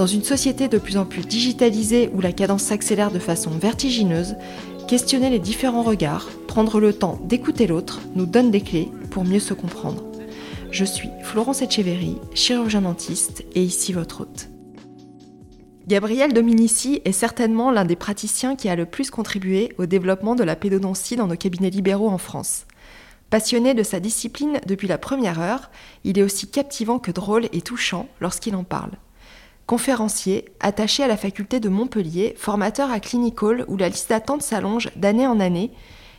Dans une société de plus en plus digitalisée où la cadence s'accélère de façon vertigineuse, questionner les différents regards, prendre le temps d'écouter l'autre nous donne des clés pour mieux se comprendre. Je suis Florence Etcheverry, chirurgien dentiste et ici votre hôte. Gabriel Dominici est certainement l'un des praticiens qui a le plus contribué au développement de la pédodontie dans nos cabinets libéraux en France. Passionné de sa discipline depuis la première heure, il est aussi captivant que drôle et touchant lorsqu'il en parle. Conférencier, attaché à la faculté de Montpellier, formateur à Clinical où la liste d'attente s'allonge d'année en année,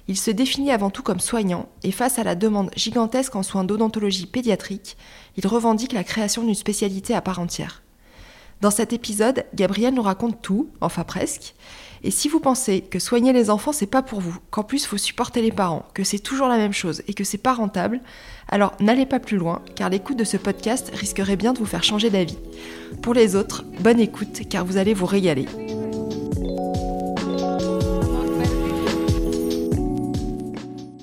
il se définit avant tout comme soignant et face à la demande gigantesque en soins d'odontologie pédiatrique, il revendique la création d'une spécialité à part entière. Dans cet épisode, Gabriel nous raconte tout, enfin presque. Et si vous pensez que soigner les enfants c'est pas pour vous, qu'en plus faut supporter les parents, que c'est toujours la même chose et que c'est pas rentable, alors n'allez pas plus loin car l'écoute de ce podcast risquerait bien de vous faire changer d'avis. Pour les autres, bonne écoute car vous allez vous régaler.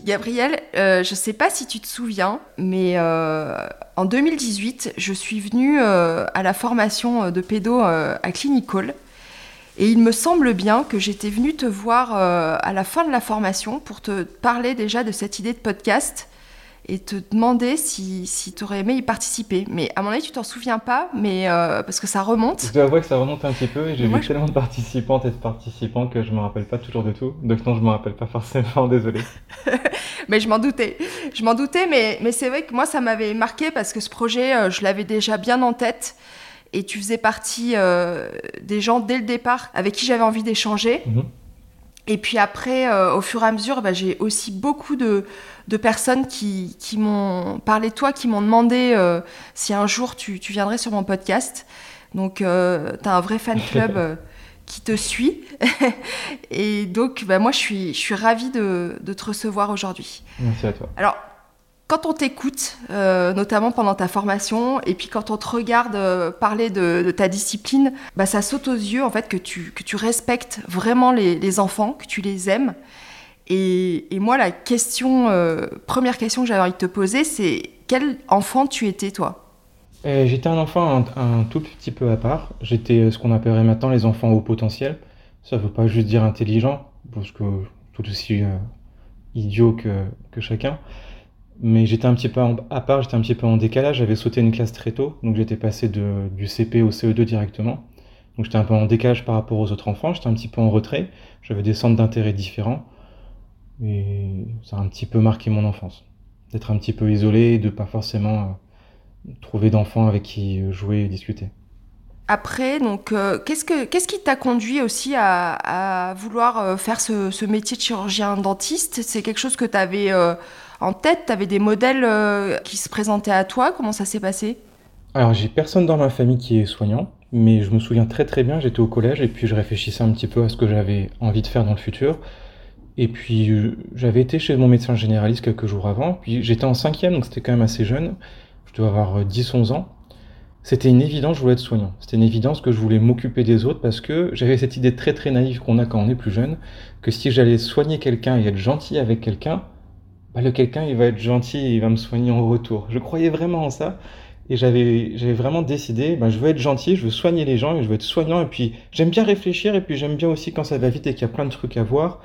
Gabriel, euh, je ne sais pas si tu te souviens, mais euh, en 2018, je suis venue euh, à la formation de pédo à Clinical. Et il me semble bien que j'étais venue te voir à la fin de la formation pour te parler déjà de cette idée de podcast et te demander si, si tu aurais aimé y participer. Mais à mon avis, tu t'en souviens pas, mais parce que ça remonte. Je dois avouer que ça remonte un petit peu et j'ai vu tellement de participantes et de participants que je me rappelle pas toujours de tout. Donc non, je me rappelle pas forcément, désolé. mais je m'en doutais. Je m'en doutais, mais, mais c'est vrai que moi, ça m'avait marqué parce que ce projet, euh, je l'avais déjà bien en tête. Et tu faisais partie euh, des gens dès le départ avec qui j'avais envie d'échanger. Mhm. Et puis après, euh, au fur et à mesure, bah, j'ai aussi beaucoup de, de personnes qui, qui m'ont parlé de toi, qui m'ont demandé si un jour tu, tu, viendrais sur mon podcast. Donc, tu as un vrai fan club qui te suit. et donc, bah, moi, je suis, je suis ravie de, de te recevoir aujourd'hui. Merci à toi. Alors, quand on t'écoute, euh, notamment pendant ta formation, et puis quand on te regarde euh, parler de, ta discipline, bah, ça saute aux yeux en fait que tu, respectes vraiment les, enfants, que tu les aimes. Et, moi, la question, euh, première question que j'avais envie de te poser, c'est quel enfant tu étais toi? J'étais un enfant un, tout petit peu à part. J'étais ce qu'on appellerait maintenant les enfants au potentiel. Ça ne veut pas juste dire intelligent, parce que tout aussi idiot que, chacun. Mais j'étais un petit peu à part, j'étais un petit peu en décalage. J'avais sauté une classe très tôt, donc j'étais passé du CP au CE2 directement. Donc j'étais un peu en décalage par rapport aux autres enfants. J'étais un petit peu en retrait. J'avais des centres d'intérêt différents. Et ça a un petit peu marqué mon enfance. D'être un petit peu isolé et de pas forcément euh, trouver d'enfants avec qui jouer et discuter. Après, donc, euh, qu'est-ce, que, qu'est-ce qui t'a conduit aussi à, vouloir euh, faire ce, métier de chirurgien dentiste? C'est quelque chose que tu avais euh, en tête Tu avais des modèles qui se présentaient à toi. Comment ça s'est passé? Alors, j'ai personne dans ma famille qui est soignant, mais je me souviens très très bien, j'étais au collège et puis je réfléchissais un petit peu à ce que j'avais envie de faire dans le futur. Et puis, j'avais été chez mon médecin généraliste quelques jours avant, puis j'étais en cinquième, donc c'était quand même assez jeune. Je dois avoir 10-11 euh, ans, c'était une évidence, je voulais être soignant. C'était une évidence que je voulais m'occuper des autres parce que j'avais cette idée très très naïve qu'on a quand on est plus jeune, que si j'allais soigner quelqu'un et être gentil avec quelqu'un, bah le quelqu'un il va être gentil et il va me soigner en retour. Je croyais vraiment en ça et j'avais vraiment décidé, bah, je veux être gentil, je veux soigner les gens et je veux être soignant et puis j'aime bien réfléchir et puis j'aime bien aussi quand ça va vite et qu'il y a plein de trucs à voir.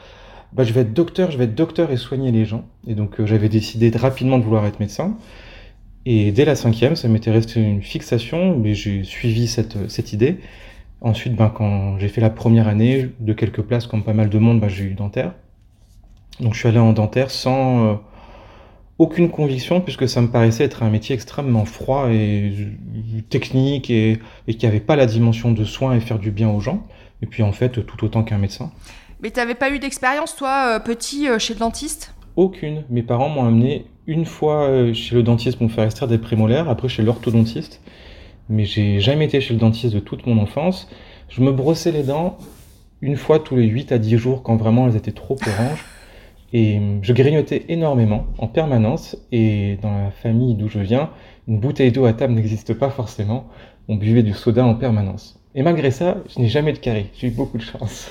Bah, je vais être docteur, je vais être docteur et soigner les gens. Et donc euh, j'avais décidé rapidement de vouloir être médecin. Et dès la cinquième, ça m'était resté une fixation, mais j'ai suivi cette, cette idée. Ensuite, ben, quand j'ai fait la première année, de quelques places, comme pas mal de monde, ben, j'ai eu dentaire. Donc je suis allé en dentaire sans euh, aucune conviction, puisque ça me paraissait être un métier extrêmement froid et technique, et, et qui n'avait pas la dimension de soins et faire du bien aux gens. Et puis en fait, tout autant qu'un médecin. Mais tu n'avais pas eu d'expérience, toi, euh, petit, euh, chez le dentiste? Aucune. Mes parents m'ont amené une fois euh, chez le dentiste pour me faire extraire des prémolaires, après chez l'orthodontiste. mais j'ai jamais été chez le dentiste de toute mon enfance. Je me brossais les dents une fois tous les 8 à 10 jours quand vraiment elles étaient trop oranges. Et je grignotais énormément, en permanence, et dans la famille d'où je viens, une bouteille d'eau à table n'existe pas forcément. On buvait du soda en permanence. Et malgré ça, je n'ai jamais de carie. J'ai eu beaucoup de chance.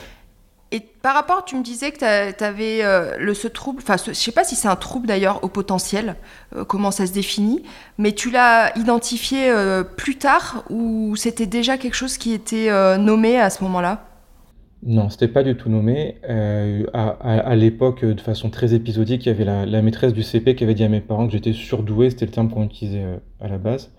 Et par rapport, tu me disais que tu avais euh, ce trouble, enfin, je sais pas si c'est un trouble d'ailleurs au potentiel, euh, comment ça se définit, mais tu l'as identifié euh, plus tard ou c'était déjà quelque chose qui était nommé à ce moment-là? Non, c'était pas du tout nommé. Euh, à, l'époque, de façon très épisodique, il y avait la, maîtresse du CP qui avait dit à mes parents que j'étais surdoué, c'était le terme qu'on utilisait euh, à la base.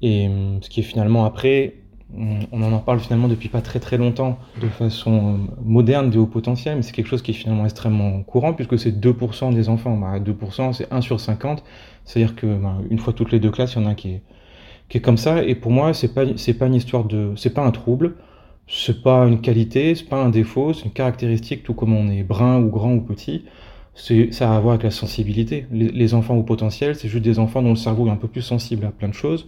Et ce qui est finalement après, on en parle finalement depuis pas très très longtemps de façon euh, moderne des hauts potentiels, mais c'est quelque chose qui est finalement extrêmement courant puisque c'est 2% des enfants. Bah, 2%, c'est 1 sur 50. C'est-à-dire que bah, une fois toutes les deux classes, il y en a un qui est, qui est comme ça. Et pour moi, c'est pas, c'est pas une histoire de, c'est pas un trouble c'est pas une qualité, c'est pas un défaut, c'est une caractéristique, tout comme on est brun ou grand ou petit. Ça a à voir avec la sensibilité. Les, enfants au potentiel, c'est juste des enfants dont le cerveau est un peu plus sensible à plein de choses.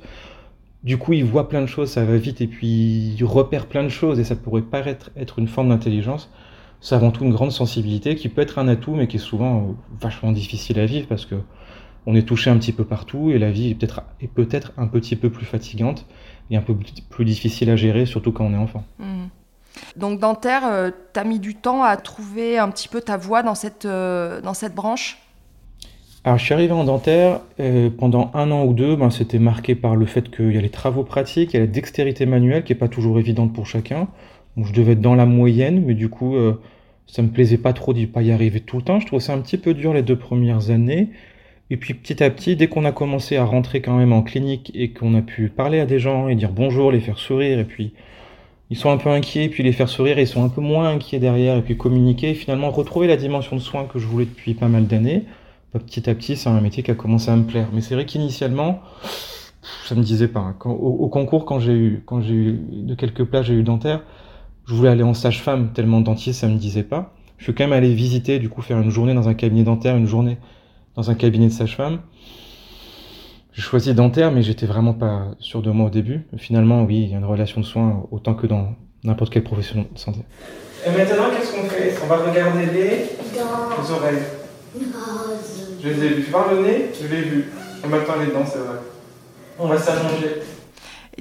Du coup, ils voient plein de choses, ça va vite, et puis ils repèrent plein de choses, et ça pourrait paraître être une forme d'intelligence. C'est avant tout une grande sensibilité qui peut être un atout, mais qui est souvent euh, vachement difficile à vivre parce que on est touché un petit peu partout, et la vie est peut-être, est peut-être un petit peu plus fatigante et un peu plus difficile à gérer, surtout quand on est enfant. Hmm. Donc dentaire, euh, tu as mis du temps à trouver un petit peu ta voie dans cette, euh, dans cette branche? Alors, je suis arrivé en dentaire, euh, pendant un an ou deux, ben, c'était marqué par le fait qu'il y a les travaux pratiques, il y a la dextérité manuelle qui n'est pas toujours évidente pour chacun. Donc, je devais être dans la moyenne, mais du coup, ça me plaisait pas trop d'y pas y arriver tout le temps. Je trouvais ça un petit peu dur les deux premières années. Et puis petit à petit, dès qu'on a commencé à rentrer quand même en clinique et qu'on a pu parler à des gens et dire bonjour, les faire sourire, et puis ils sont un peu inquiets, puis les faire sourire, et ils sont un peu moins inquiets derrière, et puis communiquer, et finalement retrouver la dimension de soins que je voulais depuis pas mal d'années, bah, petit à petit, c'est un métier qui a commencé à me plaire. Mais c'est vrai qu'initialement, ça me disait pas. Au, concours, quand j'ai eu, quand j'ai eu de quelques places, j'ai eu dentaire, je voulais aller en sage-femme, tellement dentier, ça me disait pas. Je suis quand même allé visiter, du coup, faire une journée dans un cabinet dentaire, une journée dans un cabinet de sage-femme. J'ai choisi dentaire, mais j'étais vraiment pas sûr de moi au début. Finalement, oui, il y a une relation de soins autant que dans n'importe quelle profession de santé. Et maintenant, qu'est-ce qu'on fait? On va regarder les, les oreilles. Je les ai vues. voir le nez? Je l'ai vu. Et maintenant, les dents, c'est vrai. On va s'allonger.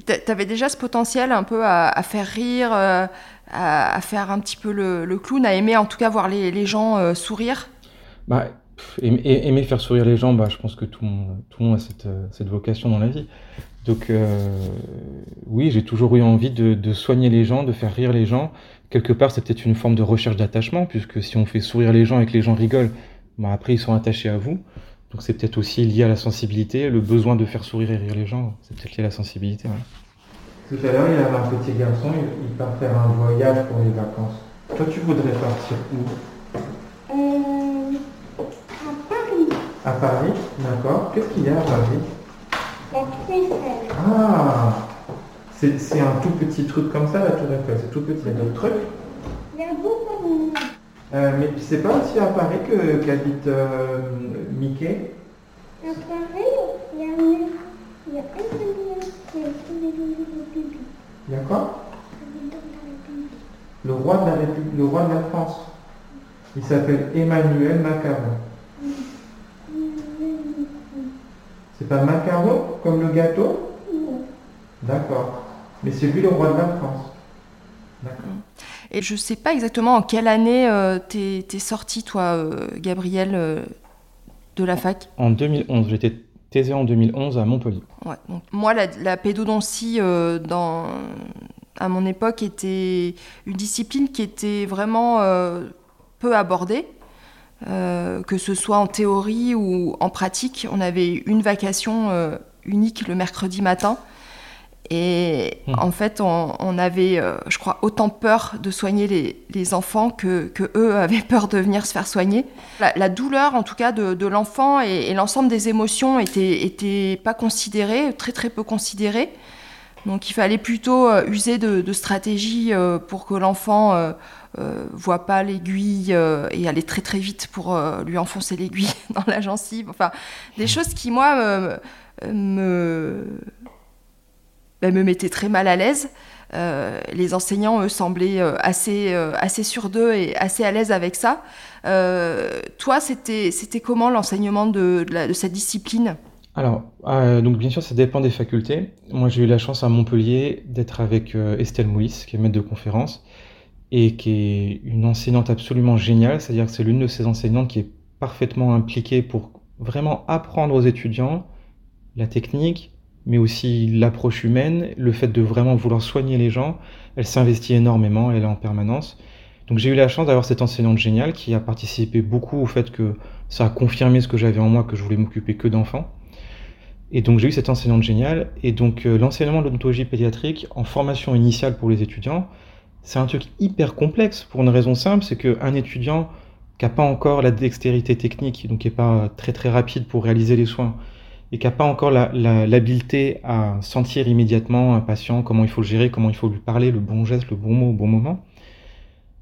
Tu avais déjà ce potentiel un peu à, faire rire, euh, à, faire un petit peu le, clown, à aimer en tout cas voir les, les gens euh, sourire? Bah, aimer faire sourire les gens, bah, je pense que tout le monde, a cette, euh, cette vocation dans la vie. Donc euh, oui, j'ai toujours eu envie de, soigner les gens, de faire rire les gens. Quelque part, c'est peut-être une forme de recherche d'attachement, puisque si on fait sourire les gens et que les gens rigolent, bah, après ils sont attachés à vous. Donc c'est peut-être aussi lié à la sensibilité, le besoin de faire sourire et rire les gens, c'est peut-être lié à la sensibilité. Tout à l'heure, il y avait un petit garçon, il part faire un voyage pour les vacances. Toi, tu voudrais partir où? À Paris, d'accord. Qu'est-ce qu'il y a à Paris? Ah C'est un tout petit truc comme ça, la tour Eiffel. C'est tout petit. Il y a d'autres trucs Il y a beaucoup. Euh, mais c'est pas aussi à Paris qu'habite euh, Mickey? À Paris, il y a un il y a Il y a quoi? Le roi de la République, le roi de la France. Il s'appelle Emmanuel Macron. C'est pas macaron comme le gâteau? D'accord. Mais c'est lui le roi de la France. D'accord. Et je sais pas exactement en quelle année euh, t'es es sorti, toi, euh, Gabriel, euh, de la fac? En 2011. J'étais thésé en 2011 à Montpellier. Ouais, donc, moi, la, la pédodontie, dans, à mon époque, était une discipline qui était vraiment peu abordée. Euh, que ce soit en théorie ou en pratique. On avait une vacation euh, unique le mercredi matin. Et hmm. en fait, on, avait, euh, je crois, autant peur de soigner les, enfants que, eux avaient peur de venir se faire soigner. La, douleur, en tout cas, de, l'enfant et, l'ensemble des émotions étaient, pas considérées, très très peu considérées. Donc il fallait plutôt user de, de stratégies pour que l'enfant euh, voit pas l'aiguille euh, et aller très très vite pour euh, lui enfoncer l'aiguille dans la gencive. Enfin, des choses qui, moi, me, bah, me mettait très mal à l'aise. les enseignants, eux, semblaient assez, assez sûrs d'eux et assez à l'aise avec ça. toi, c'était comment l'enseignement de, de, cette discipline? Alors, donc bien sûr, ça dépend des facultés. Moi, j'ai eu la chance à Montpellier d'être avec Estelle Moulis, qui est maître de conférence, et qui est une enseignante absolument géniale. C'est-à-dire que c'est l'une de ces enseignantes qui est parfaitement impliquée pour vraiment apprendre aux étudiants la technique, mais aussi l'approche humaine, le fait de vraiment vouloir soigner les gens. Elle s'investit énormément, elle est en permanence. Donc j'ai eu la chance d'avoir cette enseignante géniale qui a participé beaucoup au fait que ça a confirmé ce que j'avais en moi, que je voulais m'occuper que d'enfants. Et donc j'ai eu cette enseignante géniale. Et donc euh, l'enseignement de l'odontologie pédiatrique en formation initiale pour les étudiants, c'est un truc hyper complexe pour une raison simple, c'est qu'un étudiant qui n'a pas encore la dextérité technique, donc qui n'est pas très très rapide pour réaliser les soins, et qui n'a pas encore l'habileté à sentir immédiatement un patient, comment il faut le gérer, comment il faut lui parler, le bon geste, le bon mot au bon moment,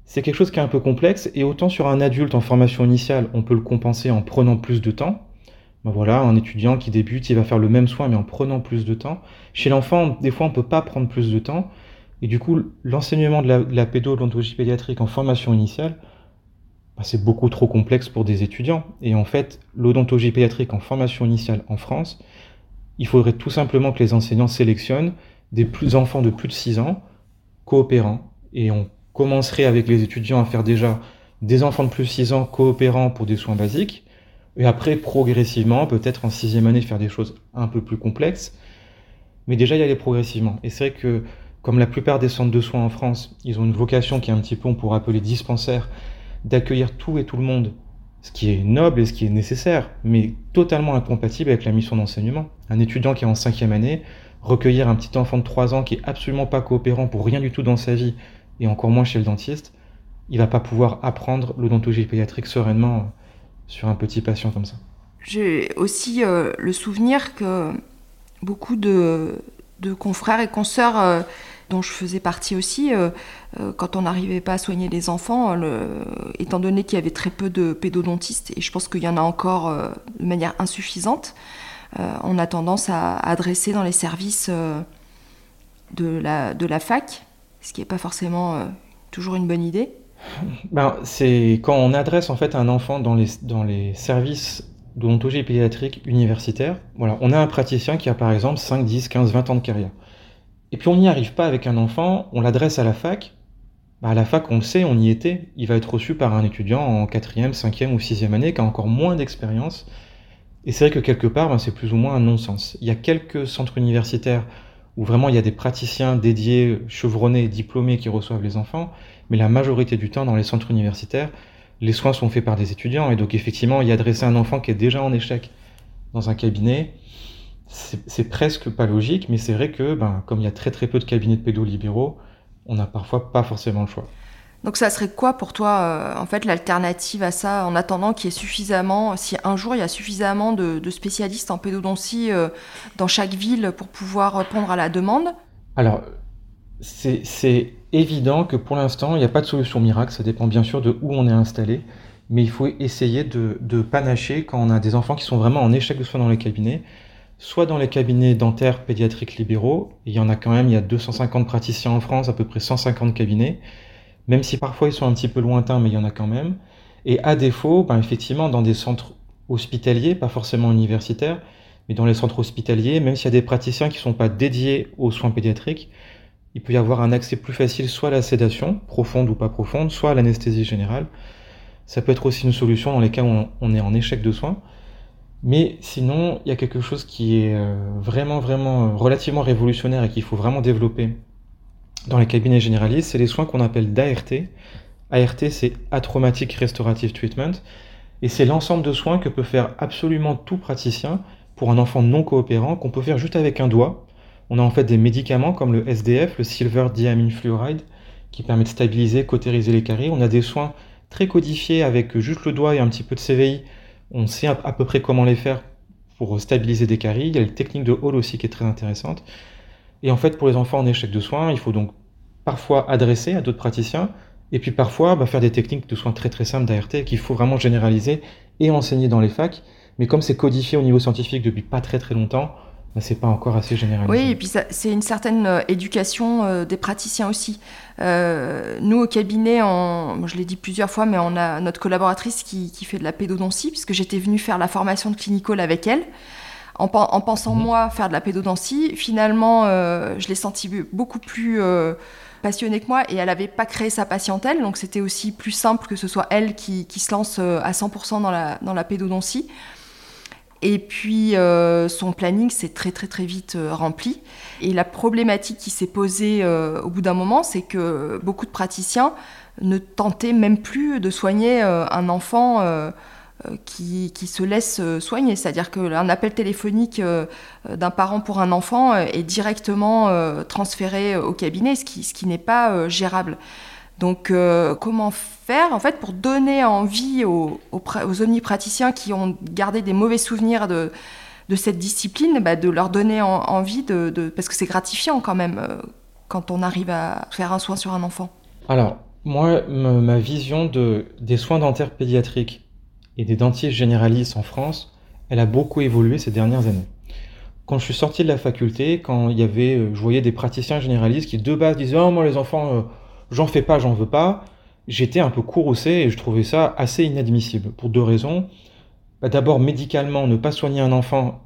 c'est quelque chose qui est un peu complexe, et autant sur un adulte en formation initiale, on peut le compenser en prenant plus de temps. Ben voilà, un étudiant qui débute, il va faire le même soin, mais en prenant plus de temps. Chez l'enfant, des fois, on ne peut pas prendre plus de temps, et du coup, l'enseignement de la, de la pédiatrique en formation initiale, bah, c'est beaucoup trop complexe pour des étudiants. Et en fait, l'odontologie pédiatrique en formation initiale en France, il faudrait tout simplement que les enseignants sélectionnent des enfants de plus de 6 ans coopérants. Et on commencerait avec les étudiants à faire déjà des enfants de plus de 6 ans coopérants pour des soins basiques. Et après, progressivement, peut-être en sixième année, faire des choses un peu plus complexes. Mais déjà y aller progressivement. Et c'est vrai que, comme la plupart des centres de soins en France, ils ont une vocation qui est un petit peu, on pourrait appeler dispensaire, d'accueillir tout et tout le monde, ce qui est noble et ce qui est nécessaire, mais totalement incompatible avec la mission d'enseignement. Un étudiant qui est en cinquième année, recueillir un petit enfant de 3 ans qui est absolument pas coopérant pour rien du tout dans sa vie, et encore moins chez le dentiste, il va pas pouvoir apprendre l'odontologie pédiatrique sereinement sur un petit patient comme ça. J'ai aussi euh, le souvenir que beaucoup de, confrères et consoeurs euh, dont je faisais partie aussi, euh, euh, quand on n'arrivait pas à soigner les enfants, étant donné qu'il y avait très peu de pédodontistes, et je pense qu'il y en a encore euh, de manière insuffisante, on a tendance à adresser dans les services de, la, fac, ce qui n'est pas forcément toujours une bonne idée. Ben, c'est quand on adresse en fait un enfant dans les, dans les services d'odontologie pédiatrique universitaire, voilà, on a un praticien qui a par exemple 5, 10, 15, 20 ans de carrière. Et puis on n'y arrive pas avec un enfant, on l'adresse à la fac. Bah, à la fac, on le sait, on y était. Il va être reçu par un étudiant en quatrième, cinquième ou sixième année qui a encore moins d'expérience. Et c'est vrai que quelque part, bah, c'est plus ou moins un non-sens. Il y a quelques centres universitaires où vraiment il y a des praticiens dédiés, chevronnés, diplômés qui reçoivent les enfants, mais la majorité du temps, dans les centres universitaires, les soins sont faits par des étudiants. Et donc effectivement, y adresser un enfant qui est déjà en échec dans un cabinet, c'est presque pas logique, mais c'est vrai que, ben, comme il y a très très peu de cabinets de pédos libéraux, on n'a parfois pas forcément le choix. Donc ça serait quoi pour toi, euh, en fait, l'alternative à ça, en attendant qu'il y ait suffisamment, si un jour il y a suffisamment de, spécialistes en pédodontie euh, dans chaque ville pour pouvoir répondre à la demande? Alors, c'est évident que pour l'instant, il n'y a pas de solution miracle, ça dépend bien sûr de où on est installé, mais il faut essayer de, de panacher quand on a des enfants qui sont vraiment en échec de soins dans les cabinets, soit dans les cabinets dentaires pédiatriques libéraux, il y en a quand même, il y a 250 praticiens en France, à peu près 150 cabinets, même si parfois ils sont un petit peu lointains, mais il y en a quand même. Et à défaut, ben effectivement, dans des centres hospitaliers, pas forcément universitaires, mais dans les centres hospitaliers, même s'il y a des praticiens qui ne sont pas dédiés aux soins pédiatriques, il peut y avoir un accès plus facile soit à la sédation, profonde ou pas profonde, soit à l'anesthésie générale. Ça peut être aussi une solution dans les cas où on est en échec de soins. Mais sinon, il y a quelque chose qui est euh, vraiment, vraiment euh, relativement révolutionnaire et qu'il faut vraiment développer dans les cabinets généralistes, c'est les soins qu'on appelle d'ART. ART, c'est Atraumatic Restorative Treatment, et c'est l'ensemble de soins que peut faire absolument tout praticien pour un enfant non coopérant, qu'on peut faire juste avec un doigt. On a en fait des médicaments comme le SDF, le Silver Diamine Fluoride, qui permet de stabiliser, cautériser les caries. On a des soins très codifiés avec juste le doigt et un petit peu de CVI on sait à, peu près comment les faire pour stabiliser des caries. Il y a la technique de Hall aussi qui est très intéressante. Et en fait, pour les enfants en échec de soins, il faut donc parfois adresser à d'autres praticiens, et puis parfois bah, faire des techniques de soins très très simples d'ART qu'il faut vraiment généraliser et enseigner dans les facs. Mais comme c'est codifié au niveau scientifique depuis pas très très longtemps, c'est pas encore assez généralisé. Oui, et puis c'est une certaine euh, éducation euh, des praticiens aussi. Euh, nous, au cabinet, je l'ai dit plusieurs fois, mais on a notre collaboratrice qui, fait de la pédodontie, puisque j'étais venue faire la formation de clinicole avec elle. En, pensant, mhm. moi, faire de la pédodontie, finalement, je l'ai sentie beaucoup plus passionnée que moi, et elle n'avait pas créé sa patientèle, donc c'était aussi plus simple que ce soit elle qui, se lance à 100% dans la, dans la pédodontie. Et puis euh, son planning s'est très très très vite euh, rempli. Et la problématique qui s'est posée euh, au bout d'un moment, c'est que beaucoup de praticiens ne tentaient même plus de soigner un enfant qui, qui, se laisse soigner. C'est-à-dire qu'un appel téléphonique d'un parent pour un enfant est directement transféré au cabinet, ce qui, ce qui n'est pas gérable. Donc comment faire en fait pour donner envie aux, omnipraticiens qui ont gardé des mauvais souvenirs de, cette discipline, bah, de leur donner envie de, parce que c'est gratifiant quand même euh, quand on arrive à faire un soin sur un enfant. Alors moi, ma vision de, des soins dentaires pédiatriques et des dentistes généralistes en France, elle a beaucoup évolué ces dernières années. Quand je suis sorti de la faculté, quand il y avait, euh, je voyais des praticiens généralistes qui de base disaient oh moi les enfants, euh, j'en fais pas, j'en veux pas j'étais un peu courroucé et je trouvais ça assez inadmissible pour deux raisons. Bah, d'abord, médicalement, ne pas soigner un enfant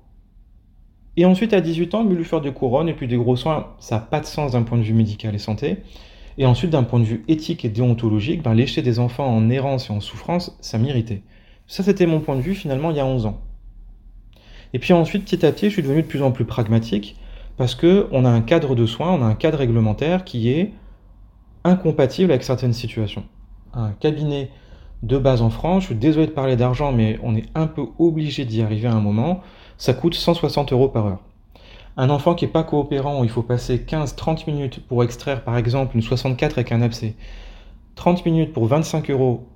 et ensuite à 18 ans, lui faire des couronnes et puis des gros soins, ça n'a pas de sens d'un point de vue médical et santé. Et ensuite, d'un point de vue éthique et déontologique, ben, lécher des enfants en errance et en souffrance, ça m'irritait. Ça, c'était mon point de vue finalement il y a 11 ans. Et puis ensuite, petit à petit, je suis devenu de plus en plus pragmatique parce qu'on a un cadre de soins, on a un cadre réglementaire qui est incompatible avec certaines situations. Un cabinet de base en France, je suis désolé de parler d'argent, mais on est un peu obligé d'y arriver à un moment, ça coûte 160 euros par heure. Un enfant qui n'est pas coopérant, où il faut passer 15-30 minutes pour extraire par exemple une 64 avec un abcès, 30 minutes pour 25 euros,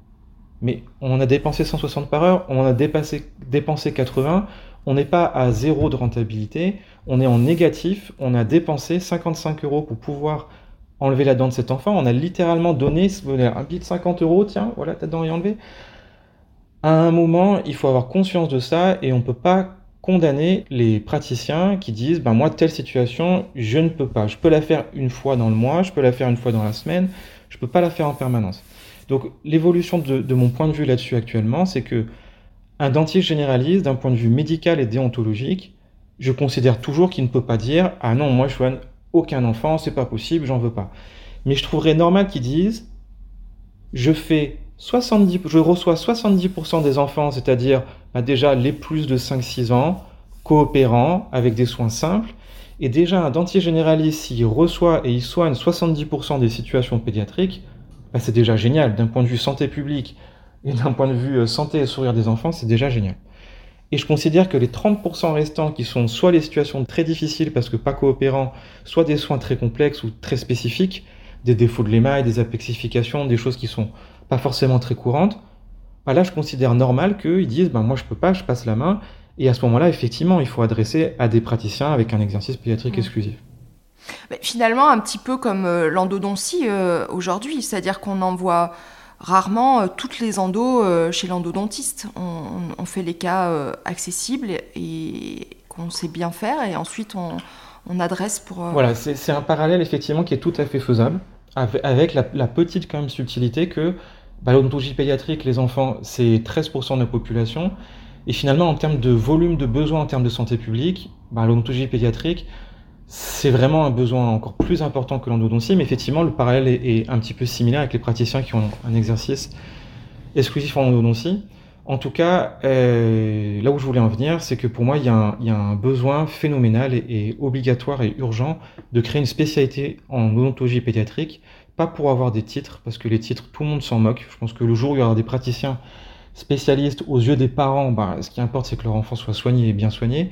mais on a dépensé 160 par heure, on en a dépensé 80, on n'est pas à zéro de rentabilité, on est en négatif, on a dépensé 55 euros pour pouvoir enlever la dent de cet enfant. On a littéralement donné un billet de 50 euros, tiens, voilà, ta dent est enlevée. À un moment, il faut avoir conscience de ça et on ne peut pas condamner les praticiens qui disent ben moi telle situation je ne peux pas je peux la faire une fois dans le mois je peux la faire une fois dans la semaine je peux pas la faire en permanence donc l'évolution de, mon point de vue là-dessus actuellement c'est que un dentiste généraliste d'un point de vue médical et déontologique je considère toujours qu'il ne peut pas dire ah non moi je soigne aucun enfant, c'est pas possible, j'en veux pas. Mais je trouverais normal qu'ils disent je fais 70, je reçois 70% des enfants, c'est-à-dire bah, déjà les plus de 5-6 ans, coopérants, avec des soins simples. Et déjà, un dentier généraliste, s'il reçoit et il soigne 70% des situations pédiatriques, bah, c'est déjà génial. D'un point de vue santé publique et d'un point de vue euh, santé et sourire des enfants, c'est déjà génial. Et je considère que les 30% restants qui sont soit les situations très difficiles parce que pas coopérants, soit des soins très complexes ou très spécifiques, des défauts de l'émail, des apexifications, des choses qui sont pas forcément très courantes, bah là je considère normal qu'ils disent ben moi je peux pas, je passe la main. Et à ce moment-là, effectivement, il faut adresser à des praticiens avec un exercice pédiatrique mmh. exclusif. finalement, un petit peu comme euh, l'endodontie euh, aujourd'hui, c'est-à-dire qu'on envoie rarement euh, toutes les endos euh, chez l'endodontiste. On, fait les cas euh, accessibles et qu'on sait bien faire et ensuite on, adresse pour... Voilà, c'est un parallèle effectivement qui est tout à fait faisable avec la, petite quand même subtilité que bah, l'odontologie pédiatrique, les enfants, c'est 13% de la population. Et finalement, en termes de volume de besoins en termes de santé publique, bah, l'odontologie pédiatrique, c'est vraiment un besoin encore plus important que l'endodontie, mais effectivement, le parallèle est, un petit peu similaire avec les praticiens qui ont un exercice exclusif en endodontie. En tout cas, euh, là où je voulais en venir, c'est que pour moi, il y, a un, besoin phénoménal et, obligatoire et urgent de créer une spécialité en odontologie pédiatrique, pas pour avoir des titres, parce que les titres, tout le monde s'en moque. Je pense que le jour où il y aura des praticiens spécialistes aux yeux des parents, bah, ce qui importe, c'est que leur enfant soit soigné et bien soigné.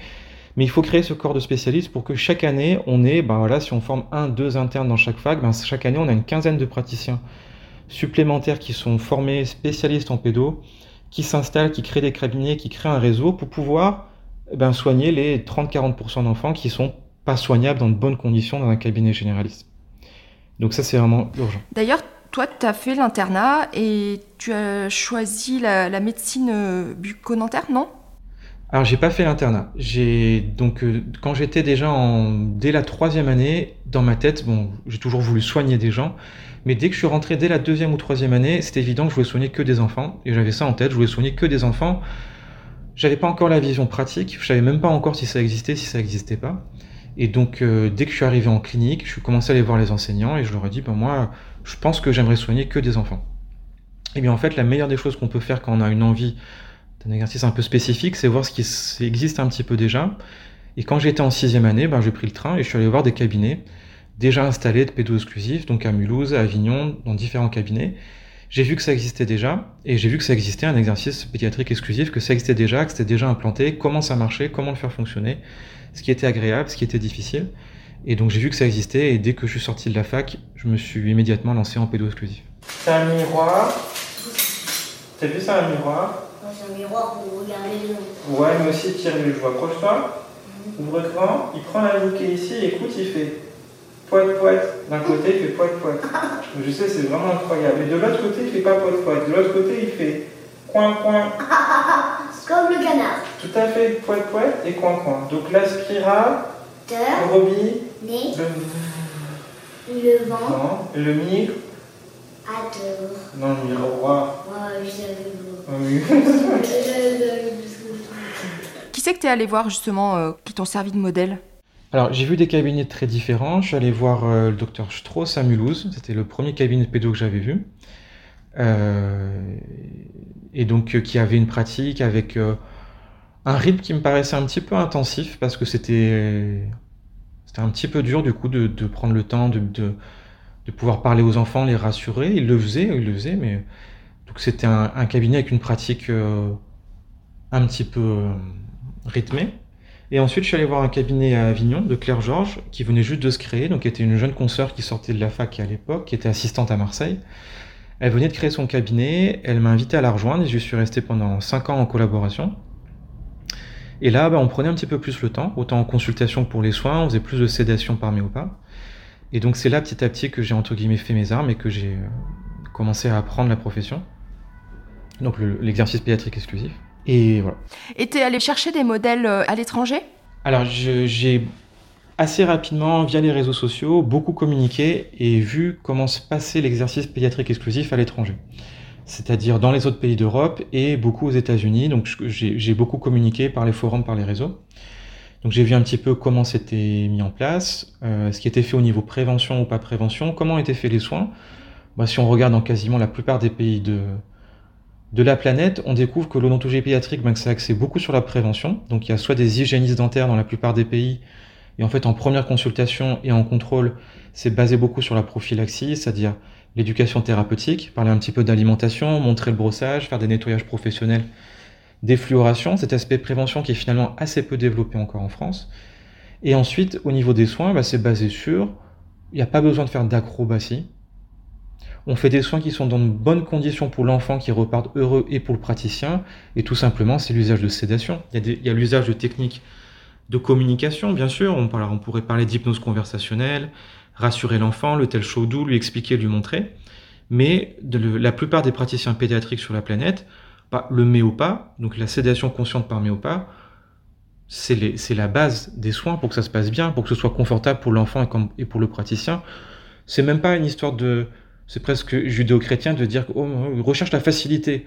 Mais il faut créer ce corps de spécialistes pour que chaque année, on ait, ben voilà, si on forme un, deux internes dans chaque fac, ben chaque année, on a une quinzaine de praticiens supplémentaires qui sont formés spécialistes en pédo, qui s'installent, qui créent des cabinets, qui créent un réseau pour pouvoir ben, soigner les 30-40% d'enfants qui sont pas soignables dans de bonnes conditions dans un cabinet généraliste. Donc ça, c'est vraiment urgent. D'ailleurs, toi, tu as fait l'internat et tu as choisi la, médecine bucco-dentaire, non? Alors j'ai pas fait l'internat. J'ai donc euh, quand j'étais déjà en dès la troisième année, dans ma tête, bon, j'ai toujours voulu soigner des gens, mais dès que je suis rentré dès la deuxième ou troisième année, c'était évident que je voulais soigner que des enfants et j'avais ça en tête. Je voulais soigner que des enfants. J'avais pas encore la vision pratique. Je savais même pas encore si ça existait, si ça existait pas. Et donc euh, dès que je suis arrivé en clinique, je suis commencé à aller voir les enseignants et je leur ai dit, ben moi, je pense que j'aimerais soigner que des enfants. Et bien en fait, la meilleure des choses qu'on peut faire quand on a une envie un exercice un peu spécifique, c'est voir ce qui existe un petit peu déjà. Et quand j'étais en sixième année, ben, j'ai pris le train et je suis allé voir des cabinets déjà installés de pédo exclusifs, donc à Mulhouse, à Avignon, dans différents cabinets. J'ai vu que ça existait déjà, et j'ai vu que ça existait un exercice pédiatrique exclusif, que ça existait déjà, que c'était déjà implanté, comment ça marchait, comment le faire fonctionner, ce qui était agréable, ce qui était difficile. Et donc j'ai vu que ça existait, et dès que je suis sorti de la fac, je me suis immédiatement lancé en pédo exclusif. C'est un miroir. T'as vu ça, un miroir? Miroir pour regarder les Ouais, mais aussi Pierre-Louis, je vois. Approche-toi, mhm. ouvre grand, il prend la bouquet ici, écoute, il fait poète poète. D'un côté, il fait poète poète. je sais, c'est vraiment incroyable. Et de l'autre côté, il fait pas poète poète. De l'autre côté, il fait coin coin. Comme le canard. Tout à fait, poète poète et coin coin. Donc la spirale, le rubis, le, le vent, le non, le miroir. Ouais, je savais Qui c'est que tu es allé voir justement euh, qui t'ont servi de modèle alors, j'ai vu des cabinets très différents. Je suis allé voir euh, le docteur Strauss à Mulhouse. C'était le premier cabinet de pédo que j'avais vu. Euh, et donc, qui avait une pratique avec un rythme qui me paraissait un petit peu intensif parce que c'était c'était un petit peu dur du coup de, prendre le temps de, de pouvoir parler aux enfants, les rassurer. Il le faisait, il le faisait, mais donc c'était un, cabinet avec une pratique euh, un petit peu euh, rythmée. Et ensuite, je suis allé voir un cabinet à Avignon de Claire Georges, qui venait juste de se créer, donc qui était une jeune consoeur qui sortait de la fac à l'époque, qui était assistante à Marseille. Elle venait de créer son cabinet, elle m'a invité à la rejoindre et je suis resté pendant 5 ans en collaboration. Et là, bah, on prenait un petit peu plus le temps, autant en consultation pour les soins, on faisait plus de sédation par méopa. Et donc c'est là petit à petit que j'ai entre guillemets fait mes armes et que j'ai euh, commencé à apprendre la profession. Donc l'exercice pédiatrique exclusif. Et voilà. Et es allé chercher des modèles euh, à l'étranger? Alors j'ai assez rapidement, via les réseaux sociaux, beaucoup communiqué et vu comment se passait l'exercice pédiatrique exclusif à l'étranger. C'est-à-dire dans les autres pays d'Europe et beaucoup aux États-Unis. Donc j'ai beaucoup communiqué par les forums, par les réseaux. Donc j'ai vu un petit peu comment c'était mis en place, euh, ce qui était fait au niveau prévention ou pas prévention, comment étaient faits les soins. Bah, si on regarde dans quasiment la plupart des pays de, de la planète, on découvre que l'odontologie pédiatrique, ben, ça axé beaucoup sur la prévention. Donc il y a soit des hygiénistes dentaires dans la plupart des pays, et en fait en première consultation et en contrôle, c'est basé beaucoup sur la prophylaxie, c'est-à-dire l'éducation thérapeutique, parler un petit peu d'alimentation, montrer le brossage, faire des nettoyages professionnels défluoration, cet aspect prévention qui est finalement assez peu développé encore en France. Et ensuite, au niveau des soins, bah, c'est basé sur, il n'y a pas besoin de faire d'acrobatie. On fait des soins qui sont dans de bonnes conditions pour l'enfant qui repart heureux et pour le praticien. Et tout simplement, c'est l'usage de sédation. Il y a, l'usage de techniques de communication, bien sûr. On, on pourrait parler d'hypnose conversationnelle, rassurer l'enfant, le tel chaud doux, lui expliquer, lui montrer. Mais la plupart des praticiens pédiatriques sur la planète le méopa, donc la sédation consciente par méopa, c'est la base des soins pour que ça se passe bien, pour que ce soit confortable pour l'enfant et, pour le praticien. C'est même pas une histoire de. C'est presque judéo-chrétien de dire oh, recherche la facilité.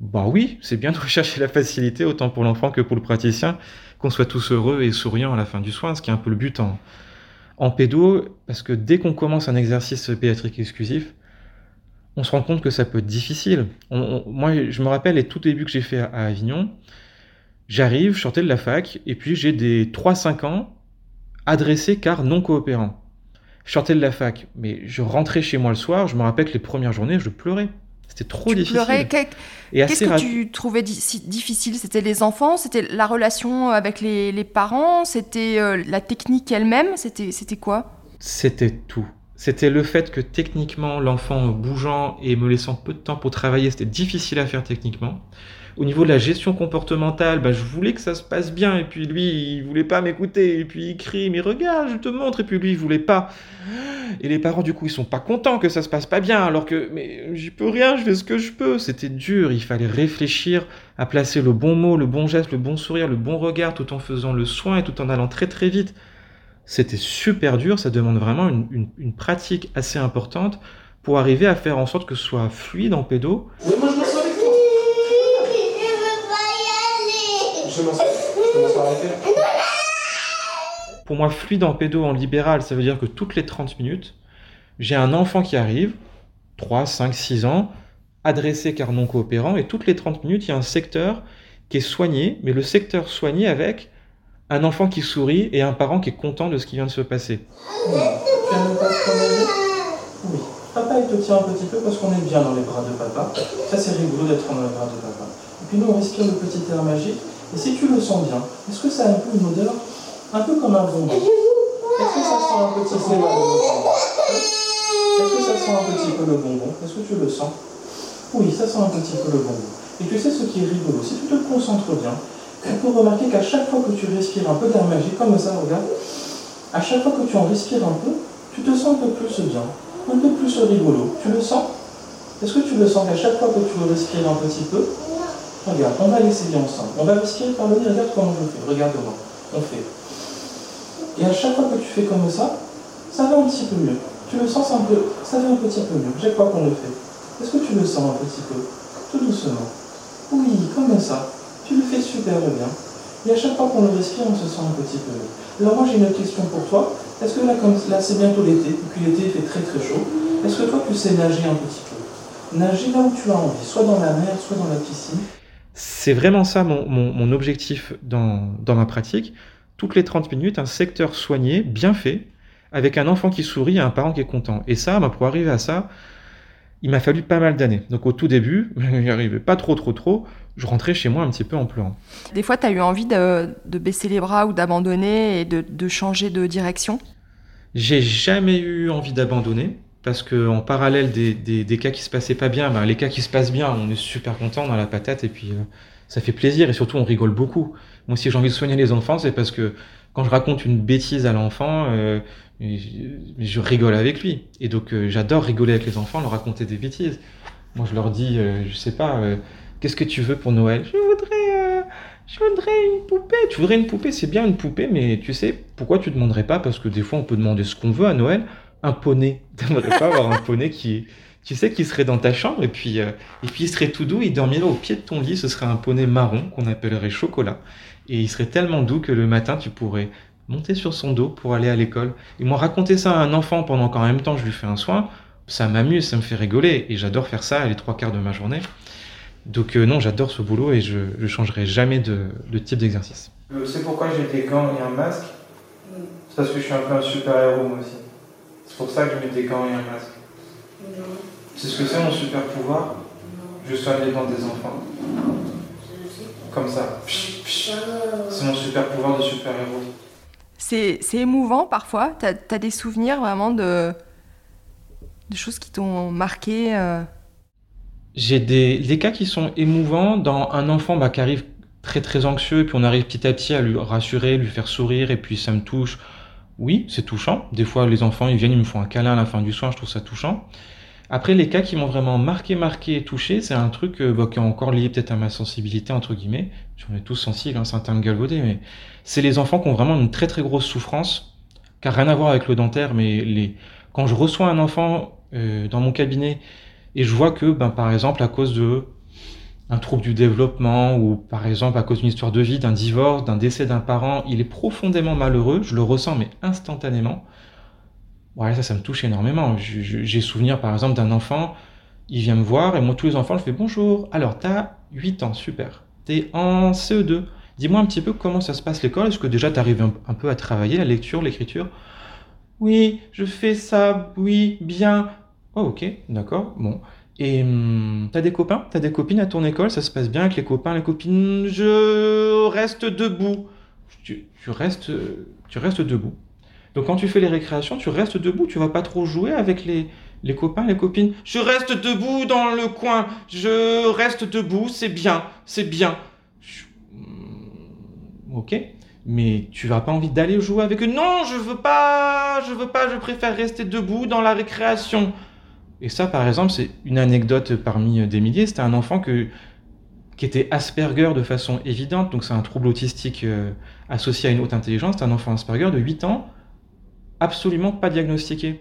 Bah oui, c'est bien de rechercher la facilité, autant pour l'enfant que pour le praticien, qu'on soit tous heureux et souriants à la fin du soin, ce qui est un peu le but en, en pédo, parce que dès qu'on commence un exercice pédiatrique exclusif, on se rend compte que ça peut être difficile. moi, je me rappelle les tout débuts que j'ai fait à, Avignon. J'arrive, je sortais de la fac, et puis j'ai des 3-5 ans adressés car non coopérants. Je sortais de la fac, mais je rentrais chez moi le soir, je me rappelle que les premières journées, je pleurais. C'était trop tu difficile. Pleurais. Qu'est-ce que tu trouvais difficile? C'était les enfants? C'était la relation avec les, parents? C'était euh, la technique elle-même? C'était quoi? C'était tout c'était le fait que techniquement, l'enfant bougeant et me laissant peu de temps pour travailler, c'était difficile à faire techniquement. Au niveau de la gestion comportementale, bah, je voulais que ça se passe bien, et puis lui, il voulait pas m'écouter, et puis il crie, mais regarde, je te montre, et puis lui, il voulait pas. Et les parents, du coup, ils sont pas contents que ça se passe pas bien, alors que, mais j'y peux rien, je fais ce que je peux. C'était dur, il fallait réfléchir à placer le bon mot, le bon geste, le bon sourire, le bon regard, tout en faisant le soin et tout en allant très très vite. C'était super dur, ça demande vraiment une, une pratique assez importante pour arriver à faire en sorte que ce soit fluide en pédo. Oui, moi je me sens avec toi. Je m'en je arrêter. Pour moi, fluide en pédo en libéral, ça veut dire que toutes les 30 minutes, j'ai un enfant qui arrive, 3, 5, 6 ans, adressé car non coopérant, et toutes les 30 minutes, il y a un secteur qui est soigné, mais le secteur soigné avec un enfant qui sourit et un parent qui est content de ce qui vient de se passer. Tu aimes pas Oui. Papa, il te tient un petit peu parce qu'on est bien dans les bras de papa. Ça, c'est rigolo d'être dans les bras de papa. Et puis nous, on respire le petit air magique. Et si tu le sens bien, est-ce que ça a un peu une odeur? Un peu comme un bonbon Est-ce que ça sent un petit peu le bonbon? Est-ce que ça sent un petit peu le bonbon? Est-ce que tu le sens? Oui, ça sent un petit peu le bonbon. Et tu sais ce qui est rigolo? Si tu te concentres bien, tu peux remarquer qu'à chaque fois que tu respires un peu d'air magique, comme ça, regarde, à chaque fois que tu en respires un peu, tu te sens un peu plus bien un peu plus rigolo. Tu le sens? Est-ce que tu le sens qu'à chaque fois que tu respires un petit peu Regarde, on va essayer ensemble. On va respirer par le nez, regarde comment je fais. Regarde-moi. On fait. Et à chaque fois que tu fais comme ça, ça va un petit peu mieux. Tu le sens un peu, ça va un petit peu mieux. Chaque fois qu'on le fait. Est-ce que tu le sens un petit peu? Tout doucement. Oui, comme ça. Tu le fais super bien. Et à chaque fois qu'on le respire, on se sent un petit peu mieux. Alors moi j'ai une question pour toi. Est-ce que là, comme là c'est bientôt l'été, puis l'été fait très très chaud, est-ce que toi tu sais nager un petit peu? Nager là où tu as envie, soit dans la mer, soit dans la piscine. C'est vraiment ça mon, mon, objectif dans, dans, ma pratique. Toutes les 30 minutes, un secteur soigné, bien fait, avec un enfant qui sourit et un parent qui est content. Et ça, bah, pour arriver à ça, il m'a fallu pas mal d'années. Donc au tout début, je n'y arrivais pas trop trop trop, je rentrais chez moi un petit peu en pleurant. Des fois, tu as eu envie de, baisser les bras ou d'abandonner et de, changer de direction? J'ai jamais eu envie d'abandonner parce que en parallèle des, cas qui se passaient pas bien, ben, les cas qui se passent bien, on est super content dans la patate et puis euh, ça fait plaisir et surtout on rigole beaucoup. Moi, si j'ai envie de soigner les enfants, c'est parce que quand je raconte une bêtise à l'enfant, euh, je, rigole avec lui. Et donc euh, j'adore rigoler avec les enfants, leur raconter des bêtises. Moi, je leur dis, je sais pas Qu'est-ce que tu veux pour Noël? Je voudrais, euh, je voudrais une poupée. Tu voudrais une poupée, c'est bien une poupée, mais tu sais, pourquoi tu demanderais pas? Parce que des fois, on peut demander ce qu'on veut à Noël. Un poney. Tu n'aimerais pas avoir un poney qui, tu sais, qui serait dans ta chambre et puis, euh, et puis il serait tout doux, il dormirait au pied de ton lit. Ce serait un poney marron qu'on appellerait chocolat. Et il serait tellement doux que le matin, tu pourrais monter sur son dos pour aller à l'école. Et moi, raconter ça à un enfant pendant qu'en même temps je lui fais un soin, ça m'amuse, ça me fait rigoler. Et j'adore faire ça les trois quarts de ma journée. Donc euh, non, j'adore ce boulot et je ne changerai jamais de, type d'exercice. Euh, c'est pourquoi j'ai des gants et un masque? C'est parce que je suis un peu un super-héros moi aussi. C'est pour ça que je mets des gants et un masque. C'est ce que c'est mon super pouvoir Je soigne les dents des enfants. Comme ça. C'est mon super pouvoir de super-héros. C'est émouvant parfois. Tu as, des souvenirs vraiment de, de choses qui t'ont marqué euh, j'ai des, cas qui sont émouvants dans un enfant bah, qui arrive très très anxieux et puis on arrive petit à petit à lui rassurer, lui faire sourire et puis ça me touche. Oui, c'est touchant. Des fois, les enfants, ils viennent, ils me font un câlin à la fin du soin, je trouve ça touchant. Après, les cas qui m'ont vraiment marqué, marqué touché, c'est un truc euh, bah, qui est encore lié peut-être à ma sensibilité, entre guillemets. J'en ai tous sensibles, hein, c'est un terme galvaudé, mais c'est les enfants qui ont vraiment une très très grosse souffrance, qui n'a rien à voir avec le dentaire, mais les... quand je reçois un enfant euh, dans mon cabinet et je vois que, ben, par exemple, à cause de un trouble du développement ou par exemple à cause d'une histoire de vie, d'un divorce, d'un décès d'un parent, il est profondément malheureux, je le ressens mais instantanément. Voilà, ça, ça me touche énormément. J'ai souvenir par exemple d'un enfant, il vient me voir et moi tous les enfants, je fais bonjour. Alors, t'as 8 ans, super. T'es en CE2. Dis-moi un petit peu comment ça se passe l'école. Est-ce que déjà tu arrives un, peu à travailler la lecture, l'écriture? Oui, je fais ça, oui, bien. Oh, ok, d'accord, bon. Et hum, t'as des copains? T'as des copines à ton école? Ça se passe bien avec les copains, les copines? Je reste debout. Tu, restes, tu restes debout. Donc quand tu fais les récréations, tu restes debout, tu vas pas trop jouer avec les, Les copains, les copines, je reste debout dans le coin, je reste debout, c'est bien, c'est bien. Hmm, Ok, mais tu n'as pas envie d'aller jouer avec eux Non, je veux pas, je veux pas, je préfère rester debout dans la récréation. Et ça, par exemple, c'est une anecdote parmi des milliers. C'était un enfant que, qui était Asperger de façon évidente, donc c'est un trouble autistique euh, associé à une haute intelligence. C'est un enfant Asperger de 8 ans, absolument pas diagnostiqué.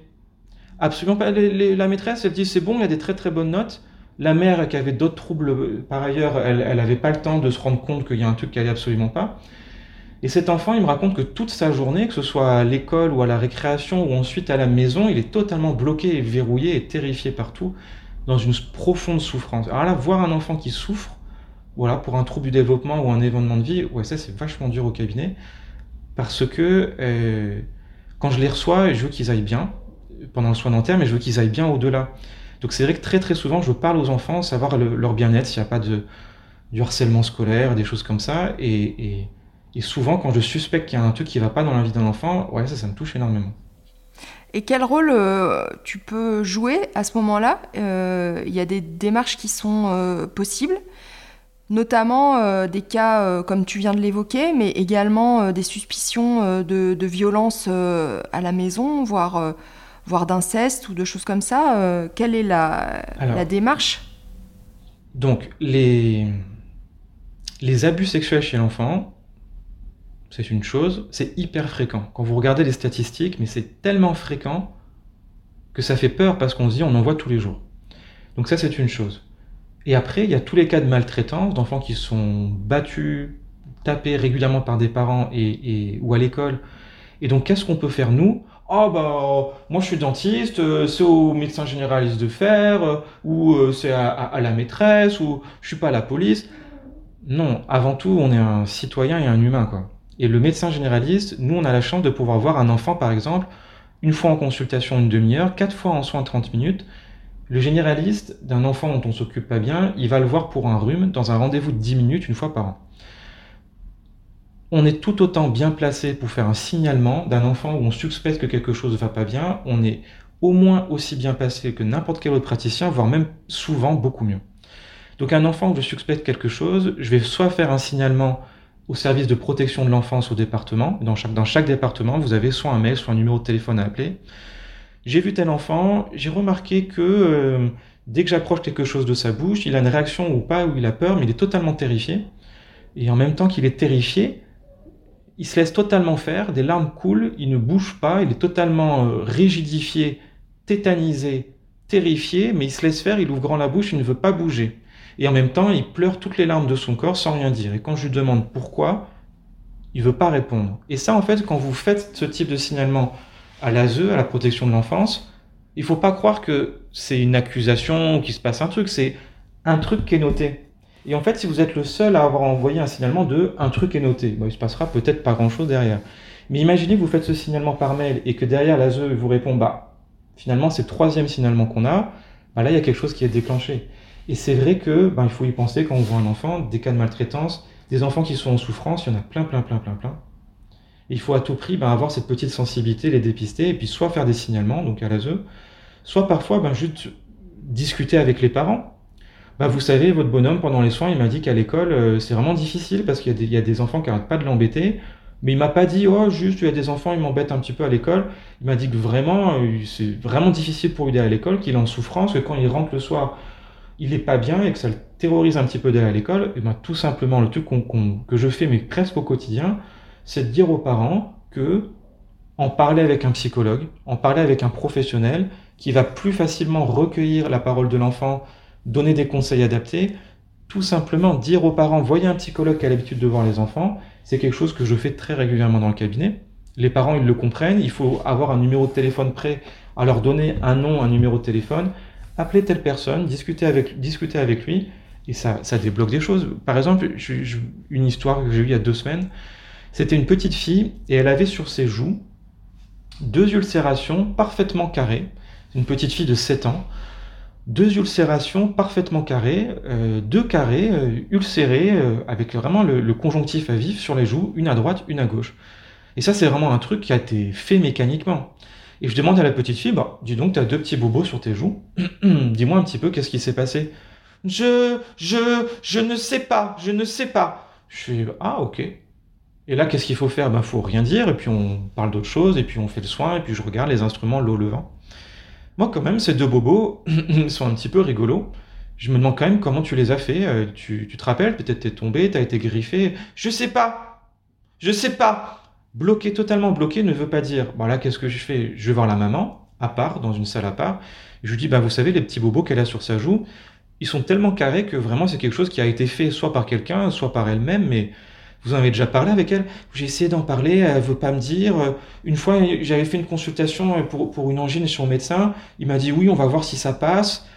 Absolument pas. La maîtresse, elle dit c'est bon, il a des très très bonnes notes. La mère, qui avait d'autres troubles euh, par ailleurs, elle elle avait pas le temps de se rendre compte qu'il y a un truc qui allait absolument pas. Et cet enfant, il me raconte que toute sa journée, que ce soit à l'école ou à la récréation ou ensuite à la maison, il est totalement bloqué et verrouillé et terrifié partout, dans une profonde souffrance. Alors là, voir un enfant qui souffre, voilà, pour un trouble du développement ou un événement de vie, ouais, ça c'est vachement dur au cabinet, parce que euh, quand je les reçois, je veux qu'ils aillent bien pendant le soin dentaire, mais je veux qu'ils aillent bien au-delà. Donc c'est vrai que très très souvent, je parle aux enfants, savoir le- leur bien-être, s'il n'y a pas de, du harcèlement scolaire, des choses comme ça, et, souvent, quand je suspecte qu'il y a un truc qui va pas dans la vie d'un enfant, ouais, ça, ça me touche énormément. Et quel rôle euh, tu peux jouer à ce moment-là? Euh, Il y a des démarches qui sont euh, possibles, notamment euh, des cas euh, comme tu viens de l'évoquer, mais également euh, des suspicions de, de violence à la maison, voire, voire d'inceste ou de choses comme ça. Quelle est la, Alors. la démarche? Donc, les, les abus sexuels chez l'enfant, c'est une chose, c'est hyper fréquent. Quand vous regardez les statistiques, mais c'est tellement fréquent que ça fait peur parce qu'on se dit on en voit tous les jours. Donc ça, c'est une chose. Et après, il y a tous les cas de maltraitance, d'enfants qui sont battus, tapés régulièrement par des parents et, ou à l'école. Et donc, qu'est-ce qu'on peut faire nous? Oh bah, moi je suis dentiste, euh, c'est au médecin généraliste de faire, euh, ou euh, c'est à la maîtresse, ou je suis pas à la police. Non, avant tout, on est un citoyen et un humain, quoi. Et le médecin généraliste, nous, on a la chance de pouvoir voir un enfant, par exemple, une fois en consultation une demi-heure, quatre fois en soins 30 minutes. Le généraliste d'un enfant dont on s'occupe pas bien, il va le voir pour un rhume dans un rendez-vous de 10 minutes une fois par an. On est tout autant bien placé pour faire un signalement d'un enfant où on suspecte que quelque chose ne va pas bien. On est au moins aussi bien placé que n'importe quel autre praticien, voire même souvent beaucoup mieux. Donc un enfant où je suspecte quelque chose, je vais soit faire un signalement au service de protection de l'enfance au département. Dans chaque, dans chaque département, vous avez soit un mail, soit un numéro de téléphone à appeler. J'ai vu tel enfant, j'ai remarqué que euh, dès que j'approche quelque chose de sa bouche, il a une réaction ou pas, ou il a peur, mais il est totalement terrifié. Et en même temps qu'il est terrifié, il se laisse totalement faire, des larmes coulent, il ne bouge pas, il est totalement euh, rigidifié, tétanisé, terrifié, mais il se laisse faire, il ouvre grand la bouche, il ne veut pas bouger. Et en même temps, il pleure toutes les larmes de son corps sans rien dire. Et quand je lui demande pourquoi, il veut pas répondre. Et ça, en fait, quand vous faites ce type de signalement à l'ASE, à la protection de l'enfance, il faut pas croire que c'est une accusation ou qu'il se passe un truc, c'est un truc qui est noté. Et en fait, si vous êtes le seul à avoir envoyé un signalement de un truc est noté, bon, il se passera peut-être pas grand-chose derrière. Mais imaginez que vous faites ce signalement par mail et que derrière l'ASE vous répond bah finalement c'est le troisième signalement qu'on a, bah là il y a quelque chose qui est déclenché. Et c'est vrai que bah, il faut y penser quand on voit un enfant, des cas de maltraitance, des enfants qui sont en souffrance, il y en a plein, plein, plein, plein, plein. Il faut à tout prix bah, avoir cette petite sensibilité, les dépister, et puis soit faire des signalements, donc à l'ASE, soit parfois bah, juste discuter avec les parents. Bah, vous savez, votre bonhomme, pendant les soins, il m'a dit qu'à l'école, euh, c'est vraiment difficile parce qu'il y, a des- enfants qui n'arrêtent pas de l'embêter. Mais il m'a pas dit, oh, juste, il y a des enfants, ils m'embêtent un petit peu à l'école. Il m'a dit que vraiment, euh, c'est vraiment difficile pour lui d'aller à l'école, qu'il est en souffrance, que quand il rentre le soir, il est pas bien et que ça le terrorise un petit peu d'aller à l'école. Et ben, tout simplement, le truc que je fais, mais presque au quotidien, c'est de dire aux parents que en parler avec un psychologue, en parler avec un professionnel qui va plus facilement recueillir la parole de l'enfant, donner des conseils adaptés, tout simplement dire aux parents, voyez un psychologue qui a l'habitude de voir les enfants, c'est quelque chose que je fais très régulièrement dans le cabinet. Les parents, ils le comprennent, il faut avoir un numéro de téléphone prêt à leur donner un nom, un numéro de téléphone, appeler telle personne, discuter avec, lui, et ça, débloque des choses. Par exemple, une histoire que j'ai eue il y a deux semaines, c'était une petite fille, et elle avait sur ses joues deux ulcérations parfaitement carrées, une petite fille de 7 ans, deux ulcérations parfaitement carrées, euh, deux carrés euh, ulcérés euh, avec vraiment le, le conjonctif à vif sur les joues, une à droite, une à gauche. Et ça, c'est vraiment un truc qui a été fait mécaniquement. Et je demande à la petite fille, bah, dis donc, tu as deux petits bobos sur tes joues. Dis-moi un petit peu, qu'est-ce qui s'est passé? Je, je, je ne sais pas, je ne sais pas. Je suis, ah, ok. Et là, qu'est-ce qu'il faut faire? Ben, faut rien dire, et puis on parle d'autre chose, et puis on fait le soin, et puis je regarde les instruments, l'eau, le vent. Moi, quand même, ces deux bobos sont un petit peu rigolos. Je me demande quand même comment tu les as fait. Euh, tu, te rappelles? Peut-être t'es tombé, t'as été griffé. Je sais pas. Je sais pas. Bloqué, totalement bloqué, ne veut pas dire. Bon là, qu'est-ce que je fais? Je vais voir la maman, à part, dans une salle à part. Je lui dis, bah vous savez, les petits bobos qu'elle a sur sa joue, ils sont tellement carrés que vraiment c'est quelque chose qui a été fait soit par quelqu'un, soit par elle-même, mais vous en avez déjà parlé avec elle? J'ai essayé d'en parler, elle veut pas me dire. Une fois, j'avais fait une consultation pour, pour une angine chez mon médecin. Il m'a dit oui, on va voir si ça passe.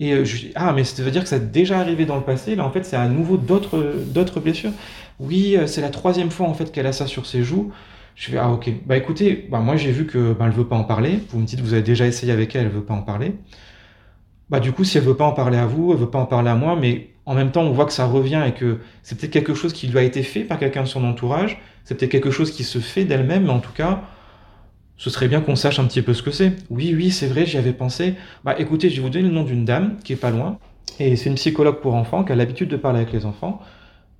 Et euh, je dis ah, mais ça veut dire que ça a déjà arrivé dans le passé? Là, en fait, c'est à nouveau d'autres blessures. Oui, euh, c'est la troisième fois en fait qu'elle a ça sur ses joues. Je fais ah ok. Bah écoutez, bah moi j'ai vu que bah, elle veut pas en parler. Vous me dites vous avez déjà essayé avec elle, elle veut pas en parler. Bah du coup si elle veut pas en parler à vous, elle veut pas en parler à moi, mais en même temps on voit que ça revient et que c'est peut-être quelque chose qui lui a été fait par quelqu'un de son entourage. C'est peut-être quelque chose qui se fait d'elle-même, mais en tout cas ce serait bien qu'on sache un petit peu ce que c'est. Oui oui c'est vrai j'y avais pensé. Bah écoutez je vais vous donner le nom d'une dame qui est pas loin et c'est une psychologue pour enfants qui a l'habitude de parler avec les enfants.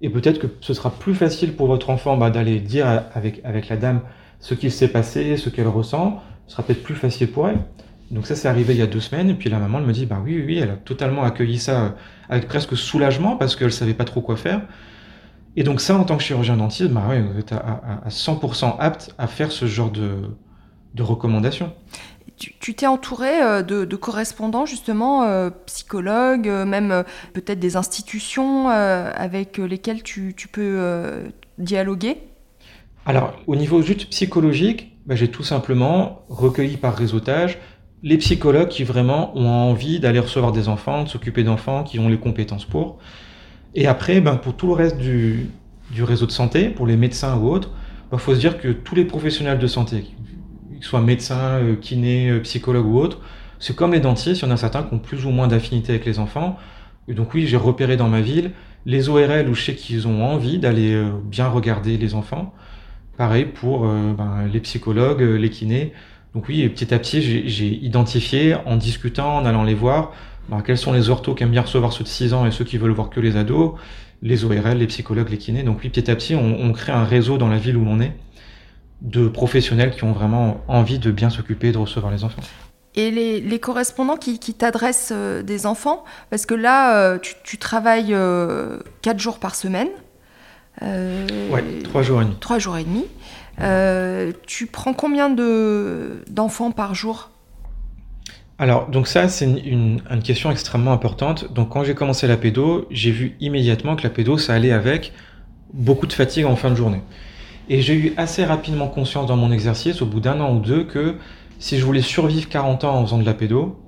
Et peut-être que ce sera plus facile pour votre enfant bah, d'aller dire avec, avec la dame ce qu'il s'est passé, ce qu'elle ressent. Ce sera peut-être plus facile pour elle. Donc ça, c'est arrivé il y a deux semaines. Et puis la maman, elle me dit, bah oui, oui, oui, elle a totalement accueilli ça euh, avec presque soulagement parce qu'elle savait pas trop quoi faire. Et donc ça, en tant que chirurgien dentiste, bah ouais, vous êtes à, 100% apte à faire ce genre de, de recommandations tu t'es entouré euh, de, correspondants, justement, euh, psychologues, même peut-être des institutions avec lesquelles tu, peux dialoguer? Alors, au niveau juste psychologique, bah, j'ai tout simplement recueilli par réseautage les psychologues qui vraiment ont envie d'aller recevoir des enfants, de s'occuper d'enfants, qui ont les compétences pour. Et après, ben, pour tout le reste du, réseau de santé, pour les médecins ou autres, il ben, faut se dire que tous les professionnels de santé, qu'ils soient médecins, euh, kinés, euh, psychologues ou autres, c'est comme les dentistes, il y en a certains qui ont plus ou moins d'affinité avec les enfants. Et donc oui, j'ai repéré dans ma ville les ORL où je sais qu'ils ont envie d'aller euh, bien regarder les enfants. Pareil pour ben, les psychologues, les kinés. Donc oui, petit à petit, j'ai identifié en discutant, en allant les voir, ben, quels sont les orthos qui aiment bien recevoir ceux de 6 ans et ceux qui veulent voir que les ados, les ORL, les psychologues, les kinés. Donc oui, petit à petit, on, on crée un réseau dans la ville où l'on est de professionnels qui ont vraiment envie de bien s'occuper de recevoir les enfants. Et les, correspondants qui, t'adressent euh, des enfants, parce que là, euh, tu, travailles euh, quatre jours par semaine. ouais, trois jours et demi. Trois jours et demi. Tu prends combien d'enfants par jour? Alors, donc ça, c'est une, une, question extrêmement importante. Donc, quand j'ai commencé la pédo, j'ai vu immédiatement que la pédo, ça allait avec beaucoup de fatigue en fin de journée. Et j'ai eu assez rapidement conscience dans mon exercice, au bout d'un an ou deux, que si je voulais survivre 40 ans en faisant de la pédo,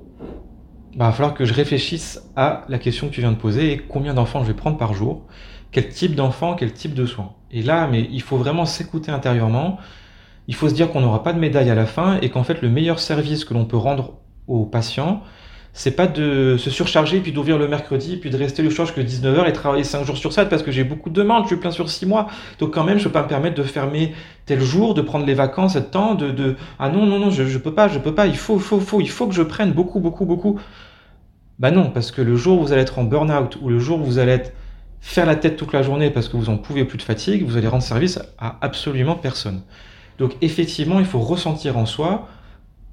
bah, il va falloir que je réfléchisse à la question que tu viens de poser et combien d'enfants je vais prendre par jour, quel type d'enfant, quel type de soins. Et là, mais il faut vraiment s'écouter intérieurement. Il faut se dire qu'on n'aura pas de médaille à la fin et qu'en fait, le meilleur service que l'on peut rendre aux patients, c'est pas de se surcharger puis d'ouvrir le mercredi puis de rester le soir jusqu'à 19h et travailler 5 jours sur 7 parce que j'ai beaucoup de demandes, je suis plein sur 6 mois. Donc quand même, je peux pas me permettre de fermer tel jour, de prendre les vacances, ce temps, de, de ah non non non, je, je peux pas, je peux pas, il faut faut faut, il faut que je prenne beaucoup beaucoup beaucoup. Bah non, parce que le jour où vous allez être en burn-out ou le jour où vous allez être faire la tête toute la journée parce que vous en pouvez plus de fatigue, vous allez rendre service à absolument personne. Donc effectivement, il faut ressentir en soi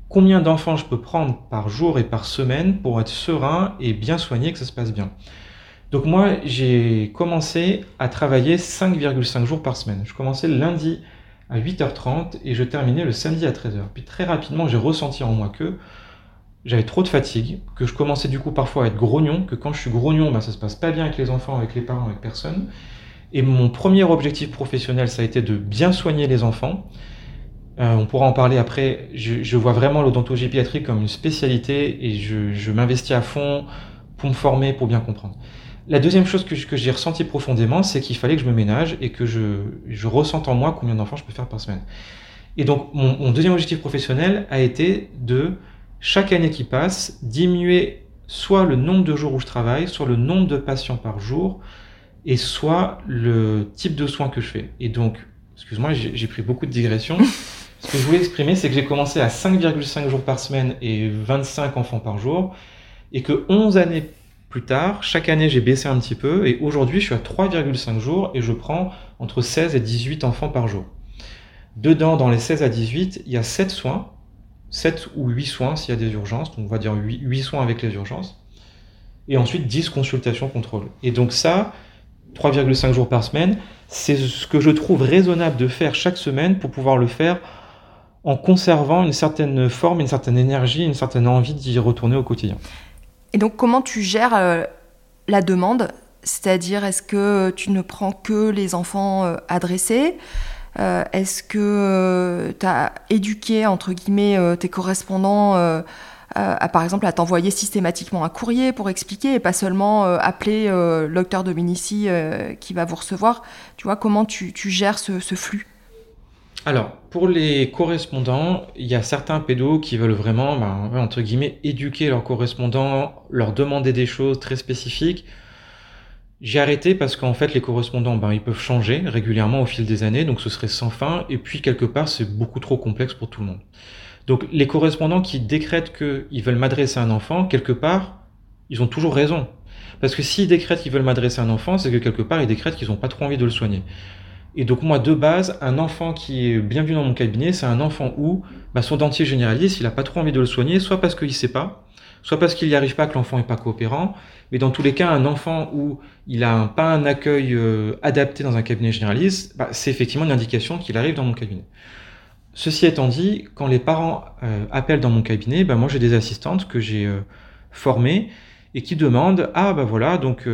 combien d'enfants je peux prendre par jour et par semaine pour être serein et bien soigné, que ça se passe bien. Donc moi, j'ai commencé à travailler 5,5 jours par semaine. Je commençais le lundi à 8h30 et je terminais le samedi à 13h. Puis très rapidement, j'ai ressenti en moi que j'avais trop de fatigue, que je commençais du coup parfois à être grognon, que quand je suis grognon, ben, ça se passe pas bien avec les enfants, avec les parents, avec personne. Et mon premier objectif professionnel, ça a été de bien soigner les enfants euh, on pourra en parler après. Je, vois vraiment l'odontologie pédiatrique comme une spécialité et je, m'investis à fond pour me former, pour bien comprendre. La deuxième chose que, j'ai ressenti profondément, c'est qu'il fallait que je me ménage et que je, ressente en moi combien d'enfants je peux faire par semaine. Et donc, mon, deuxième objectif professionnel a été de, chaque année qui passe, diminuer soit le nombre de jours où je travaille, soit le nombre de patients par jour, et soit le type de soins que je fais. Et donc, excuse-moi, j'ai pris beaucoup de digressions. Ce que je voulais exprimer, c'est que j'ai commencé à 5,5 jours par semaine et 25 enfants par jour, et que 11 années plus tard, chaque année j'ai baissé un petit peu, et aujourd'hui je suis à 3,5 jours et je prends entre 16 et 18 enfants par jour. Dedans, dans les 16 à 18, il y a 7 soins, 7 ou 8 soins s'il y a des urgences, donc on va dire 8, 8 soins avec les urgences, et ensuite 10 consultations contrôle. Et donc ça, 3,5 jours par semaine, c'est ce que je trouve raisonnable de faire chaque semaine pour pouvoir le faire en conservant une certaine forme, une certaine énergie, une certaine envie d'y retourner au quotidien. Et donc comment tu gères euh, la demande? C'est-à-dire est-ce que tu ne prends que les enfants euh, adressés? Euh, Est-ce que tu as éduqué, entre guillemets, euh, tes correspondants euh, à, par exemple, à t'envoyer systématiquement un courrier pour expliquer et pas seulement euh, appeler euh, le docteur Dominici euh, qui va vous recevoir? Tu vois, comment tu, gères ce, flux? Alors, pour les correspondants, il y a certains pédos qui veulent vraiment, ben, entre guillemets, éduquer leurs correspondants, leur demander des choses très spécifiques. J'ai arrêté parce qu'en fait, les correspondants, ben, ils peuvent changer régulièrement au fil des années, donc ce serait sans fin, et puis quelque part, c'est beaucoup trop complexe pour tout le monde. Donc, les correspondants qui décrètent qu'ils veulent m'adresser à un enfant, quelque part, ils ont toujours raison. Parce que s'ils décrètent qu'ils veulent m'adresser à un enfant, c'est que quelque part, ils décrètent qu'ils n'ont pas trop envie de le soigner. Et donc moi, de base, un enfant qui est bienvenu dans mon cabinet, c'est un enfant où bah, son dentier généraliste, il n'a pas trop envie de le soigner, soit parce qu'il ne sait pas, soit parce qu'il n'y arrive pas, que l'enfant n'est pas coopérant. Mais dans tous les cas, un enfant où il n'a pas un accueil euh, adapté dans un cabinet généraliste, bah, c'est effectivement une indication qu'il arrive dans mon cabinet. Ceci étant dit, quand les parents euh, appellent dans mon cabinet, bah, moi j'ai des assistantes que j'ai euh, formées et qui demandent Ah, bah voilà, donc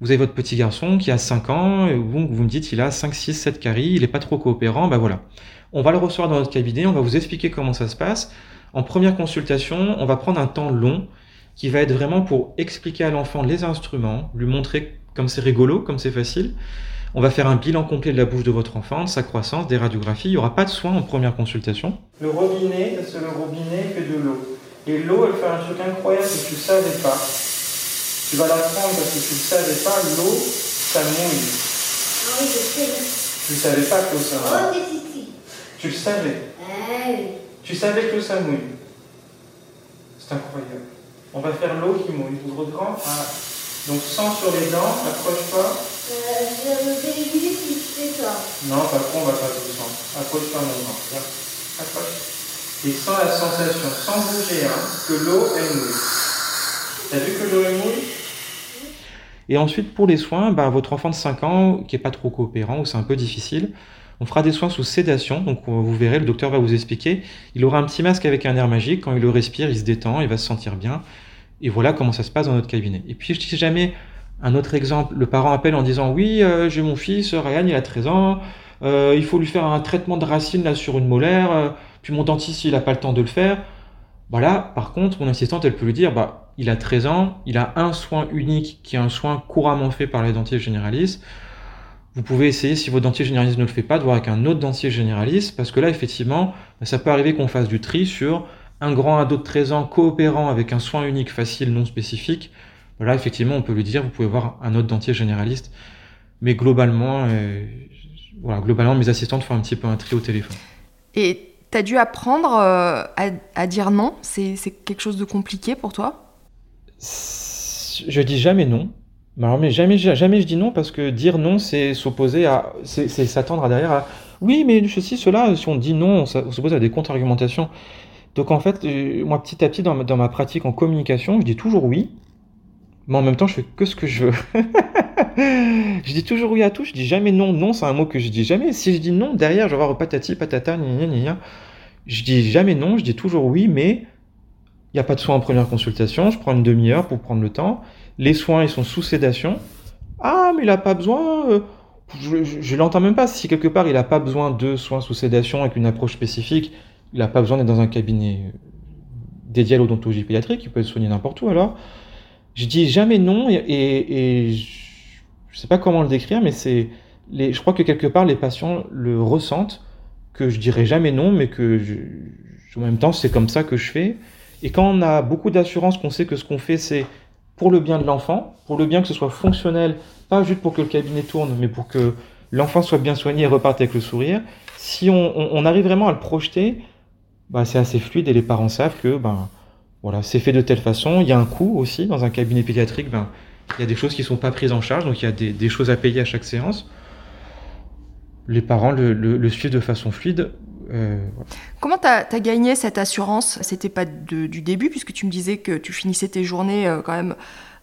vous avez votre petit garçon qui a 5 ans, et vous, me dites il a 5, 6, 7 caries, il n'est pas trop coopérant, bah voilà. On va le recevoir dans notre cabinet, on va vous expliquer comment ça se passe. En première consultation, on va prendre un temps long qui va être vraiment pour expliquer à l'enfant les instruments, lui montrer comme c'est rigolo, comme c'est facile. On va faire un bilan complet de la bouche de votre enfant, de sa croissance, des radiographies. Il n'y aura pas de soins en première consultation. Le robinet, parce que le robinet fait de l'eau. Et l'eau, elle fait un truc incroyable que tu ne savais pas. Tu vas l'apprendre parce que tu ne savais pas, l'eau, ça mouille. Ah oui, je sais. Tu ne savais pas que l'eau, ça mouille. Oh. Tu le savais. Ah oui. Tu savais que ça mouille. C'est incroyable. On va faire l'eau qui mouille. Donc, sang sur les dents, approche pas. Euh, je visites si tu fais. Non, pas trop, on va pas tout sang. Approche pas mon grand. Viens. Approche. Et sens la sensation, sans bouger, hein, que l'eau, elle mouille. T'as vu que l'eau, elle mouille? Et ensuite, pour les soins, bah, votre enfant de 5 ans qui est pas trop coopérant ou c'est un peu difficile, on fera des soins sous sédation. Donc, vous verrez, le docteur va vous expliquer. Il aura un petit masque avec un air magique. Quand il le respire, il se détend, il va se sentir bien. Et voilà comment ça se passe dans notre cabinet. Et puis, si jamais un autre exemple, le parent appelle en disant Oui, euh, j'ai mon fils, Ryan, il a 13 ans, euh, il faut lui faire un traitement de racine là, sur une molaire, euh, puis mon dentiste, il n'a pas le temps de le faire. Voilà, par contre, mon assistante, elle peut lui dire bah, Il a 13 ans, il a un soin unique qui est un soin couramment fait par les dentiers généralistes. Vous pouvez essayer, si votre dentier généraliste ne le fait pas, de voir avec un autre dentier généraliste, parce que là, effectivement, ça peut arriver qu'on fasse du tri sur un grand ado de 13 ans coopérant avec un soin unique facile, non spécifique. Là, effectivement, on peut lui dire, vous pouvez voir un autre dentier généraliste. Mais globalement, euh, voilà, globalement, mes assistantes font un petit peu un tri au téléphone. Et tu as dû apprendre euh, à, à dire non? C'est c'est quelque chose de compliqué pour toi? Je dis jamais non. Mais Alors, mais jamais, jamais je dis non parce que dire non, c'est s'opposer à, c'est s'attendre à derrière à, oui, mais ceci, cela, si on dit non, on s'oppose à des contre-argumentations. Donc en fait, euh, moi, petit à petit, dans ma, dans ma pratique en communication, je dis toujours oui, mais en même temps, je fais que ce que je veux. je dis toujours oui à tout, je dis jamais non. Non, c'est un mot que je dis jamais. Si je dis non, derrière, je vais avoir patati, patata, gna gna gna. Je dis jamais non, je dis toujours oui, mais il n'y a pas de soin en première consultation. Je prends une demi-heure pour prendre le temps. Les soins, ils sont sous sédation. Ah, mais il n'a pas besoin. euh, je je l'entends même pas. Si quelque part il n'a pas besoin de soins sous sédation avec une approche spécifique, il n'a pas besoin d'être dans un cabinet euh, dédié à l'odontologie pédiatrique, il peut être soigné n'importe où alors. Je dis jamais non et, je ne sais pas comment le décrire, mais c'est les, je crois que quelque part les patients le ressentent que je dirais jamais non, mais que en même temps c'est comme ça que je fais. Et quand on a beaucoup d'assurance qu'on sait que ce qu'on fait c'est pour le bien de l'enfant, pour le bien que ce soit fonctionnel, pas juste pour que le cabinet tourne, mais pour que l'enfant soit bien soigné et reparte avec le sourire. Si on, arrive vraiment à le projeter, bah, c'est assez fluide et les parents savent que voilà, c'est fait de telle façon. Il y a un coût aussi dans un cabinet pédiatrique. Ben, il y a des choses qui ne sont pas prises en charge, donc il y a des, choses à payer à chaque séance. Les parents le suivent de façon fluide. Euh. Comment tu as, gagné cette assurance? C'était pas de- du début, puisque tu me disais que tu finissais tes journées euh, quand même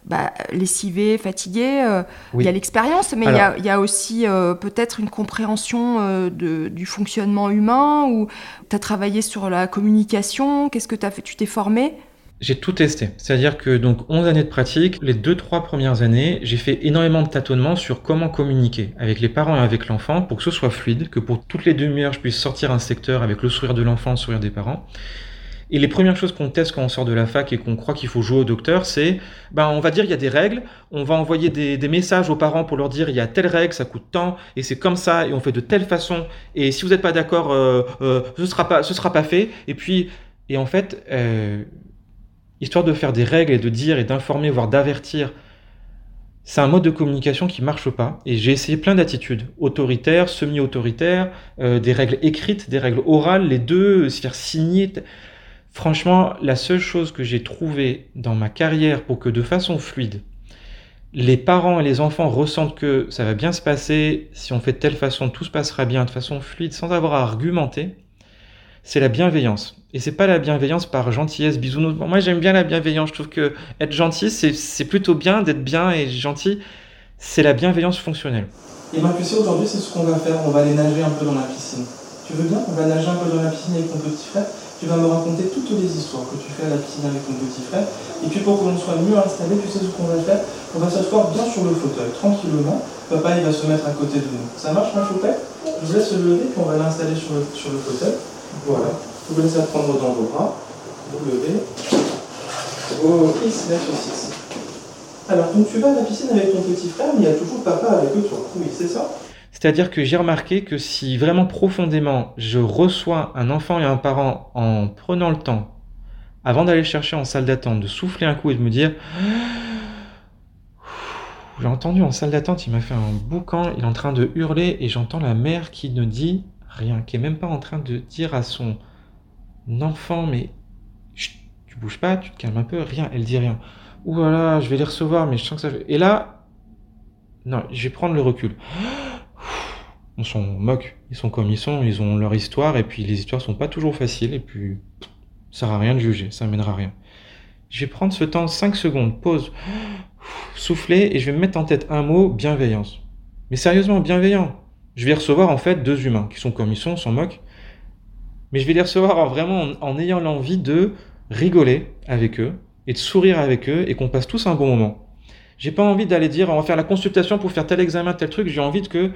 bah, lessivé, fatigué. euh, Il Oui. y a l'expérience, mais il y a- Alors- il y, a aussi peut-être une compréhension de- du fonctionnement humain, ou tu as travaillé sur la communication? Qu'est-ce que tu as fait? Tu t'es formé J'ai tout testé. C'est-à-dire que donc 11 années de pratique, les deux trois premières années, j'ai fait énormément de tâtonnements sur comment communiquer avec les parents et avec l'enfant pour que ce soit fluide, que pour toutes les demi-heures je puisse sortir un secteur avec le sourire de l'enfant, le sourire des parents. Et les premières choses qu'on teste quand on sort de la fac et qu'on croit qu'il faut jouer au docteur, c'est, ben, on va dire il y a des règles, on va envoyer des, des messages aux parents pour leur dire il y a telle règle, ça coûte tant, et c'est comme ça, et on fait de telle façon, et si vous n'êtes pas d'accord, euh, euh, ce sera pas, ce sera pas fait. Et puis, et en fait, euh, histoire de faire des règles et de dire et d'informer, voire d'avertir, c'est un mode de communication qui marche pas. Et j'ai essayé plein d'attitudes, autoritaires, semi-autoritaires, euh, des règles écrites, des règles orales, les deux, euh, se faire signer. Franchement, la seule chose que j'ai trouvée dans ma carrière pour que de façon fluide, les parents et les enfants ressentent que ça va bien se passer, si on fait de telle façon, tout se passera bien de façon fluide, sans avoir à argumenter, c'est la bienveillance. Et c'est pas la bienveillance par gentillesse, bisounours. Bon, moi, j'aime bien la bienveillance. Je trouve que être gentil, c'est plutôt bien d'être bien et gentil. C'est la bienveillance fonctionnelle. Et tu sais, aujourd'hui, c'est ce qu'on va faire. On va aller nager un peu dans la piscine. Tu veux bien? On va nager un peu dans la piscine avec ton petit frère. Tu vas me raconter toutes les histoires que tu fais à la piscine avec ton petit frère. Et puis, pour que l'on soit mieux installé, tu sais ce qu'on va faire? On va s'asseoir bien sur le fauteuil, tranquillement. Papa, il va se mettre à côté de nous. Ça marche, ma choupette Je vous laisse le lever, puis on va l'installer sur sur le fauteuil. Voilà. Vous vous laissez prendre dans vos bras. Se lève sur six. Alors, donc tu vas à la piscine avec ton petit frère, mais il y a toujours papa avec toi. Oui, c'est ça? C'est-à-dire que j'ai remarqué que si vraiment profondément je reçois un enfant et un parent en prenant le temps, avant d'aller le chercher en salle d'attente, de souffler un coup et de me dire J'ai entendu en salle d'attente, il m'a fait un boucan, il est en train de hurler et j'entends la mère qui ne dit rien, qui est même pas en train de dire à son enfant Mais chut, tu bouges pas, tu te calmes un peu, rien, elle dit rien. Ouh là là, je vais les recevoir, mais je sens que ça. Et là, non, je vais prendre le recul. On s'en moque, ils sont comme ils sont, ils ont leur histoire, et puis les histoires sont pas toujours faciles, et puis ça sert à rien de juger, ça mènera à rien. Je vais prendre ce temps, 5 secondes, pause, souffler, et je vais me mettre en tête un mot, bienveillance. Mais sérieusement, bienveillant. Je vais recevoir en fait deux humains qui sont comme ils sont, on s'en moque. Mais je vais les recevoir en- vraiment en, ayant l'envie de rigoler avec eux et de sourire avec eux et qu'on passe tous un bon moment. J'ai pas envie d'aller dire on va faire la consultation pour faire tel examen, tel truc. J'ai envie de que.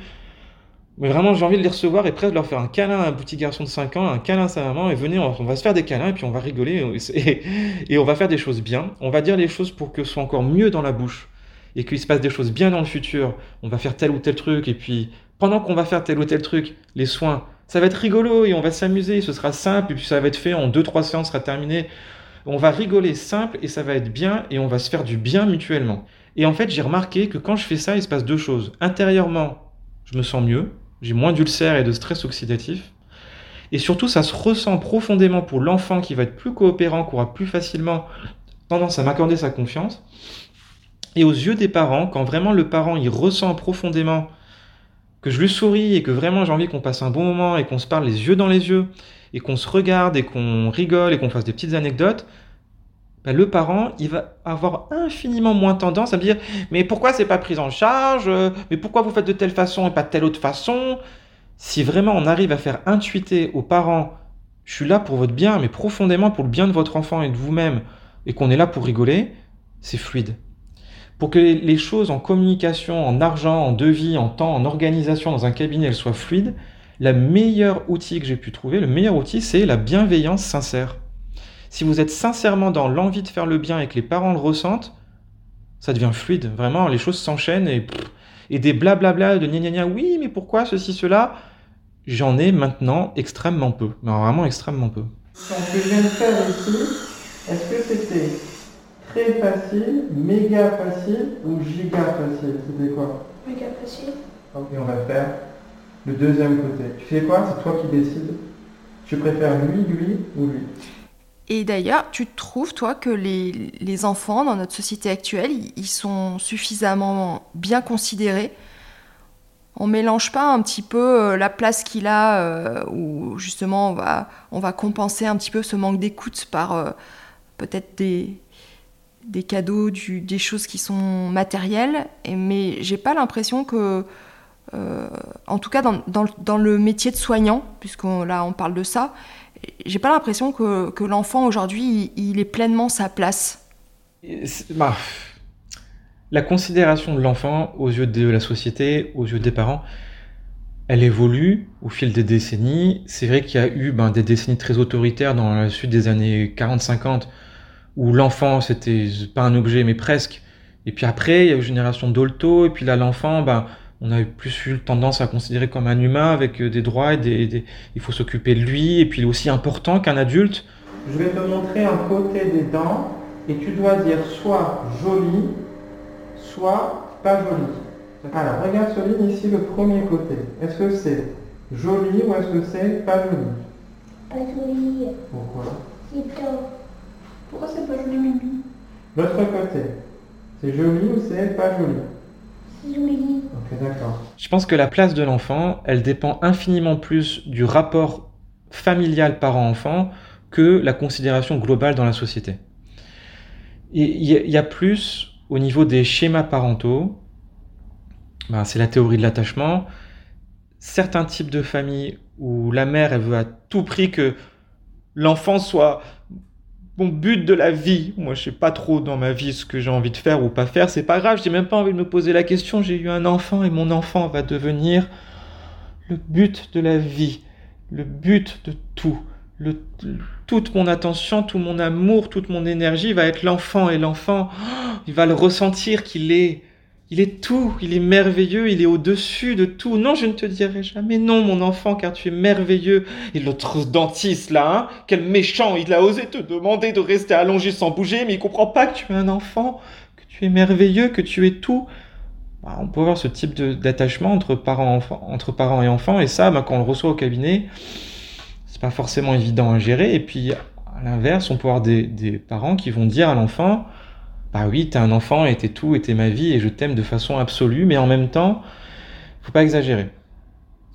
Mais vraiment, j'ai envie de les recevoir et presque de leur faire un câlin à un petit garçon de 5 ans, un câlin à sa maman, et venez, on on va se faire des câlins, et puis on va rigoler, et, et on va faire des choses bien. On va dire les choses pour que ce soit encore mieux dans la bouche, et qu'il se passe des choses bien dans le futur. On va faire tel ou tel truc, et puis pendant qu'on va faire tel ou tel truc, les soins, ça va être rigolo, et on va s'amuser, ce sera simple, et puis ça va être fait en 2-3 séances, sera terminé. On va rigoler simple, et ça va être bien, et on va se faire du bien mutuellement. Et en fait, j'ai remarqué que quand je fais ça, il se passe deux choses. Intérieurement, je me sens mieux, j'ai moins d'ulcères et de stress oxydatif. Et surtout, ça se ressent profondément pour l'enfant qui va être plus coopérant, qui aura plus facilement tendance à m'accorder sa confiance. Et aux yeux des parents, quand vraiment le parent il ressent profondément que je lui souris et que vraiment j'ai envie qu'on passe un bon moment et qu'on se parle les yeux dans les yeux et qu'on se regarde et qu'on rigole et qu'on fasse des petites anecdotes, ben, le parent, il va avoir infiniment moins tendance à me dire mais pourquoi c'est pas pris en charge? Mais pourquoi vous faites de telle façon et pas de telle autre façon? Si vraiment on arrive à faire intuiter aux parents je suis là pour votre bien, mais profondément pour le bien de votre enfant et de vous-même, et qu'on est là pour rigoler, c'est fluide. Pour que les- choses en communication, en argent, en devis, en temps, en organisation dans un cabinet, elles soient fluides, le meilleur outil que j'ai pu trouver, le meilleur outil, c'est la bienveillance sincère. Si vous êtes sincèrement dans l'envie de faire le bien et que les parents le ressentent, ça devient fluide. Vraiment, les choses s'enchaînent et, des blablabla de gna gna oui, mais pourquoi ceci, cela? J'en ai maintenant extrêmement peu. Mais vraiment extrêmement peu. Je viens de faire ici, est-ce que c'était très facile, méga facile ou giga facile C'était quoi Méga facile. Ok, on va faire le deuxième côté. Tu sais quoi C'est toi qui décides. Tu préfères lui, lui ou lui? Et d'ailleurs, tu trouves, toi, que les, les enfants dans notre société actuelle, ils- sont suffisamment bien considérés? On mélange pas un petit peu euh, la place qu'il a, euh, où justement on va, on va compenser un petit peu ce manque d'écoute par euh, peut-être des, des cadeaux, des choses qui sont matérielles, mais j'ai pas l'impression que, euh, en tout cas dans, le- métier de soignant, puisque là on parle de ça, j'ai pas l'impression que, l'enfant aujourd'hui il, ait pleinement sa place. Bah, la considération de l'enfant aux yeux de la société, aux yeux des parents, elle évolue au fil des décennies. C'est vrai qu'il y a eu ben, des décennies très autoritaires dans la suite des années 40-50 où l'enfant c'était pas un objet mais presque. Et puis après, il y a eu une génération d'Olto, et puis là l'enfant, ben, on a eu plus eu tendance à considérer comme un humain avec euh, des droits et des, des- il faut s'occuper de lui, et puis il est aussi important qu'un adulte. Je vais te montrer un côté des dents et tu dois dire soit joli, soit pas joli. Alors, regarde celui ici, le premier côté. Est-ce que c'est joli ou est-ce que c'est pas joli? Pas joli. Pourquoi? C'est. Pourquoi c'est pas joli, Mimi? L'autre côté, c'est joli ou c'est pas joli? C'est joli. Ok, d'accord. Je pense que la place de l'enfant, elle dépend infiniment plus du rapport familial parent-enfant que la considération globale dans la société. Et Il y, a- il y a plus au niveau des schémas parentaux, ben, c'est la théorie de l'attachement, certains types de familles où la mère elle veut à tout prix que l'enfant soit mon but de la vie. Moi, je sais pas trop dans ma vie ce que j'ai envie de faire ou pas faire. C'est pas grave, j'ai même pas envie de me poser la question. J'ai eu un enfant et mon enfant va devenir le but de la vie, le but de tout. Le, toute mon attention, tout mon amour, toute mon énergie va être l'enfant et l'enfant, oh, il va le ressentir qu'il est, il est tout, il est merveilleux, il est au-dessus de tout. Non, je ne te dirai jamais non, mon enfant, car tu es merveilleux. Et l'autre dentiste là, hein, quel méchant, il a osé te demander de rester allongé sans bouger, mais il comprend pas que tu es un enfant, que tu es merveilleux, que tu es tout. Bah, on peut avoir ce type d'attachement entre parents, et enfants, et ça, bah, quand on le reçoit au cabinet, c'est pas forcément évident à gérer. Et puis, à l'inverse, on peut avoir des parents qui vont dire à l'enfant, bah oui, t'es un enfant et t'es tout et t'es ma vie et je t'aime de façon absolue, mais en même temps, faut pas exagérer.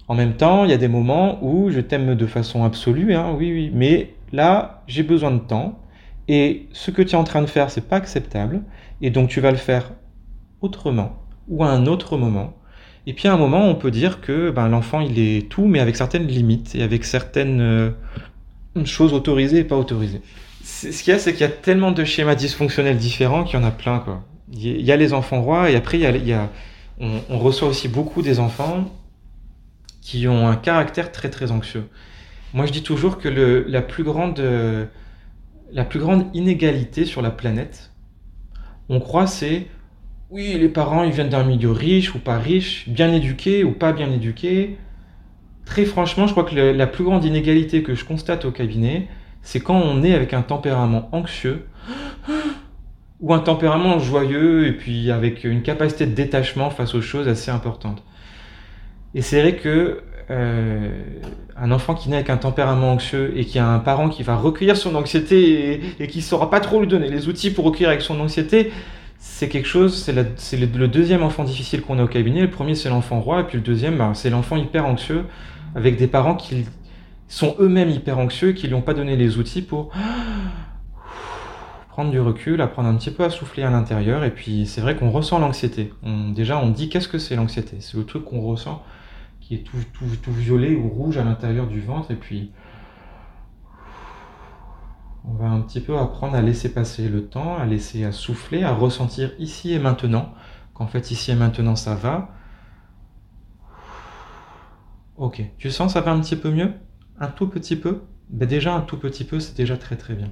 En même temps, il y a des moments où je t'aime de façon absolue, hein, oui, oui, mais là, j'ai besoin de temps et ce que tu es en train de faire, c'est pas acceptable et donc tu vas le faire autrement ou à un autre moment. Et puis à un moment, on peut dire que ben, l'enfant, il est tout, mais avec certaines limites et avec certaines euh, choses autorisées et pas autorisées. Ce qu'il y a, c'est qu'il y a tellement de schémas dysfonctionnels différents qu'il y en a plein. Il y a- les enfants rois et après, il y a, on, reçoit aussi beaucoup des enfants qui ont un caractère très très anxieux. Moi, je dis toujours que la, plus grande, inégalité sur la planète, on croit, c'est oui, les parents, ils viennent d'un milieu riche ou pas riche, bien éduqué ou pas bien éduqué. Très franchement, je crois que la plus grande inégalité que je constate au cabinet, c'est quand on est avec un tempérament anxieux ou un tempérament joyeux et puis avec une capacité de détachement face aux choses assez importante. Et c'est vrai que euh, un enfant qui naît avec un tempérament anxieux et qui a un parent qui va recueillir son anxiété et, qui saura pas trop lui donner les outils pour recueillir avec son anxiété, c'est quelque chose, c'est le, deuxième enfant difficile qu'on a au cabinet. Le premier, c'est l'enfant roi, et puis le deuxième, bah, c'est l'enfant hyper anxieux, avec des parents qui sont eux-mêmes hyper anxieux, qui lui ont pas donné les outils pour prendre du recul, apprendre un petit peu à souffler à l'intérieur. Et puis, c'est vrai qu'on ressent l'anxiété. Déjà, on dit qu'est-ce que c'est l'anxiété? C'est le truc qu'on ressent, qui est tout, tout, tout violet ou rouge à l'intérieur du ventre, et puis on va un petit peu apprendre à laisser passer le temps, à laisser à souffler, à ressentir ici et maintenant, qu'en fait ici et maintenant ça va. Ok, tu sens ça va un petit peu mieux? Un tout petit peu ben Déjà un tout petit peu, c'est déjà très très bien.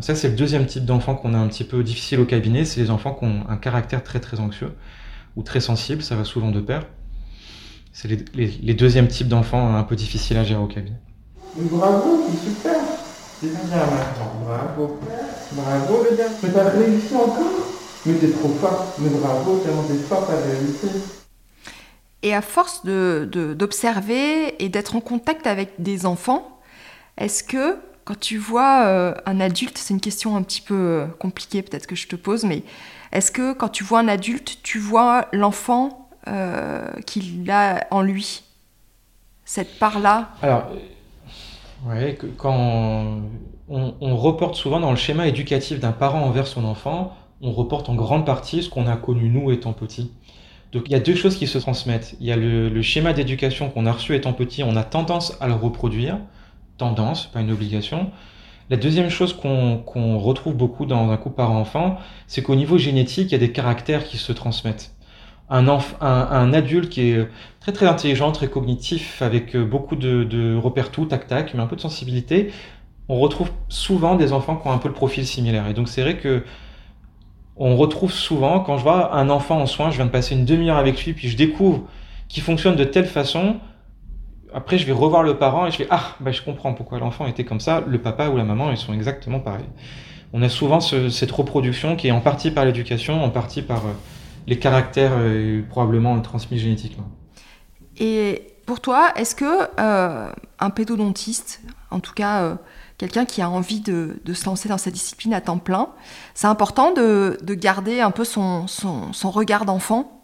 Ça c'est le deuxième type d'enfant qu'on a un petit peu difficile au cabinet, c'est les enfants qui ont un caractère très très anxieux ou très sensible, ça va souvent de pair. C'est les, les, les deuxièmes types d'enfants un peu difficiles à gérer au cabinet. Bravo, c'est super. C'est bien maintenant. Bravo. Bravo le gars. Mais t'as réussi encore? Mais t'es trop fort. Mais bravo, tellement t'es fort, t'as réussi. Et à force de- de- d'observer et d'être en contact avec des enfants, est-ce que quand tu vois euh, un adulte, c'est une question un petit peu euh, compliquée peut-être que je te pose, mais est-ce que quand tu vois un adulte, tu vois l'enfant euh, qu'il a en lui? Cette part-là? Alors, ouais, que- quand on, on reporte souvent dans le schéma éducatif d'un parent envers son enfant, on reporte en grande partie ce qu'on a connu nous étant petits. Donc il y a deux choses qui se transmettent. Il y a le, schéma d'éducation qu'on a reçu étant petit, on a tendance à le reproduire. Tendance, pas une obligation. La deuxième chose qu'on retrouve beaucoup dans un couple parent-enfant, c'est qu'au niveau génétique, il y a des caractères qui se transmettent. Un, adulte qui est très très intelligent, très cognitif, avec euh, beaucoup de, de repères tout, tac tac, mais un peu de sensibilité, on retrouve souvent des enfants qui ont un peu le profil similaire. Et donc c'est vrai que on retrouve souvent, quand je vois un enfant en soins, je viens de passer une demi-heure avec lui, puis je découvre qu'il fonctionne de telle façon, après je vais revoir le parent et je fais Ah, bah, je comprends pourquoi l'enfant était comme ça, le papa ou la maman, ils sont exactement pareils. On a souvent ce- cette reproduction qui est en partie par l'éducation, en partie par euh, les caractères euh, probablement transmis génétiquement. Et pour toi, est-ce que euh, un pédodontiste, en tout cas quelqu'un qui a envie de, se lancer dans cette discipline à temps plein, c'est important de, de garder un peu son, regard d'enfant.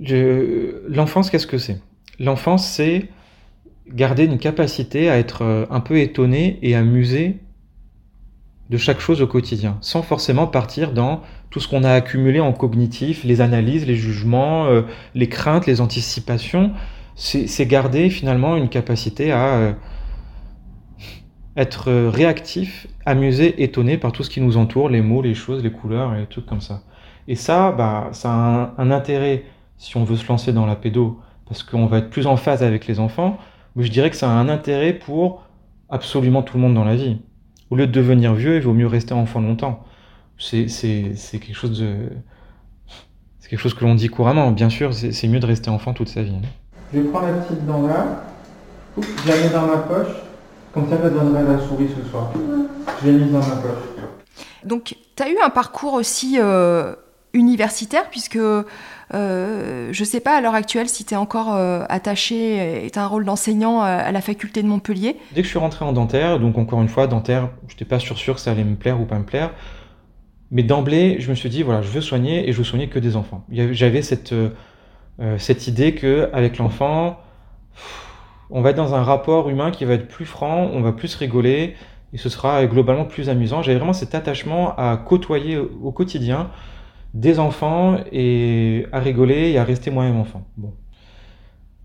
Je- L'enfance, qu'est-ce que c'est? L'enfance, c'est garder une capacité à être euh, un peu étonné et amusé de chaque chose au quotidien, sans forcément partir dans tout ce qu'on a accumulé en cognitif, les analyses, les jugements, euh, les craintes, les anticipations. C'est c'est garder finalement une capacité à euh, être euh, réactif, amusé, étonné par tout ce qui nous entoure, les mots, les choses, les couleurs et les trucs comme ça. Et ça, bah, ça a un, intérêt si on veut se lancer dans la pédo, parce qu'on va être plus en phase avec les enfants, mais je dirais que ça a un intérêt pour absolument tout le monde dans la vie. Au lieu de devenir vieux, il vaut mieux rester enfant longtemps. C'est quelque chose. C'est quelque chose que l'on dit couramment. Bien sûr, c'est mieux de rester enfant toute sa vie. Je prends la petite dent là, je la mets dans ma poche, comme ça je la donnerai à la souris ce soir. Je l'ai mise dans ma poche. Donc, tu as eu un parcours aussi euh, universitaire, puisque euh, je ne sais pas à l'heure actuelle si tu es encore euh, attaché et tu as un rôle d'enseignant à, à la faculté de Montpellier. Dès que je suis rentré en dentaire, donc encore une fois, dentaire, je n'étais pas sûr, sûr que ça allait me plaire ou pas me plaire. Mais d'emblée, je me suis dit, voilà, je veux soigner et je veux soigner que des enfants. J'avais cette, cette idée que avec l'enfant, pff, on va être dans un rapport humain qui va être plus franc, on va plus rigoler et ce sera globalement plus amusant. J'avais vraiment cet attachement à côtoyer au quotidien des enfants et à rigoler et à rester moi-même enfant.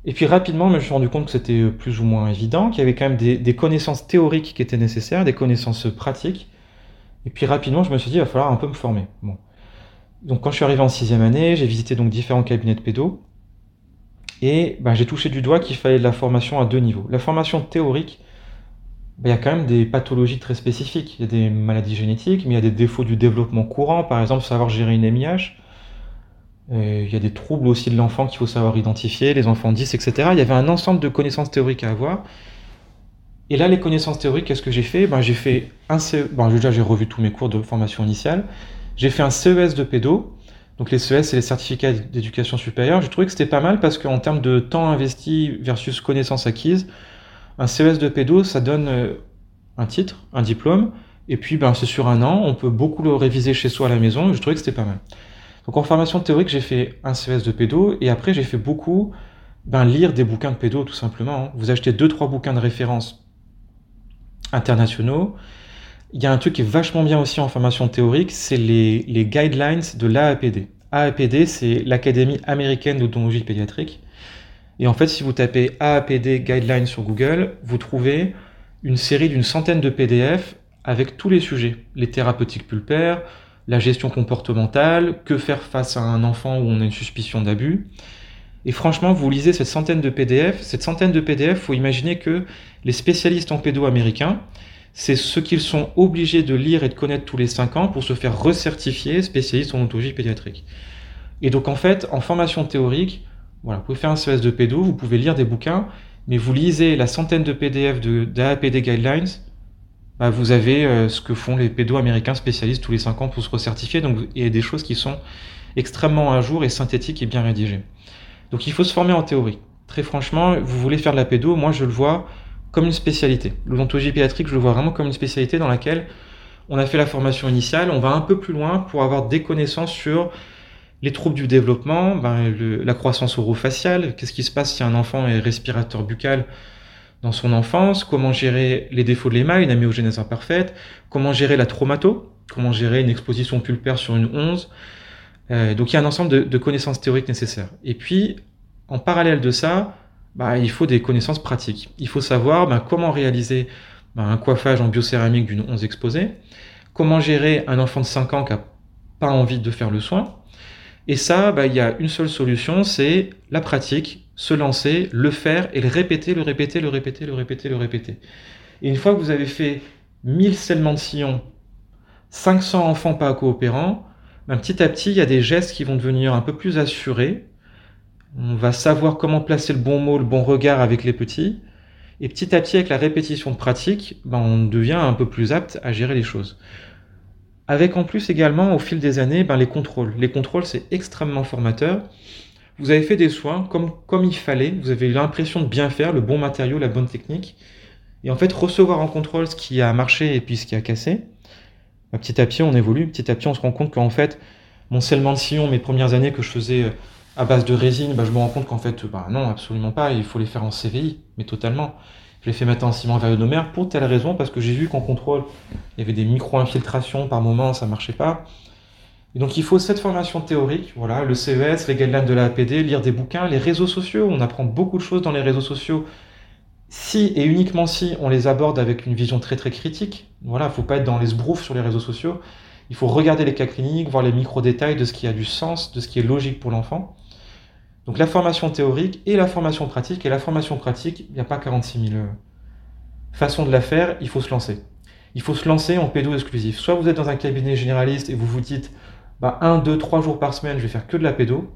Et puis rapidement, je me suis rendu compte que c'était plus ou moins évident, qu'il y avait quand même des, connaissances théoriques qui étaient nécessaires, des connaissances pratiques. Et puis rapidement, je me suis dit, il va falloir un peu me former. Donc quand je suis arrivé en sixième année, j'ai visité donc différents cabinets de pédo. Et ben, j'ai touché du doigt qu'il fallait de la formation à deux niveaux. La formation théorique, ben, il y a quand même des pathologies très spécifiques. Il y a des maladies génétiques, mais il y a des défauts du développement courant, par exemple savoir gérer une MIH. Euh, il y a des troubles aussi de l'enfant qu'il faut savoir identifier, les enfants 10, etc. Il y avait un ensemble de connaissances théoriques à avoir. Et là, les connaissances théoriques, qu'est-ce que j'ai fait? Ben, J'ai fait un CE... bon, déjà, j'ai revu tous mes cours de formation initiale. J'ai fait un CES de pédo. Donc les CES, c'est les certificats d'éducation supérieure. J'ai trouvé que c'était pas mal parce qu'en termes de temps investi versus connaissances acquises, un CES de pédo, ça donne euh, un titre, un diplôme, et puis ben, c'est sur un an, on peut beaucoup le réviser chez soi à la maison, et je trouvais que c'était pas mal. Donc en formation théorique, j'ai fait un CES de pédo, et après j'ai fait beaucoup ben, lire des bouquins de pédo tout simplement. hein. Vous achetez deux trois bouquins de référence internationaux. Il y a un truc qui est vachement bien aussi en formation théorique, c'est les, guidelines de l'AAPD. AAPD, c'est l'Académie américaine d'odontologie pédiatrique. Et en fait, si vous tapez AAPD Guidelines sur Google, vous trouvez une série d'une centaine de PDF avec tous les sujets. Les thérapeutiques pulpaires, la gestion comportementale, que faire face à un enfant où on a une suspicion d'abus. Et franchement, vous lisez cette centaine de PDF, cette centaine de PDF, faut imaginer que les spécialistes en pédo américains, c'est ce qu'ils sont obligés de lire et de connaître tous les 5 ans pour se faire recertifier spécialiste en odontologie pédiatrique. Et donc en fait, en formation théorique, voilà, vous pouvez faire un CES de pédo, vous pouvez lire des bouquins, mais vous lisez la centaine de PDF de d'AAPD Guidelines, bah, vous avez euh, ce que font les pédos américains spécialistes tous les 5 ans pour se recertifier, donc a des choses qui sont extrêmement à jour et synthétiques et bien rédigées. Donc il faut se former en théorie. Très franchement, vous voulez faire de la pédo, moi je le vois comme une spécialité. L'odontologie pédiatrique, je le vois vraiment comme une spécialité dans laquelle on a fait la formation initiale, on va un peu plus loin pour avoir des connaissances sur les troubles du développement, ben, la croissance orofaciale, qu'est-ce qui se passe si un enfant est respirateur buccal dans son enfance, comment gérer les défauts de l'émail, une amyogénèse imparfaite, comment gérer la traumato, comment gérer une exposition pulpaire sur une 11. Euh, donc il y a un ensemble de connaissances théoriques nécessaires. Et puis, en parallèle de ça, bah, il faut des connaissances pratiques. Il faut savoir bah, comment réaliser bah, un coiffage en biocéramique d'une 11 exposée, comment gérer un enfant de 5 ans qui n'a pas envie de faire le soin. Et ça, bah, il y a une seule solution, c'est la pratique, se lancer, le faire et le répéter, le répéter, le répéter, le répéter, le répéter. Et une fois que vous avez fait 1000 scellements de sillon, 500 enfants pas coopérants, bah, petit à petit, il y a des gestes qui vont devenir un peu plus assurés. On va savoir comment placer le bon mot, le bon regard avec les petits. Et petit à petit, avec la répétition de pratique, ben, on devient un peu plus apte à gérer les choses. Avec en plus également, au fil des années, ben, les contrôles. Les contrôles, c'est extrêmement formateur. Vous avez fait des soins comme, il fallait, vous avez eu l'impression de bien faire, le bon matériau, la bonne technique. Et en fait, recevoir en contrôle ce qui a marché et puis ce qui a cassé, ben, petit à petit, on évolue. Petit à petit, on se rend compte qu'en fait, mon scellement de sillon, mes premières années que je faisais euh, à base de résine, bah, je me rends compte qu'en fait, bah, non, absolument pas. Il faut les faire en CVI, mais totalement. Je les fais mettre en ciment verionomère pour telle raison, parce que j'ai vu qu'en contrôle, il y avait des micro-infiltrations par moment, ça marchait pas. Et donc il faut cette formation théorique, voilà, le CES, les guidelines de la APD, lire des bouquins, les réseaux sociaux, on apprend beaucoup de choses dans les réseaux sociaux. Si et uniquement si on les aborde avec une vision très très critique, voilà, faut pas être dans les sbroufs sur les réseaux sociaux. Il faut regarder les cas cliniques, voir les micro-détails de ce qui a du sens, de ce qui est logique pour l'enfant. Donc la formation théorique et la formation pratique. Et la formation pratique, il n'y a pas 46 000 façons de la faire, il faut se lancer. Il faut se lancer en pédo exclusif. Soit vous êtes dans un cabinet généraliste et vous vous dites, bah, 1, 2, 3 jours par semaine, je vais faire que de la pédo.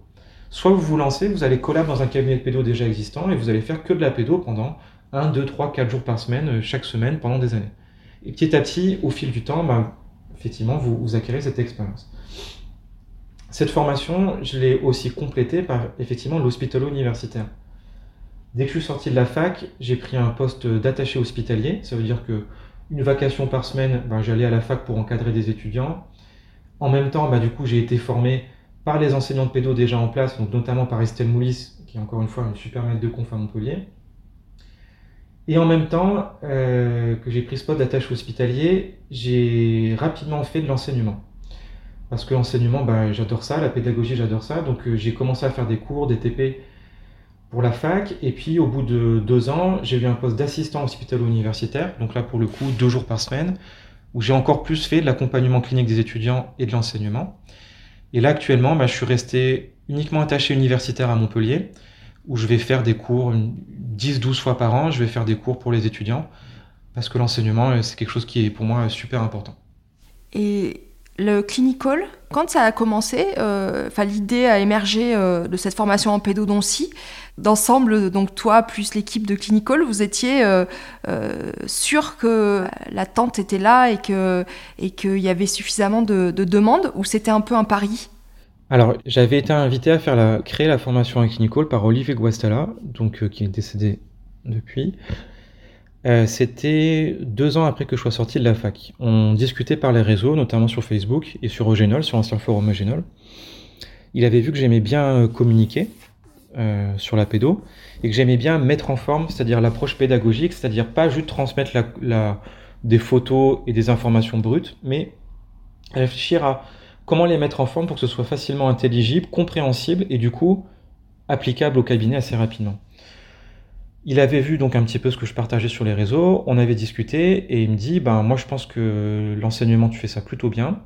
Soit vous vous lancez, vous allez collab dans un cabinet de pédo déjà existant et vous allez faire que de la pédo pendant 1, 2, 3, 4 jours par semaine, euh, chaque semaine, pendant des années. Et petit à petit, au fil du temps, bah, effectivement, vous, vous acquérez cette expérience. Cette formation, je l'ai aussi complétée par effectivement l'hospitalo universitaire. Dès que je suis sorti de la fac, j'ai pris un poste d'attaché hospitalier. Ça veut dire que une vacation par semaine, ben, j'allais à la fac pour encadrer des étudiants. En même temps, ben, du coup, j'ai été formé par les enseignants de pédo déjà en place, notamment par Estelle Moulis, qui est encore une fois une super maître de conf à Montpellier. Et en même temps euh, que j'ai pris ce poste d'attaché hospitalier, j'ai rapidement fait de l'enseignement. Parce que l'enseignement, bah, j'adore ça, la pédagogie, j'adore ça. Donc euh, j'ai commencé à faire des cours, des TP pour la fac. Et puis au bout de deux ans, j'ai eu un poste d'assistant hospitalo-universitaire. Donc là, pour le coup, deux jours par semaine, où j'ai encore plus fait de l'accompagnement clinique des étudiants et de l'enseignement. Et là, actuellement, bah, je suis resté uniquement attaché universitaire à Montpellier, où je vais faire des cours 10-12 fois par an. Je vais faire des cours pour les étudiants, parce que l'enseignement, euh, c'est quelque chose qui est pour moi super important. Et le clinical, quand ça a commencé, euh, l'idée a émergé euh, de cette formation en pédodontie. D'ensemble, donc toi plus l'équipe de clinical, vous étiez euh, euh, sûr que l'attente était là et que et qu'il y avait suffisamment de, de demandes ou c'était un peu un pari? Alors, j'avais été invité à faire la, créer la formation en clinical par Olivier Guastalla, donc qui est décédé depuis. Euh, C'était deux ans après que je sois sorti de la fac. On discutait par les réseaux, notamment sur Facebook et sur Eugenol, sur l'ancien forum Eugenol. Il avait vu que j'aimais bien euh, communiquer euh, sur la pédo et que j'aimais bien mettre en forme, c'est-à-dire l'approche pédagogique, c'est-à-dire pas juste transmettre des photos et des informations brutes, mais réfléchir à comment les mettre en forme pour que ce soit facilement intelligible, compréhensible et du coup applicable au cabinet assez rapidement. Il avait vu donc un petit peu ce que je partageais sur les réseaux, on avait discuté et il me dit ben moi je pense que l'enseignement tu fais ça plutôt bien.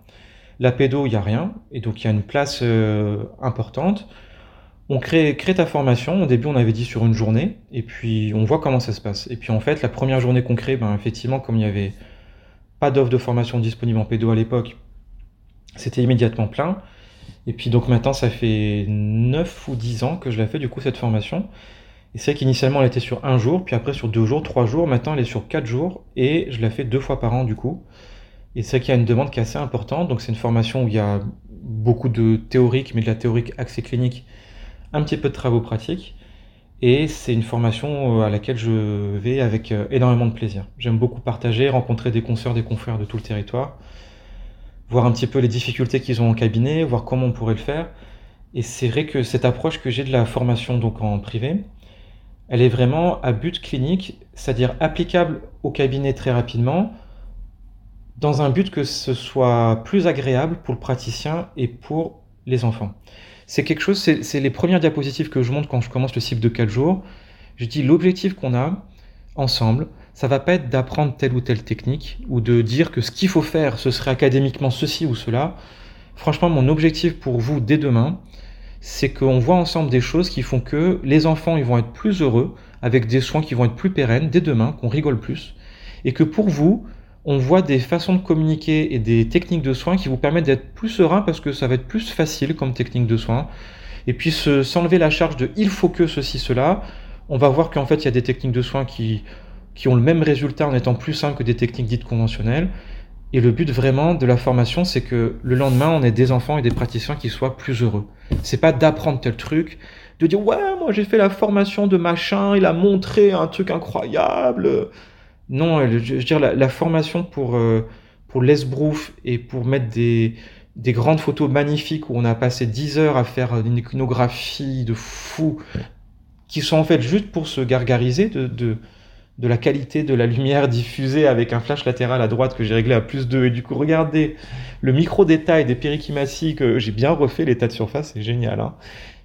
La pédo, il n'y a rien et donc il y a une place euh, importante. On crée, crée ta formation, au début on avait dit sur une journée et puis on voit comment ça se passe. Et puis en fait la première journée qu'on crée, ben effectivement comme il n'y avait pas d'offre de formation disponible en pédo à l'époque, c'était immédiatement plein. Et puis donc maintenant, ça fait 9 ou 10 ans que je la fais du coup cette formation. Et c'est vrai qu'initialement elle était sur un jour, puis après sur deux jours, trois jours, maintenant elle est sur quatre jours, et je la fais deux fois par an du coup. Et c'est vrai qu'il y a une demande qui est assez importante, donc c'est une formation où il y a beaucoup de théorique, mais de la théorique axée clinique, un petit peu de travaux pratiques. Et c'est une formation euh, à laquelle je vais avec euh, énormément de plaisir. J'aime beaucoup partager, rencontrer des consoeurs, des confrères de tout le territoire, voir un petit peu les difficultés qu'ils ont en cabinet, voir comment on pourrait le faire. Et c'est vrai que cette approche que j'ai de la formation donc en privé, elle est vraiment à but clinique, c'est-à-dire applicable au cabinet très rapidement, dans un but que ce soit plus agréable pour le praticien et pour les enfants. C'est quelque chose, c'est les premières diapositives que je montre quand je commence le cycle de 4 jours. Je dis l'objectif qu'on a ensemble, ça va pas être d'apprendre telle ou telle technique ou de dire que ce qu'il faut faire, ce serait académiquement ceci ou cela. Franchement, mon objectif pour vous dès demain, c'est qu'on voit ensemble des choses qui font que les enfants ils vont être plus heureux avec des soins qui vont être plus pérennes dès demain, qu'on rigole plus, et que pour vous, on voit des façons de communiquer et des techniques de soins qui vous permettent d'être plus serein parce que ça va être plus facile comme technique de soins. Et puis s'enlever la charge de il faut que ceci, cela, on va voir qu'en fait il y a des techniques de soins qui, qui ont le même résultat en étant plus simples que des techniques dites conventionnelles. Et le but vraiment de la formation, c'est que le lendemain, on ait des enfants et des praticiens qui soient plus heureux. C'est pas d'apprendre tel truc, de dire ouais, moi j'ai fait la formation de machin, il a montré un truc incroyable. Non, je veux dire, la, formation pour, euh, pour l'esbrouf et pour mettre des, des grandes photos magnifiques où on a passé 10 heures à faire une iconographie de fou, qui sont en fait juste pour se gargariser de, de, de la qualité de la lumière diffusée avec un flash latéral à droite que j'ai réglé à plus 2. Et du coup, regardez le micro détail des périchimaties que j'ai bien refait l'état de surface, c'est génial. Hein.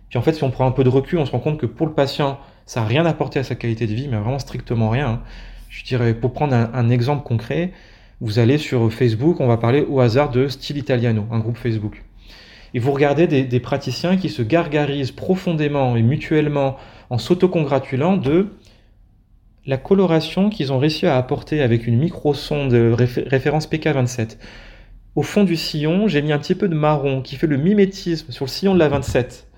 Puis en fait, si on prend un peu de recul, on se rend compte que pour le patient, ça n'a rien apporté à sa qualité de vie, mais vraiment strictement rien. Hein. Je dirais, pour prendre un, exemple concret, vous allez sur Facebook, on va parler au hasard de Style Italiano, un groupe Facebook. Et vous regardez des, des praticiens qui se gargarisent profondément et mutuellement en s'autocongratulant de la coloration qu'ils ont réussi à apporter avec une micro-sonde référence PK27. Au fond du sillon, j'ai mis un petit peu de marron qui fait le mimétisme sur le sillon de la 27.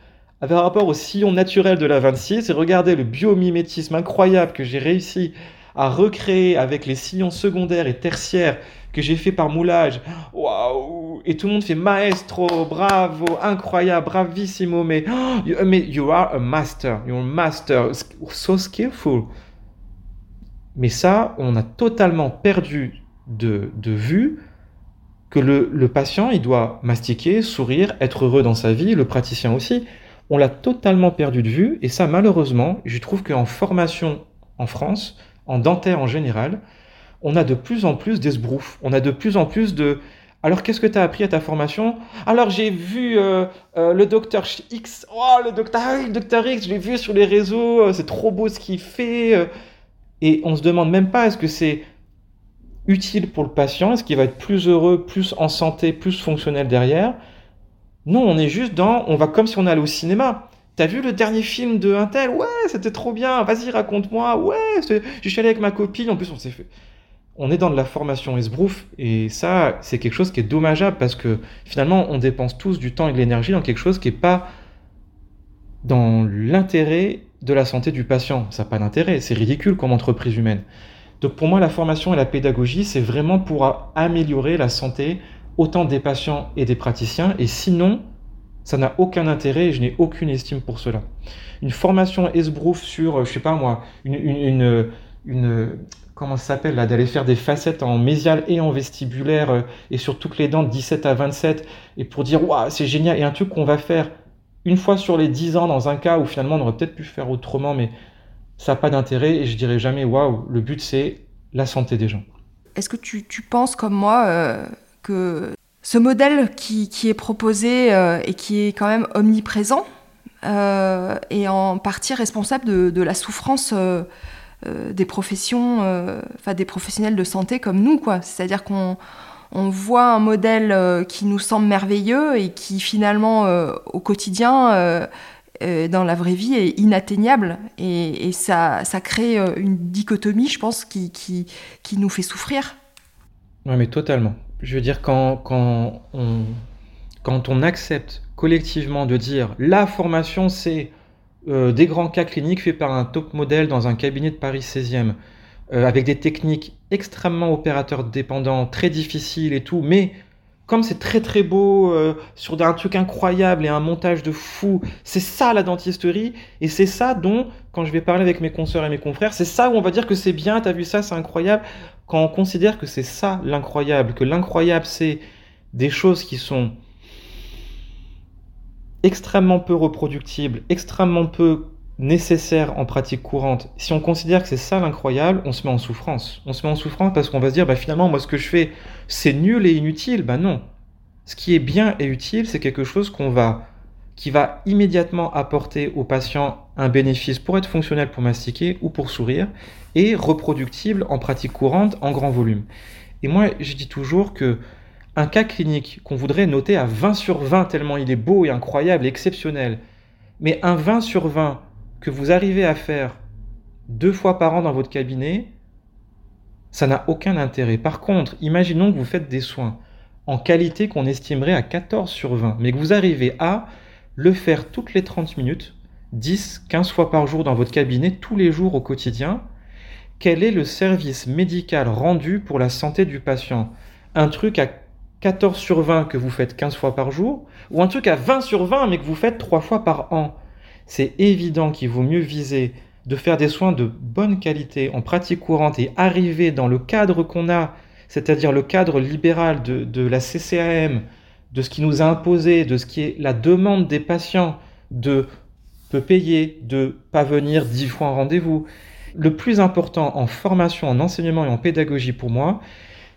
Avec rapport au sillon naturel de la 26, et regardez le biomimétisme incroyable que j'ai réussi à recréer avec les sillons secondaires et tertiaires que j'ai fait par moulage. Waouh Et tout le monde fait maestro, bravo, incroyable, bravissimo, mais, mais you are a master, you're a master, so skillful. Mais ça, on a totalement perdu de, vue que le, patient, il doit mastiquer, sourire, être heureux dans sa vie, le praticien aussi. On l'a totalement perdu de vue, et ça, malheureusement, je trouve qu'en formation en France, en dentaire en général, on a de plus en plus d'esbroufs. On a de plus en plus de. Alors, qu'est-ce que tu as appris à ta formation? Alors, j'ai vu euh, euh, le docteur X. Oh, le docteur, le docteur X, je l'ai vu sur les réseaux. Euh, c'est trop beau ce qu'il fait. Et on se demande même pas est-ce que c'est utile pour le patient, est-ce qu'il va être plus heureux, plus en santé, plus fonctionnel derrière? Non, on est juste dans, on va comme si on allait au cinéma. T'as vu le dernier film de Intel? Ouais, c'était trop bien. Vas-y, raconte-moi. Ouais, je suis allé avec ma copine. En plus, on s'est fait. On est dans de la formation esbrouf et ça, c'est quelque chose qui est dommageable parce que finalement, on dépense tous du temps et de l'énergie dans quelque chose qui n'est pas dans l'intérêt de la santé du patient. Ça n'a pas d'intérêt, c'est ridicule comme entreprise humaine. Donc pour moi, la formation et la pédagogie, c'est vraiment pour améliorer la santé autant des patients et des praticiens. Et sinon, ça n'a aucun intérêt et je n'ai aucune estime pour cela. Une formation esbrouf sur, je sais pas moi, une, une, une, comment ça s'appelle là, d'aller faire des facettes en mésial et en vestibulaire euh, et sur toutes les dents de 17 à 27 et pour dire, waouh, c'est génial. Et un truc qu'on va faire une fois sur les dix ans dans un cas où finalement on aurait peut-être pu faire autrement, mais ça n'a pas d'intérêt et je dirais jamais waouh, le but c'est la santé des gens. Est-ce que tu, penses comme moi euh, que ce modèle qui, est proposé euh, et qui est quand même omniprésent euh, est en partie responsable de, de la souffrance des professions, enfin des professionnels de santé comme nous, quoi. C'est-à-dire qu'on on voit un modèle euh, qui nous semble merveilleux et qui finalement euh, au quotidien euh, dans la vraie vie est inatteignable et, ça, crée une dichotomie je pense qui, nous fait souffrir. Oui mais totalement. Je veux dire quand on accepte collectivement de dire la formation c'est des grands cas cliniques faits par un top modèle dans un cabinet de Paris 16e, avec des techniques extrêmement opérateur dépendant, très difficile et tout, mais comme c'est très très beau, euh, sur un truc incroyable et un montage de fou, c'est ça la dentisterie, et c'est ça dont, quand je vais parler avec mes consoeurs et mes confrères, c'est ça où on va dire que c'est bien, t'as vu ça, c'est incroyable, quand on considère que c'est ça l'incroyable, que l'incroyable c'est des choses qui sont extrêmement peu reproductibles, extrêmement peu nécessaires en pratique courante, si on considère que c'est ça l'incroyable, on se met en souffrance. On se met en souffrance parce qu'on va se dire, bah, finalement, moi, ce que je fais, c'est nul et inutile. Bah non. Ce qui est bien et utile, c'est quelque chose qu'on va, qui va immédiatement apporter au patient un bénéfice pour être fonctionnel pour mastiquer ou pour sourire, et reproductible en pratique courante en grand volume. Et moi, je dis toujours que un cas clinique qu'on voudrait noter à 20 sur 20 tellement il est beau et incroyable et exceptionnel, mais un 20 sur 20 que vous arrivez à faire deux fois par an dans votre cabinet, ça n'a aucun intérêt. Par contre, imaginons que vous faites des soins en qualité qu'on estimerait à 14 sur 20, mais que vous arrivez à le faire toutes les 30 minutes, 10, 15 fois par jour dans votre cabinet, tous les jours au quotidien, quel est le service médical rendu pour la santé du patient? Un truc à 14 sur 20 que vous faites 15 fois par jour, ou un truc à 20 sur 20 mais que vous faites 3 fois par an? C'est évident qu'il vaut mieux viser de faire des soins de bonne qualité en pratique courante et arriver dans le cadre qu'on a, c'est-à-dire le cadre libéral de, la CCAM, de ce qui nous a imposé, de ce qui est la demande des patients de peu payer, de pas venir dix fois en rendez-vous. Le plus important en formation, en enseignement et en pédagogie pour moi,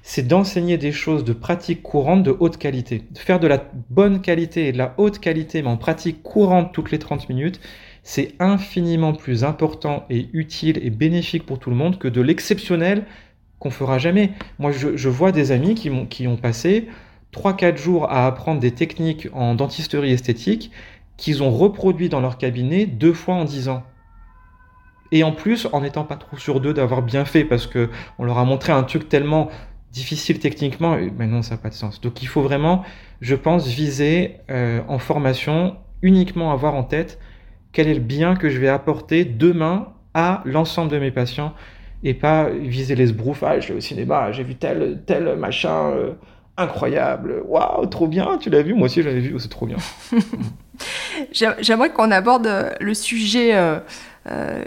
c'est d'enseigner des choses de pratique courante de haute qualité. De faire de la bonne qualité et de la haute qualité, mais en pratique courante toutes les 30 minutes, c'est infiniment plus important et utile et bénéfique pour tout le monde que de l'exceptionnel qu'on fera jamais. Moi, je, vois des amis qui, ont, qui ont passé 3-4 jours à apprendre des techniques en dentisterie esthétique qu'ils ont reproduit dans leur cabinet deux fois en 10 ans. Et en plus, en n'étant pas trop sur d'eux d'avoir bien fait, parce que on leur a montré un truc tellement difficile techniquement, mais non, ça n'a pas de sens. Donc il faut vraiment, je pense, viser euh, en formation uniquement avoir en tête quel est le bien que je vais apporter demain à l'ensemble de mes patients et pas viser les sbroufs. Ah, je au cinéma, j'ai vu tel, tel machin euh, incroyable. Waouh, trop bien, tu l'as vu? Moi aussi, j'avais vu, c'est trop bien. J'aimerais qu'on aborde le sujet. Euh, euh,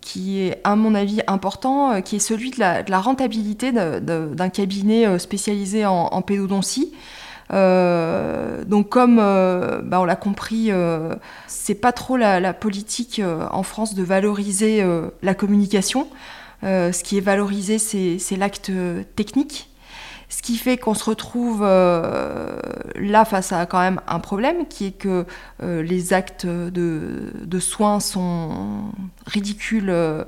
qui est, à mon avis, important, euh, qui est celui de la, rentabilité d'un cabinet euh, spécialisé en, pédodontie. donc comme bah, on l'a compris, c'est pas trop la, politique en France de valoriser la communication. ce qui est valorisé, c'est l'acte technique. Ce qui fait qu'on se retrouve euh, là face à quand même un problème qui est que euh, les actes de, soins sont ridicules euh,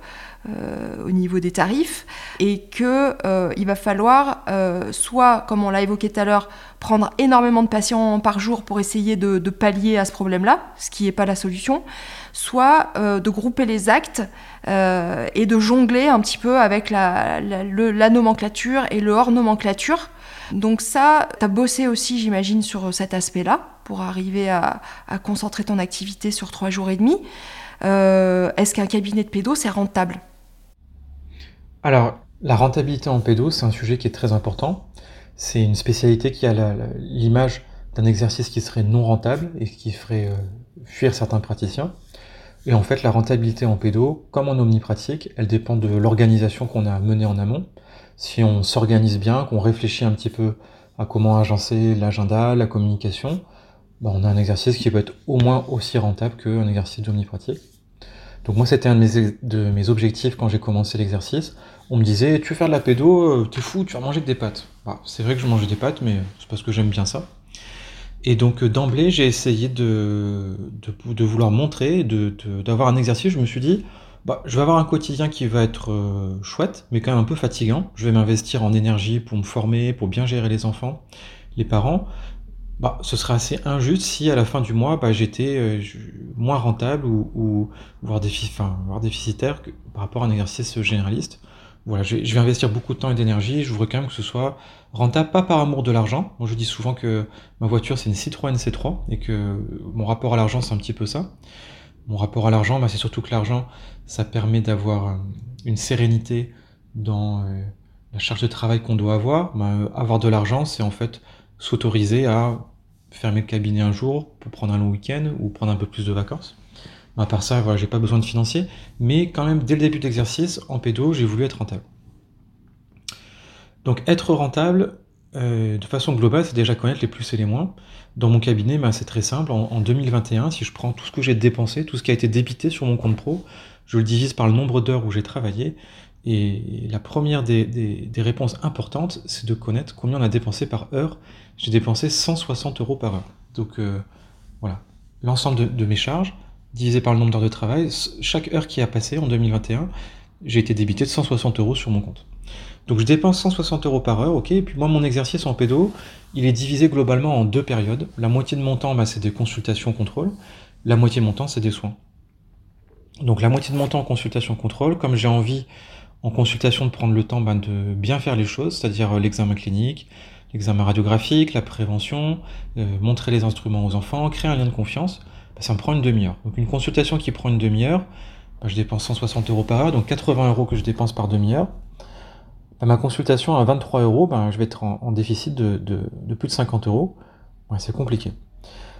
au niveau des tarifs et qu'il il va falloir soit, comme on l'a évoqué tout à l'heure, prendre énormément de patients par jour pour essayer de pallier à ce problème-là, ce qui n'est pas la solution, soit de grouper les actes euh, et de jongler un petit peu avec la, nomenclature et le hors nomenclature. Donc ça, tu as bossé aussi, j'imagine, sur cet aspect-là pour arriver à, concentrer ton activité sur trois jours et demi. Euh, est-ce qu'un cabinet de pédo, c'est rentable? Alors, la rentabilité en pédo, c'est un sujet qui est très important. C'est une spécialité qui a l'image d'un exercice qui serait non rentable et qui ferait euh, fuir certains praticiens. Et en fait, la rentabilité en pédo, comme en omnipratique, elle dépend de l'organisation qu'on a menée en amont. Si on s'organise bien, qu'on réfléchit un petit peu à comment agencer l'agenda, la communication, bah, on a un exercice qui peut être au moins aussi rentable qu'un exercice d'omnipratique. Donc moi, c'était un de mes, objectifs quand j'ai commencé l'exercice. On me disait, tu veux faire de la pédo, euh, t'es fou, tu vas manger que des pâtes. Bah, c'est vrai que je mangeais des pâtes, mais c'est parce que j'aime bien ça. Et donc euh, d'emblée, j'ai essayé de, vouloir montrer, d'avoir un exercice. Je me suis dit, bah, je vais avoir un quotidien qui va être euh, chouette, mais quand même un peu fatigant. Je vais m'investir en énergie pour me former, pour bien gérer les enfants, les parents. Bah, ce serait assez injuste si à la fin du mois, bah, j'étais euh, moins rentable ou, voire, déficitaire par rapport à un exercice généraliste voilà, je vais, investir beaucoup de temps et d'énergie. Je voudrais quand même que ce soit rentable, pas par amour de l'argent. Moi, je dis souvent que ma voiture, c'est une Citroën C3 et que mon rapport à l'argent, c'est un petit peu ça. Mon rapport à l'argent, bah, c'est surtout que l'argent, ça permet d'avoir euh, une sérénité dans euh, la charge de travail qu'on doit avoir. Bah, avoir de l'argent, c'est en fait s'autoriser à fermer le cabinet un jour pour prendre un long week-end ou prendre un peu plus de vacances. À part ça, voilà, j'ai pas besoin de financier, mais quand même, dès le début d'exercice, en pédo, j'ai voulu être rentable. Donc, être rentable, euh, de façon globale, c'est déjà connaître les plus et les moins. Dans mon cabinet, ben, c'est très simple. En, 2021, si je prends tout ce que j'ai dépensé, tout ce qui a été débité sur mon compte pro, je le divise par le nombre d'heures où j'ai travaillé. Et la première des, réponses importantes, c'est de connaître combien on a dépensé par heure. J'ai dépensé 160 euros par heure. Donc euh, voilà, l'ensemble de mes charges, divisé par le nombre d'heures de travail, chaque heure qui a passé en 2021, j'ai été débité de 160 euros sur mon compte. Donc je dépense 160 euros par heure, ok, et puis moi mon exercice en pédo, il est divisé globalement en deux périodes. La moitié de mon temps, bah, c'est des consultations contrôle, la moitié de mon temps, c'est des soins. Donc la moitié de mon temps en consultation contrôle, comme j'ai envie en consultation de prendre le temps bah, de bien faire les choses, c'est-à-dire euh, l'examen clinique, l'examen radiographique, la prévention, euh, montrer les instruments aux enfants, créer un lien de confiance, bah, ça me prend une demi-heure. Donc une consultation qui prend une demi-heure, bah, je dépense 160 euros par heure, donc 80 euros que je dépense par demi-heure. Bah, ma consultation à 23 euros, je vais être en, déficit de, plus de 50 euros. c'est compliqué.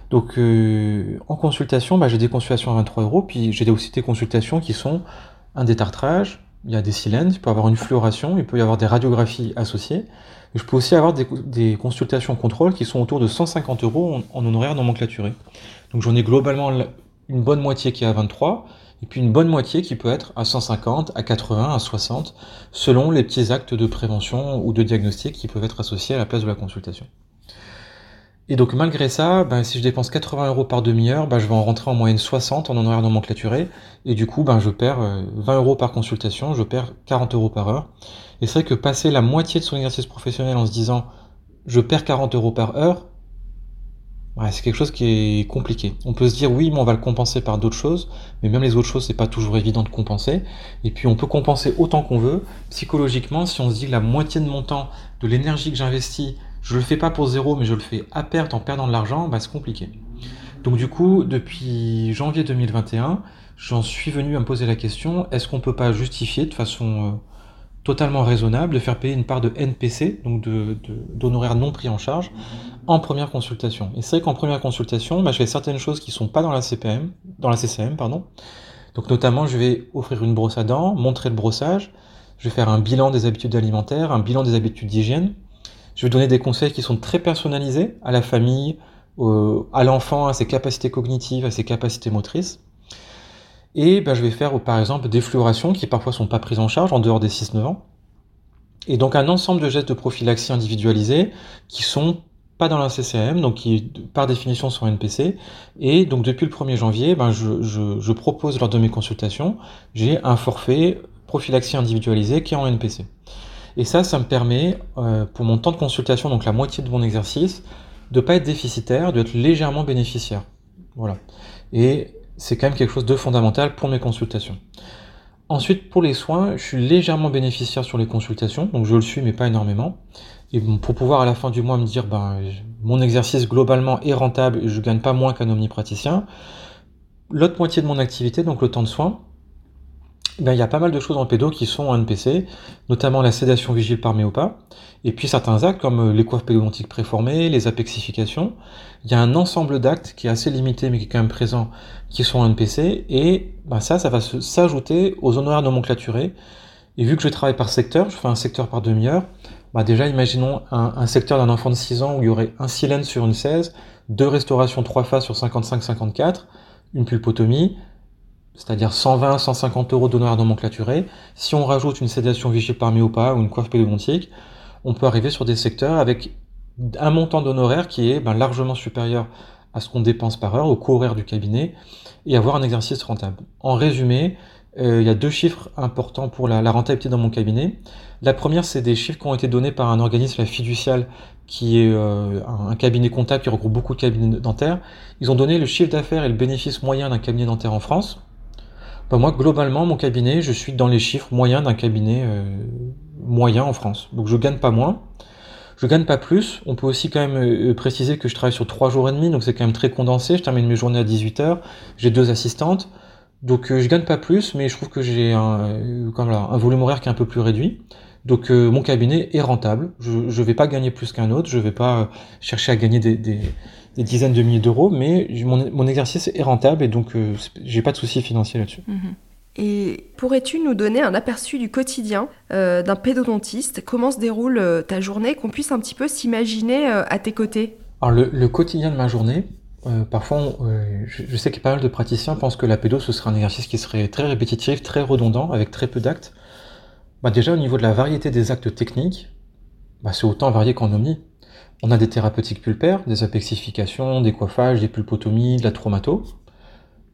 Donc euh, en consultation, j'ai des consultations à 23 euros, puis j'ai aussi des consultations qui sont un détartrage, il y a des cylindres, il peut y avoir une fluoration, il peut y avoir des radiographies associées. je peux aussi avoir des, consultations contrôle qui sont autour de 150 euros en, en honoraire nomenclaturé. Donc j'en ai globalement une bonne moitié qui est à 23, et puis une bonne moitié qui peut être à 150, à 80, à 60, selon les petits actes de prévention ou de diagnostic qui peuvent être associés à la place de la consultation. Et donc malgré ça, ben, si je dépense 80 euros par demi-heure, ben, je vais en rentrer en moyenne 60 en honoraire nomenclaturé, et du coup ben, je perds 20 euh, euros par consultation, je perds 40 euros par heure. Et c'est vrai que passer la moitié de son exercice professionnel en se disant je perds 40 euros par heure, Ouais, c'est quelque chose qui est compliqué. On peut se dire oui, mais on va le compenser par d'autres choses, mais même les autres choses, c'est pas toujours évident de compenser. Et puis on peut compenser autant qu'on veut. Psychologiquement, si on se dit la moitié de mon temps, de l'énergie que j'investis, je le fais pas pour zéro, mais je le fais à perte en perdant de l'argent, bah c'est compliqué. Donc du coup, depuis janvier 2021, j'en suis venu à me poser la question est-ce qu'on peut pas justifier de façon euh, totalement raisonnable de faire payer une part de NPC, donc d'honoraires de, non pris en charge, en première consultation. Et c'est vrai qu'en première consultation, bah, je fais certaines choses qui sont pas dans la CPM, dans la CCM, pardon. Donc notamment, je vais offrir une brosse à dents, montrer le brossage, je vais faire un bilan des habitudes alimentaires, un bilan des habitudes d'hygiène. Je vais donner des conseils qui sont très personnalisés à la famille, à l'enfant, à ses capacités cognitives, à ses capacités motrices. Et ben, je vais faire par exemple des fluorations qui parfois sont pas prises en charge en dehors des 6-9 ans. Et donc un ensemble de gestes de prophylaxie individualisés qui sont pas dans la CCM, donc qui par définition sont NPC. Et donc depuis le 1er janvier, ben, je, je, propose lors de mes consultations, j'ai un forfait prophylaxie individualisé qui est en NPC. Et ça, ça me permet, euh, pour mon temps de consultation, donc la moitié de mon exercice, de pas être déficitaire, d'être légèrement bénéficiaire. Voilà. Et c'est quand même quelque chose de fondamental pour mes consultations. Ensuite, pour les soins, je suis légèrement bénéficiaire sur les consultations, donc je le suis, mais pas énormément. Et pour pouvoir à la fin du mois me dire, ben, mon exercice globalement est rentable et je gagne pas moins qu'un omnipraticien. L'autre moitié de mon activité, donc le temps de soins, ben, il y a pas mal de choses en pédo qui sont en NPC, notamment la sédation vigile par méopa, et puis certains actes comme les coiffes pédodontiques préformées, les apexifications. Il y a un ensemble d'actes qui est assez limité mais qui est quand même présent, qui sont en NPC, et ben ça, ça va s'ajouter aux honoraires nomenclaturés. Et vu que je travaille par secteur, je fais un secteur par demi-heure, bah déjà imaginons un, un secteur d'un enfant de 6 ans où il y aurait un silène sur une 16, deux restaurations 3 phases sur 55-54, une pulpotomie, c'est-à-dire 120, 150 euros d'honoraires nomenclaturés. Si on rajoute une sédation vigile par myopathe ou une coiffe pédodontique, on peut arriver sur des secteurs avec un montant d'honoraires qui est ben, largement supérieur à ce qu'on dépense par heure, au coût horaire du cabinet, et avoir un exercice rentable. En résumé, euh, il y a deux chiffres importants pour la, rentabilité dans mon cabinet. La première, c'est des chiffres qui ont été donnés par un organisme, la fiducial, qui est euh, un cabinet comptable qui regroupe beaucoup de cabinets dentaires. Ils ont donné le chiffre d'affaires et le bénéfice moyen d'un cabinet dentaire en France. Bah, moi, globalement, mon cabinet, je suis dans les chiffres moyens d'un cabinet euh, moyen en France. Donc je gagne pas moins. Je gagne pas plus. On peut aussi quand même euh, préciser que je travaille sur trois jours et demi, donc c'est quand même très condensé. Je termine mes journées à 18h. J'ai deux assistantes. Donc euh, je gagne pas plus, mais je trouve que j'ai un, un volume horaire qui est un peu plus réduit. Donc euh, mon cabinet est rentable. Je ne vais pas gagner plus qu'un autre. Je ne vais pas euh, chercher à gagner des, des, des dizaines de milliers d'euros, mais mon, mon, exercice est rentable et donc euh, j'ai pas de soucis financiers là-dessus. Mhm. Et pourrais-tu nous donner un aperçu du quotidien euh, d'un pédodontiste? Comment se déroule euh, ta journée? Qu'on puisse un petit peu s'imaginer euh, à tes côtés Alors le, le, quotidien de ma journée, parfois on, je, je, sais que pas mal de praticiens pensent que la pédo ce serait un exercice qui serait très répétitif, très redondant, avec très peu d'actes. Bah déjà au niveau de la variété des actes techniques, bah, c'est autant varié qu'en omni. On a des thérapeutiques pulpaires, des apexifications, des coiffages, des pulpotomies, de la traumato.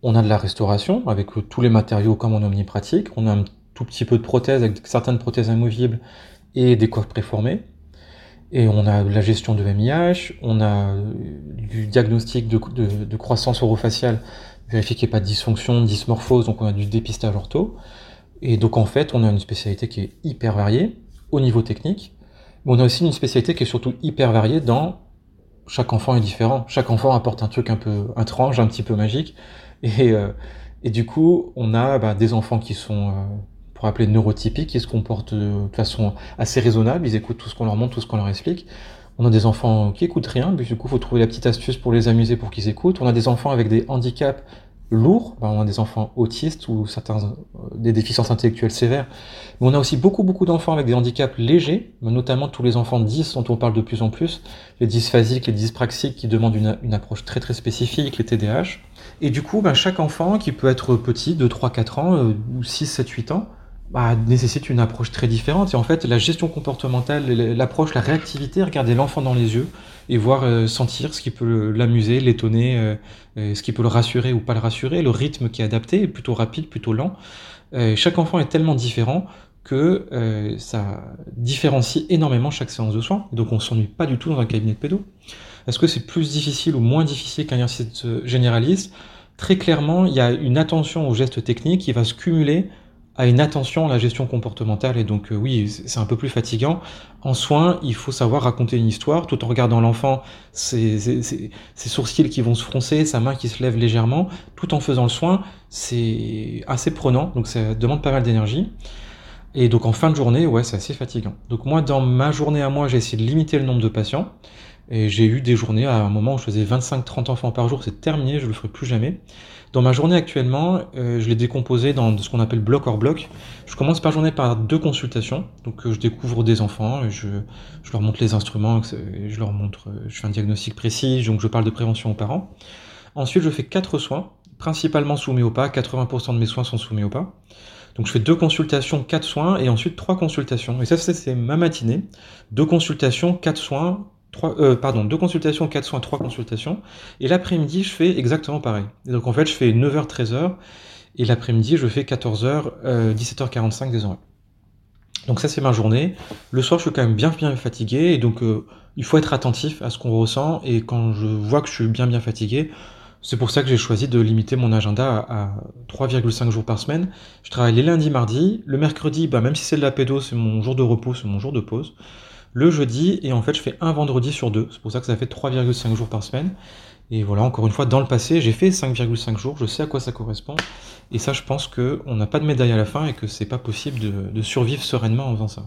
On a de la restauration avec tous les matériaux comme en omnipratique. On a un tout petit peu de prothèses avec certaines prothèses amovibles et des coiffes préformées. Et on a la gestion de MIH, on a du diagnostic de, de, de croissance orofaciale, vérifier qu'il n'y ait pas de dysfonction, de dysmorphose, donc on a du dépistage ortho. Et donc en fait, on a une spécialité qui est hyper variée au niveau technique, mais on a aussi une spécialité qui est surtout hyper variée dans chaque enfant est différent. Chaque enfant apporte un truc un peu étrange, un petit peu magique. Et, euh, du coup, on a bah, des enfants qui sont, euh, pour appeler neurotypiques, qui se comportent de, de façon assez raisonnable. Ils écoutent tout ce qu'on leur montre, tout ce qu'on leur explique. On a des enfants qui écoutent rien, puis du coup, il faut trouver la petite astuce pour les amuser, pour qu'ils écoutent. On a des enfants avec des handicaps lourds, ben, on a des enfants autistes ou certains des déficiences intellectuelles sévères. Mais on a aussi beaucoup beaucoup d'enfants avec des handicaps légers, notamment tous les enfants 10 dont on parle de plus en plus, les dysphasiques, les dyspraxiques qui demandent une, une approche très très spécifique, les TDAH. Et du coup, ben, chaque enfant qui peut être petit, de 3-4 ans, euh, ou 6, 7, 8 ans, bah, nécessite une approche très différente. Et en fait, la gestion comportementale, l'approche, la réactivité, regarder l'enfant dans les yeux et voir, euh, sentir ce qui peut l'amuser, l'étonner, euh, euh, ce qui peut le rassurer ou pas le rassurer, le rythme qui est adapté, plutôt rapide, plutôt lent. Euh, chaque enfant est tellement différent que euh, ça différencie énormément chaque séance de soins. Donc on s'ennuie pas du tout dans un cabinet de pédo. Est-ce que c'est plus difficile ou moins difficile qu'un exercice généraliste? Très clairement, il y a une attention aux gestes techniques qui va se cumuler à une attention à la gestion comportementale et donc euh, oui c'est un peu plus fatigant. En soins il faut savoir raconter une histoire tout en regardant l'enfant ses, ses, ses, sourcils qui vont se froncer sa main qui se lève légèrement tout en faisant le soin c'est assez prenant donc ça demande pas mal d'énergie. Et donc en fin de journée ouais c'est assez fatigant. Donc moi dans ma journée à moi j'ai essayé de limiter le nombre de patients et j'ai eu des journées à un moment où je faisais 25-30 enfants par jour c'est terminé je le ferai plus jamais dans ma journée actuellement, euh, je l'ai décomposé dans ce qu'on appelle bloc hors bloc. Je commence par journée par deux consultations. Donc euh, je découvre des enfants, je, je, leur montre les instruments, je leur montre, euh, je fais un diagnostic précis, donc je parle de prévention aux parents. Ensuite, je fais quatre soins, principalement sous méopa. 80% de mes soins sont sous méopa. Donc je fais deux consultations, quatre soins, et ensuite trois consultations. Et ça, c'est ma matinée. Deux consultations, quatre soins, 3, euh, pardon, deux consultations, quatre soins, trois consultations. Et l'après-midi, je fais exactement pareil. Donc en fait, je fais 9h, 13h. Et l'après-midi, je fais 14h, euh, 17h45 des horaires. Donc ça, c'est ma journée. Le soir, je suis quand même bien, bien fatigué. Et donc, euh, il faut être attentif à ce qu'on ressent. Et quand je vois que je suis bien, bien fatigué, c'est pour ça que j'ai choisi de limiter mon agenda à, à 3,5 jours par semaine. Je travaille les lundis, mardis. Le mercredi, bah, même si c'est de la pédo, c'est mon jour de repos, c'est mon jour de pause le jeudi, et en fait je fais un vendredi sur deux. C'est pour ça que ça fait 3,5 jours par semaine. Et voilà, encore une fois, dans le passé, j'ai fait 5,5 jours, je sais à quoi ça correspond. Et ça, je pense qu'on n'a pas de médaille à la fin et que c'est pas possible de, survivre sereinement en faisant ça.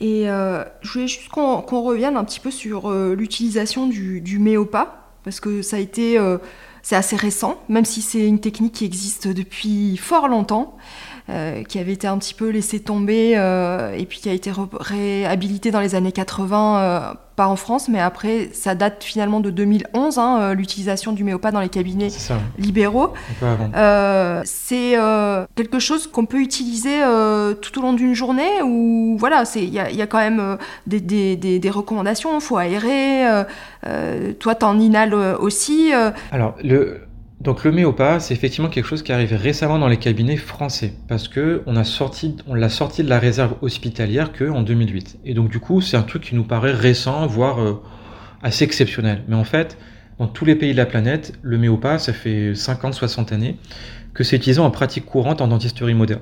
Et euh, je voulais juste qu'on qu revienne un petit peu sur euh, l'utilisation du, du méopa, parce que ça a été, euh, c'est assez récent, même si c'est une technique qui existe depuis fort longtemps. Euh, qui avait été un petit peu laissé tomber euh, et puis qui a été réhabilité dans les années 80, euh, pas en France, mais après ça date finalement de 2011, hein, l'utilisation du méopa dans les cabinets libéraux. c'est quelque chose qu'on peut utiliser tout au long d'une journée ou voilà, il y, y, a quand même des, des, des, des recommandations, il faut aérer, toi t'en inhales aussi. Alors le donc le méopa, c'est effectivement quelque chose qui arrive récemment dans les cabinets français parce que on l'a sorti de la réserve hospitalière que en 2008. Et donc du coup, c'est un truc qui nous paraît récent, voire euh, assez exceptionnel. Mais en fait, dans tous les pays de la planète, le méopa, ça fait 50-60 années que c'est utilisé en pratique courante en dentisterie moderne.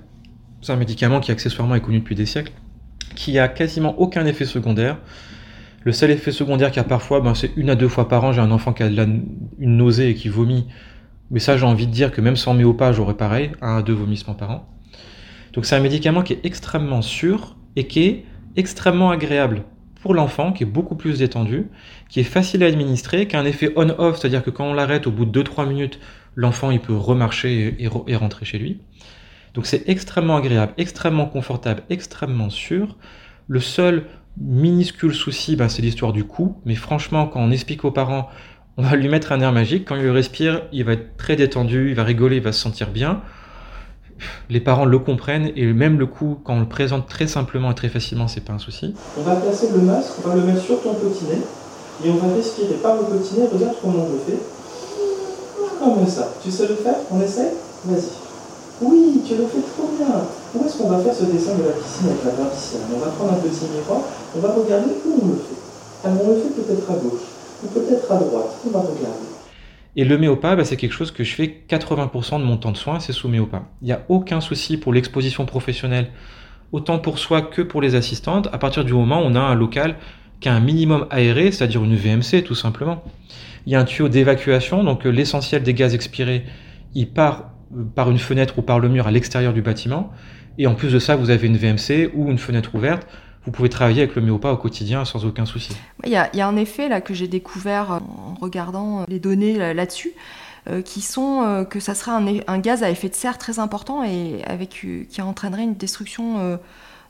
C'est un médicament qui accessoirement est connu depuis des siècles, qui a quasiment aucun effet secondaire. Le seul effet secondaire qu'il y a parfois, ben, c'est une à deux fois par an, j'ai un enfant qui a une nausée et qui vomit mais ça, j'ai envie de dire que même sans méopa, j'aurais pareil, un à deux vomissements par an. Donc c'est un médicament qui est extrêmement sûr et qui est extrêmement agréable pour l'enfant, qui est beaucoup plus détendu, qui est facile à administrer, qui a un effet on-off, c'est-à-dire que quand on l'arrête au bout de 2-3 minutes, l'enfant il peut remarcher et, rentrer chez lui. Donc c'est extrêmement agréable, extrêmement confortable, extrêmement sûr. Le seul minuscule souci, bah, c'est l'histoire du cou. Mais franchement, quand on explique aux parents, on va lui mettre un air magique. Quand il respire, il va être très détendu, il va rigoler, il va se sentir bien. Les parents le comprennent et même le coup, quand on le présente très simplement et très facilement, c'est pas un souci. On va placer le masque, on va le mettre sur ton petit nez et on va respirer par le petit nez. Regarde comment on le fait. Comme ça? Tu sais le faire? On essaie Vas-y. Oui, tu le fais trop bien. Où est-ce qu'on va faire ce dessin de la piscine avec la partition On va prendre un petit miroir, on va regarder où on le fait. Alors on le fait peut-être à gauche, peut-être à droite. Et le méopa, bah, c'est quelque chose que je fais 80% de mon temps de soins, c'est sous méopa. Il n'y a aucun souci pour l'exposition professionnelle, autant pour soi que pour les assistantes, à partir du moment où on a un local qui a un minimum aéré, c'est-à-dire une VMC tout simplement. Il y a un tuyau d'évacuation, donc euh, l'essentiel des gaz expirés, il part par une fenêtre ou par le mur à l'extérieur du bâtiment. Et en plus de ça, vous avez une VMC ou une fenêtre ouverte. Vous pouvez travailler avec le méopa au quotidien sans aucun souci. Il y a, un effet là que j'ai découvert euh, en regardant euh, les données là-dessus, euh, qui sont que ça serait un, gaz à effet de serre très important et avec qui entraînerait une destruction de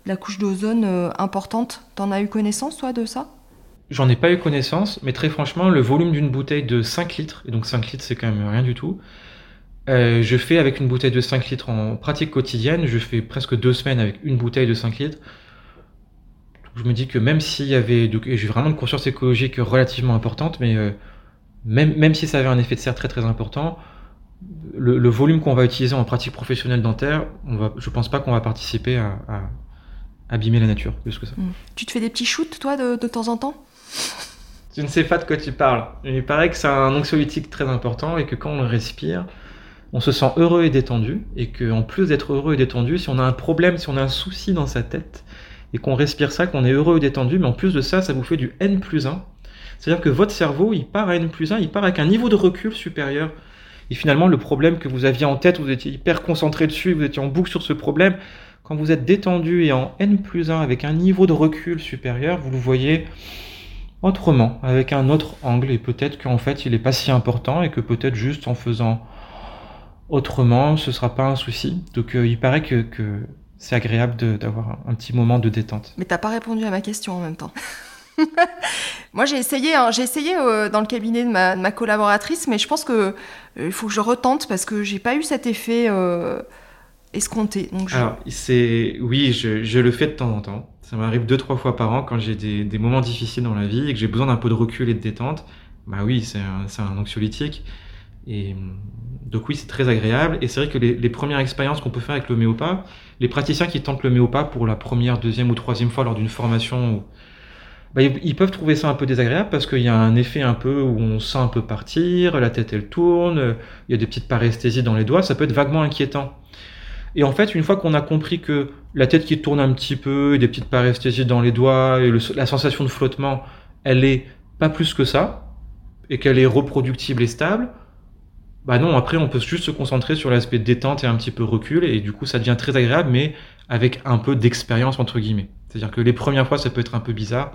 la couche d'ozone importante. T'en as eu connaissance toi de ça? J'en ai pas eu connaissance, mais très franchement, le volume d'une bouteille de 5 litres, et donc 5 litres c'est quand même rien du tout, euh, je fais avec une bouteille de 5 litres en pratique quotidienne, je fais presque deux semaines avec une bouteille de 5 litres. Je me dis que même s'il y avait, j'ai vraiment une conscience écologique relativement importante, mais euh, même, même si ça avait un effet de serre très très important, le, volume qu'on va utiliser en pratique professionnelle dentaire, on va, je pense pas qu'on va participer à, abîmer la nature plus que ça. Hmm. Tu te fais des petits shoots toi de, de temps en temps? Je ne sais pas de quoi tu parles. Il paraît que c'est un anxiolytique très important et que quand on le respire, on se sent heureux et détendu, et qu'en plus d'être heureux et détendu, si on a un problème, si on a un souci dans sa tête, et qu'on respire ça, qu'on est heureux et détendu, mais en plus de ça, ça vous fait du N plus 1. C'est-à-dire que votre cerveau, il part à N plus 1, il part avec un niveau de recul supérieur. Et finalement, le problème que vous aviez en tête, vous étiez hyper concentré dessus, vous étiez en boucle sur ce problème, quand vous êtes détendu et en N plus 1 avec un niveau de recul supérieur, vous le voyez autrement, avec un autre angle, et peut-être qu'en fait, il n'est pas si important, et que peut-être juste en faisant autrement, ce sera pas un souci. Donc euh, il paraît que, c'est agréable d'avoir un, petit moment de détente. Mais t'as pas répondu à ma question en même temps. Moi j'ai essayé, hein, j'ai essayé euh, dans le cabinet de ma, collaboratrice, mais je pense que euh, faut que je retente parce que j'ai pas eu cet effet escompté. Donc Alors c'est, oui, je, le fais de temps en temps. Ça m'arrive deux trois fois par an quand j'ai des, moments difficiles dans la vie et que j'ai besoin d'un peu de recul et de détente. Bah oui, c'est un, un anxiolytique. Et donc oui, c'est très agréable. Et c'est vrai que les, premières expériences qu'on peut faire avec l'homéopathie, les praticiens qui tentent l'homéopathie pour la première, deuxième ou troisième fois lors d'une formation, bah, ils, peuvent trouver ça un peu désagréable parce qu'il y a un effet un peu où on sent un peu partir, la tête elle tourne, il y a des petites paresthésies dans les doigts, ça peut être vaguement inquiétant. Et en fait, une fois qu'on a compris que la tête qui tourne un petit peu, des petites paresthésies dans les doigts, et la sensation de flottement, elle est pas plus que ça, et qu'elle est reproductible et stable, bah non, après on peut juste se concentrer sur l'aspect détente et un petit peu recul, et du coup ça devient très agréable, mais avec un peu d'expérience entre guillemets. C'est-à-dire que les premières fois ça peut être un peu bizarre,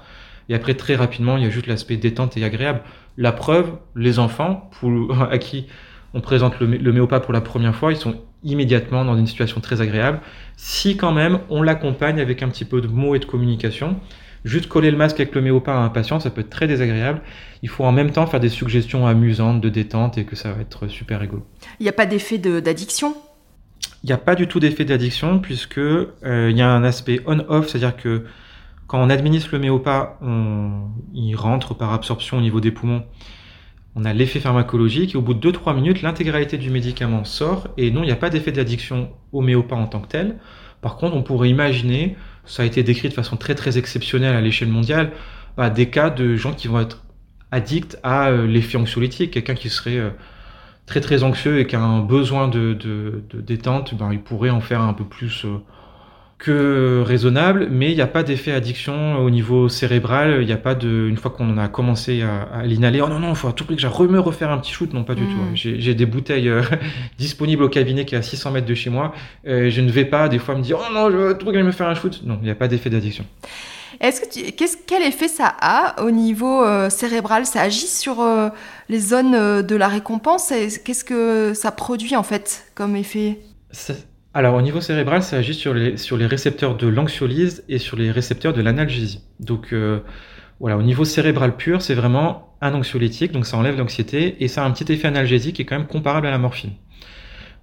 et après très rapidement il y a juste l'aspect détente et agréable. La preuve, les enfants à qui on présente le, le pour la première fois, ils sont immédiatement dans une situation très agréable. Si quand même on l'accompagne avec un petit peu de mots et de communication, Juste coller le masque avec le méopa à un patient, ça peut être très désagréable. Il faut en même temps faire des suggestions amusantes, de détente, et que ça va être super rigolo. Il n'y a pas d'effet d'addiction? Il n'y a pas du tout d'effet d'addiction, puisque euh, il y a un aspect on-off, c'est-à-dire que quand on administre le méopa, il rentre par absorption au niveau des poumons. On a l'effet pharmacologique et au bout de 2-3 minutes, l'intégralité du médicament sort et non, il n'y a pas d'effet d'addiction au méopa en tant que tel. Par contre, on pourrait imaginer ça a été décrit de façon très très exceptionnelle à l'échelle mondiale, bah, des cas de gens qui vont être addicts à euh, l'effet anxiolytique, quelqu'un qui serait euh, très très anxieux et qui a un besoin de, détente, ben, il pourrait en faire un peu plus, euh, que raisonnable, mais il n'y a pas d'effet addiction au niveau cérébral. Il n'y a pas de, une fois qu'on a commencé à, à l'inhaler, oh non non, il faut à tout prix que je me refaire un petit shoot. Non, pas du tout. hein. J'ai j'ai des bouteilles euh, disponibles au cabinet qui est à 600 mètres de chez moi. Euh, je ne vais pas des fois me dire, oh non, je veux tout prix que je me faire un shoot. Non, il n'y a pas d'effet d'addiction. Est-ce que tu- qu'est-ce, quel effet ça a au niveau euh, cérébral? Ça agit sur les zones de la récompense? Qu'est-ce que ça produit en fait comme effet? Ça- Alors, au niveau cérébral, ça agit sur les, récepteurs de l'anxiolyse et sur les récepteurs de l'analgésie. Donc, euh, voilà, au niveau cérébral pur, c'est vraiment un anxiolytique, donc ça enlève l'anxiété, et ça a un petit effet analgésique qui est quand même comparable à la morphine.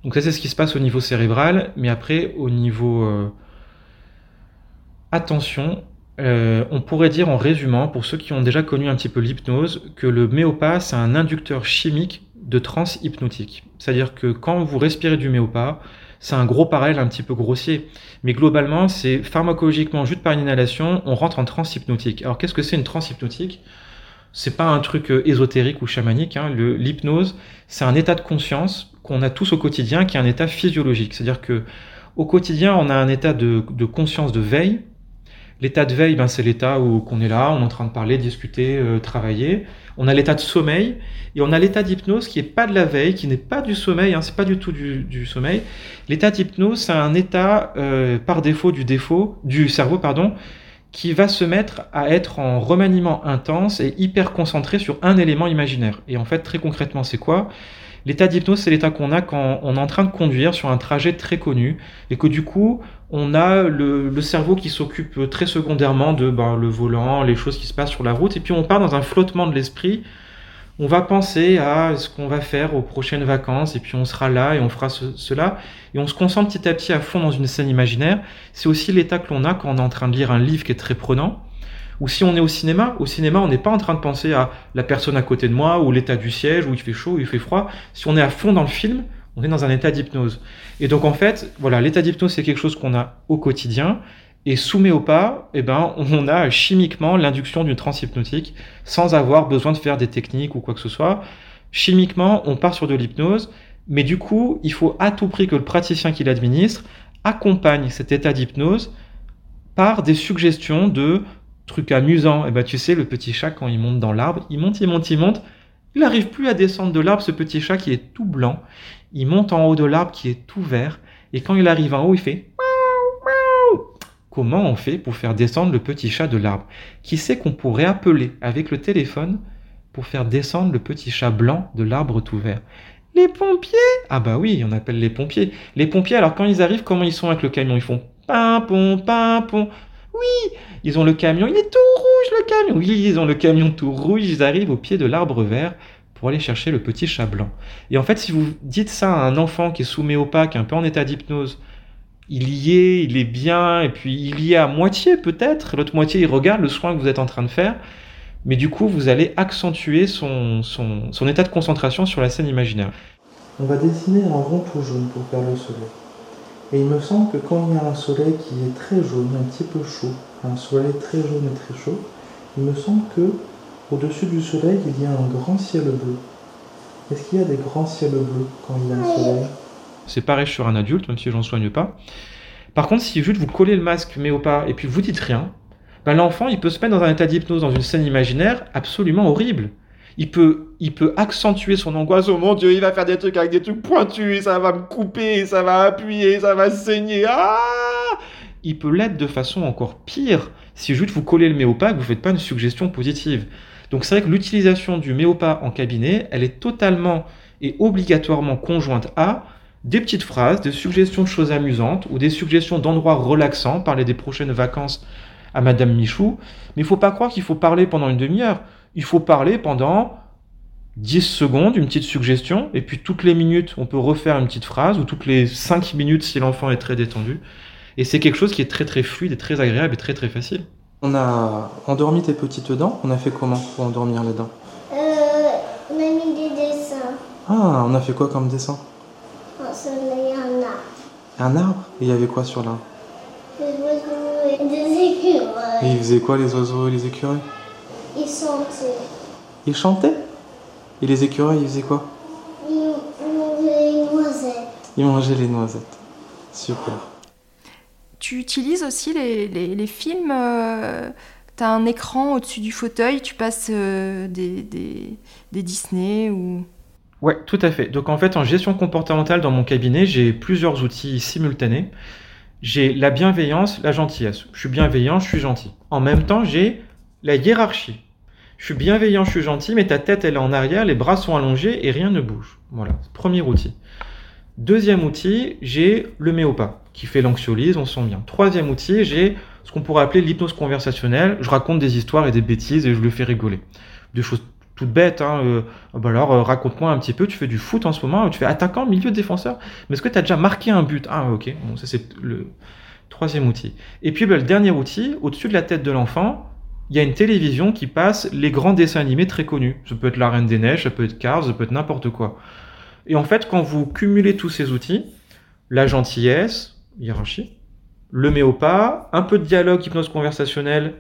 Donc, ça, c'est ce qui se passe au niveau cérébral, mais après, au niveau euh, attention, euh, on pourrait dire en résumant, pour ceux qui ont déjà connu un petit peu l'hypnose, que le méopa, c'est un inducteur chimique de transe hypnotique. C'est-à-dire que quand vous respirez du méopa, c'est un gros parallèle un petit peu grossier. Mais globalement, c'est pharmacologiquement, juste par une inhalation, on rentre en transe hypnotique. Alors qu'est-ce que c'est une transe hypnotique C'est pas un truc euh, ésotérique ou chamanique. hein. L'hypnose, c'est un état de conscience qu'on a tous au quotidien, qui est un état physiologique. C'est-à-dire que au quotidien, on a un état de, de conscience de veille. L'état de veille, ben, c'est l'état où qu'on est là, on est en train de parler, discuter, euh, travailler. On a l'état de sommeil et on a l'état d'hypnose qui est pas de la veille, qui n'est pas du sommeil, hein, c'est pas du tout du, du sommeil. L'état d'hypnose, c'est un état euh, par défaut du défaut du cerveau, pardon, qui va se mettre à être en remaniement intense et hyper concentré sur un élément imaginaire. Et en fait, très concrètement, c'est quoi? L'état d'hypnose, c'est l'état qu'on a quand on est en train de conduire sur un trajet très connu et que du coup, on a le, le cerveau qui s'occupe très secondairement de ben, le volant, les choses qui se passent sur la route, et puis on part dans un flottement de l'esprit. On va penser à ce qu'on va faire aux prochaines vacances, et puis on sera là et on fera ce- cela, et on se concentre petit à petit à fond dans une scène imaginaire. C'est aussi l'état que l'on a quand on est en train de lire un livre qui est très prenant, ou si on est au cinéma. Au cinéma, on n'est pas en train de penser à la personne à côté de moi, ou l'état du siège, où il fait chaud, où il fait froid. Si on est à fond dans le film, on est dans un état d'hypnose. Et donc en fait, voilà, l'état d'hypnose, c'est quelque chose qu'on a au quotidien. Et sous méopa, eh ben, on a chimiquement l'induction d'une transe hypnotique sans avoir besoin de faire des techniques ou quoi que ce soit. Chimiquement, on part sur de l'hypnose, mais du coup, il faut à tout prix que le praticien qui l'administre accompagne cet état d'hypnose par des suggestions de trucs amusants. Et ben, tu sais, le petit chat, quand il monte dans l'arbre, il monte, il monte, il monte. Il n'arrive plus à descendre de l'arbre, ce petit chat qui est tout blanc. Il monte en haut de l'arbre qui est tout vert. Et quand il arrive en haut, il fait. Comment on fait pour faire descendre le petit chat de l'arbre? Qui sait qu'on pourrait appeler avec le téléphone pour faire descendre le petit chat blanc de l'arbre tout vert? Les pompiers Ah bah oui, on appelle les pompiers. Les pompiers, alors quand ils arrivent, comment ils sont avec le camion? Ils font pimpon, pimpon. Oui, ils ont le camion, il est tout rouge le camion. Oui, ils ont le camion tout rouge, ils arrivent au pied de l'arbre vert pour aller chercher le petit chat blanc. Et en fait, si vous dites ça à un enfant qui est sous méopaque, un peu en état d'hypnose, il y est, il est bien, et puis il y est à moitié peut-être, l'autre moitié il regarde le soin que vous êtes en train de faire, mais du coup vous allez accentuer son, son, son état de concentration sur la scène imaginaire. On va dessiner un rond tout jaune pour faire le soleil. Et il me semble que quand il y a un soleil qui est très jaune, un petit peu chaud, un soleil très jaune et très chaud, il me semble que au-dessus du soleil, il y a un grand ciel bleu. Est-ce qu'il y a des grands ciels bleus quand il y a un soleil? C'est pareil sur un adulte, même si j'en soigne pas. Par contre, si juste vous collez le masque mais au pas et puis vous dites rien, ben l'enfant il peut se mettre dans un état d'hypnose dans une scène imaginaire absolument horrible. Il peut, il peut accentuer son angoisse. Oh mon dieu, il va faire des trucs avec des trucs pointus, ça va me couper, ça va appuyer, ça va saigner. Ah il peut l'être de façon encore pire si juste vous collez le méopa et que vous faites pas une suggestion positive. Donc c'est vrai que l'utilisation du méopa en cabinet, elle est totalement et obligatoirement conjointe à des petites phrases, des suggestions de choses amusantes ou des suggestions d'endroits relaxants, parler des prochaines vacances à Madame Michou. Mais il faut pas croire qu'il faut parler pendant une demi-heure. Il faut parler pendant 10 secondes, une petite suggestion, et puis toutes les minutes, on peut refaire une petite phrase, ou toutes les 5 minutes si l'enfant est très détendu. Et c'est quelque chose qui est très très fluide et très agréable et très très facile. On a endormi tes petites dents. On a fait comment pour endormir les dents? Euh, on a mis des dessins. Ah, on a fait quoi comme dessin? Un soleil, un arbre. Un arbre? Et il y avait quoi sur l'arbre? Des oiseaux et des écureuils. Et ils faisaient quoi les oiseaux et les écureuils? Ils chantaient. Ils chantaient? Et les écureuils, ils faisaient quoi? Ils mangeaient les noisettes. Ils mangeaient les noisettes. Super. Tu utilises aussi les, films Tu as un écran au-dessus du fauteuil, tu passes euh, des Disney ou... Ouais, tout à fait. Donc en fait, en gestion comportementale dans mon cabinet, j'ai plusieurs outils simultanés. J'ai la bienveillance, la gentillesse. Je suis bienveillant, je suis gentil. En même temps, j'ai la hiérarchie. Je suis bienveillant, je suis gentil, mais ta tête, elle est en arrière, les bras sont allongés et rien ne bouge. Voilà, premier outil. Deuxième outil, j'ai le méopa, qui fait l'anxiolyse, on sent bien. Troisième outil, j'ai ce qu'on pourrait appeler l'hypnose conversationnelle. Je raconte des histoires et des bêtises et je le fais rigoler. Des choses toutes bêtes. Hein, euh, bah alors, euh, raconte-moi un petit peu, tu fais du foot en ce moment, tu fais attaquant, milieu, défenseur. Mais est-ce que tu as déjà marqué un but? Ah, ok. Bon, ça, c'est le troisième outil. Et puis, bah, le dernier outil, au-dessus de la tête de l'enfant, il y a une télévision qui passe les grands dessins animés très connus. Ça peut être La Reine des Neiges, ça peut être Cars, ça peut être n'importe quoi. Et en fait, quand vous cumulez tous ces outils, la gentillesse, hiérarchie, le méopa, un peu de dialogue, hypnose conversationnelle,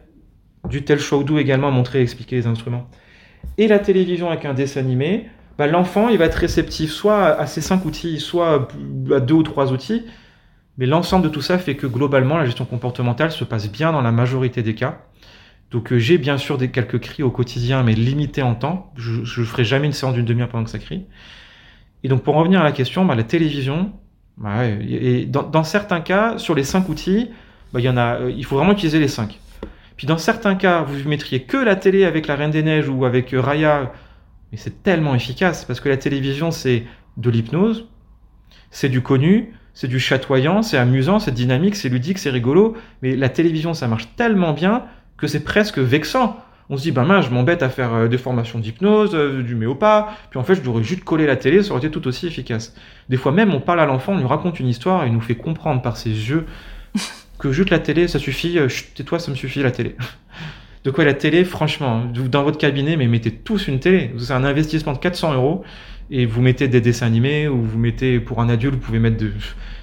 du tel do également, montrer et expliquer les instruments, et la télévision avec un dessin animé, bah, l'enfant il va être réceptif soit à ces cinq outils, soit à deux ou trois outils, mais l'ensemble de tout ça fait que globalement la gestion comportementale se passe bien dans la majorité des cas. Donc euh, j'ai bien sûr des quelques cris au quotidien, mais limités en temps. Je ne ferai jamais une séance d'une demi-heure pendant que ça crie. Et donc pour en revenir à la question, bah, la télévision, bah, et dans, certains cas, sur les cinq outils, bah, y en a, il faut vraiment utiliser les cinq. Puis dans certains cas, vous mettriez que la télé avec la Reine des Neiges ou avec euh, Raya, mais c'est tellement efficace parce que la télévision c'est de l'hypnose, c'est du connu, c'est du chatoyant, c'est amusant, c'est dynamique, c'est ludique, c'est rigolo, mais la télévision ça marche tellement bien que c'est presque vexant. On se dit, ben mince, je m'embête à faire euh, des formations d'hypnose, euh, du méopa, puis en fait, je devrais juste coller la télé, ça aurait été tout aussi efficace. Des fois même, on parle à l'enfant, on lui raconte une histoire, et il nous fait comprendre par ses yeux que juste la télé, ça suffit, euh, tais-toi, ça me suffit la télé. De quoi la télé, franchement, dans votre cabinet, mais mettez tous une télé. C'est un investissement de 400 euros et vous mettez des dessins animés ou vous mettez pour un adulte, vous pouvez mettre de,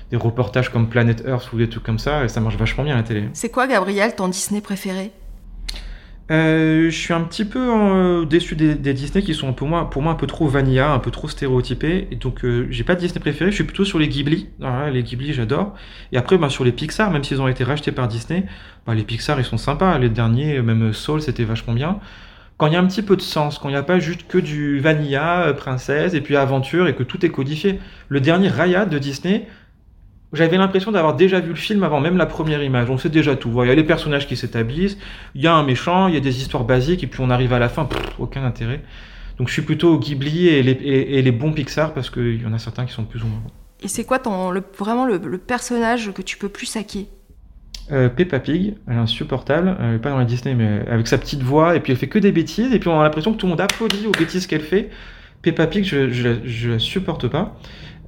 des reportages comme Planet Earth ou des trucs comme ça et ça marche vachement bien la télé. C'est quoi, Gabriel, ton Disney préféré? Euh, je suis un petit peu euh, déçu des, des, Disney qui sont pour moi, pour moi un peu trop vanilla, un peu trop stéréotypés. Et donc euh, j'ai pas de Disney préféré, je suis plutôt sur les Ghibli. Les Ghibli j'adore. Et après bah, sur les Pixar, même s'ils ont été rachetés par Disney, bah, les Pixar ils sont sympas. Les derniers, même Soul c'était vachement bien. Quand il y a un petit peu de sens, quand il n'y a pas juste que du vanilla, euh, princesse et puis aventure et que tout est codifié. Le dernier Raya de Disney, j'avais l'impression d'avoir déjà vu le film avant même la première image. On sait déjà tout. Il y a les personnages qui s'établissent, il y a un méchant, il y a des histoires basiques, et puis on arrive à la fin, pff, aucun intérêt. Donc je suis plutôt Ghibli et les, et, et les bons Pixar parce qu'il y en a certains qui sont plus ou moins bons. Et c'est quoi ton, le, vraiment le, le, personnage que tu peux plus saquer? Euh, Peppa Pig, elle est insupportable, elle est pas dans la Disney, mais avec sa petite voix, et puis elle fait que des bêtises, et puis on a l'impression que tout le monde applaudit aux bêtises qu'elle fait. Peppa Pig, je, je, je la supporte pas.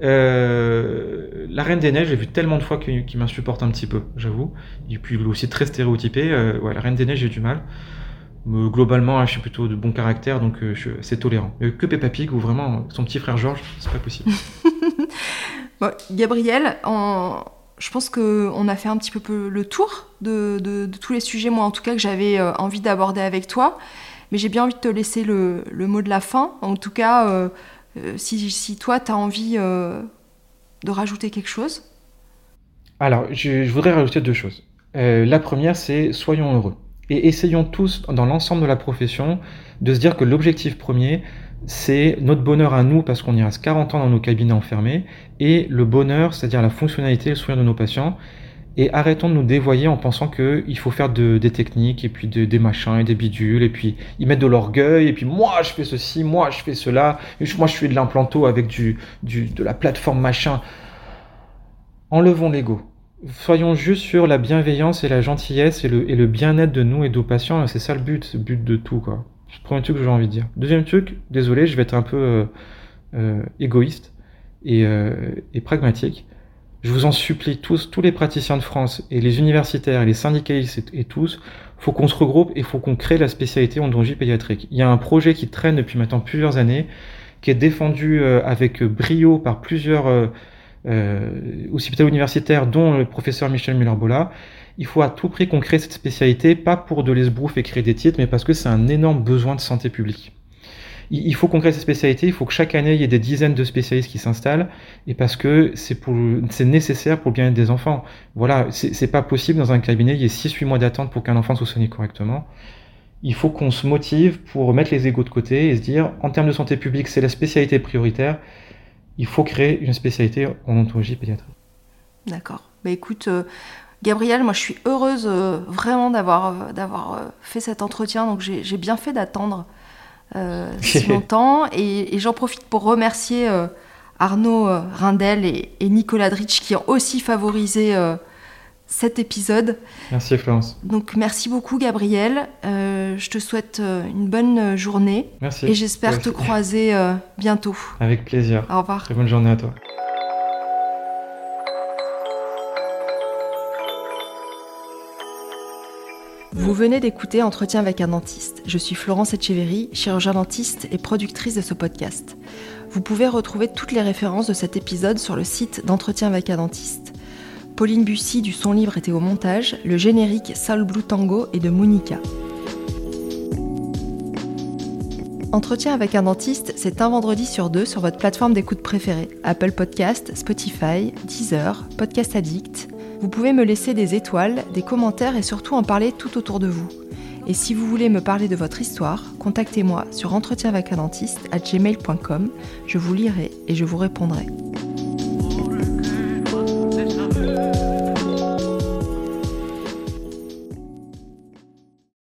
Euh, la Reine des Neiges, j'ai vu tellement de fois qu'il qu m'insupporte un petit peu, j'avoue. Et puis aussi très stéréotypé. Euh, la Reine des Neiges, j'ai du mal. Mais globalement, je suis plutôt de bon caractère, donc euh, c'est tolérant. Mais que Peppa Pig ou vraiment son petit frère Georges, c'est pas possible. Gabriel, je pense qu'on a fait un petit peu le tour de, tous les sujets, moi en tout cas, que j'avais envie d'aborder avec toi. Mais j'ai bien envie de te laisser le, mot de la fin. En tout cas, euh, si, si, toi, tu as envie euh, de rajouter quelque chose. Alors, je, voudrais rajouter deux choses. Euh, la première, c'est soyons heureux. Et essayons tous, dans l'ensemble de la profession, de se dire que l'objectif premier, c'est notre bonheur à nous, parce qu'on y reste 40 ans dans nos cabinets enfermés, et le bonheur, c'est-à-dire la fonctionnalité, le sourire de nos patients, et arrêtons de nous dévoyer en pensant qu'il faut faire de, des techniques et puis de, des machins et des bidules et puis ils mettent de l'orgueil et puis moi je fais ceci, moi je fais cela, et moi je fais de l'implanto avec du, de la plateforme machin. Enlevons l'ego. Soyons juste sur la bienveillance et la gentillesse et le, bien-être de nous et de nos patients. C'est ça le but, le but de tout quoi. Premier truc que j'ai envie de dire. Deuxième truc, désolé, je vais être un peu euh, euh, égoïste et, euh, et pragmatique. Je vous en supplie tous, tous les praticiens de France et les universitaires et les syndicalistes et, tous, faut qu'on se regroupe et faut qu'on crée la spécialité odontologie pédiatrique. Il y a un projet qui traîne depuis maintenant plusieurs années, qui est défendu euh, avec brio par plusieurs euh, euh, universitaires, dont le professeur Michel Muller-Bola. Il faut à tout prix qu'on crée cette spécialité, pas pour de l'esbrouf et créer des titres, mais parce que c'est un énorme besoin de santé publique. Il faut qu'on crée ces spécialités, il faut que chaque année il y ait des dizaines de spécialistes qui s'installent, et parce que c'est nécessaire pour le bien-être des enfants. Voilà, c'est pas possible dans un cabinet, il y ait 6-8 mois d'attente pour qu'un enfant soit soigné correctement. Il faut qu'on se motive pour mettre les égaux de côté et se dire, en termes de santé publique, c'est la spécialité prioritaire, il faut créer une spécialité en oncologie pédiatrique. D'accord. Bah écoute, euh, Gabriel, moi je suis heureuse euh, vraiment d'avoir euh, euh, fait cet entretien, donc j'ai bien fait d'attendre si longtemps. Et, et j'en profite pour remercier euh, Arnaud euh, Rindel et, et Nicolas Dritch qui ont aussi favorisé euh, cet épisode. Merci Florence. Donc merci beaucoup Gabriel. Euh, je te souhaite euh, une bonne journée Merci. et j'espère te croiser euh, bientôt. Avec plaisir. Au revoir. Très bonne journée à toi. Vous venez d'écouter Entretien avec un dentiste. Je suis Florence Etcheverry, chirurgien dentiste et productrice de ce podcast. Vous pouvez retrouver toutes les références de cet épisode sur le site d'Entretien avec un dentiste. Pauline Bussy du son libre était au montage, le générique Soul Blue Tango est de Monica. Entretien avec un dentiste, c'est un vendredi sur deux sur votre plateforme d'écoute préférée. Apple Podcast, Spotify, Deezer, Podcast Addict. Vous pouvez me laisser des étoiles, des commentaires et surtout en parler tout autour de vous. Et si vous voulez me parler de votre histoire, contactez-moi sur entretien avec un dentiste à gmail.com. Je vous lirai et je vous répondrai.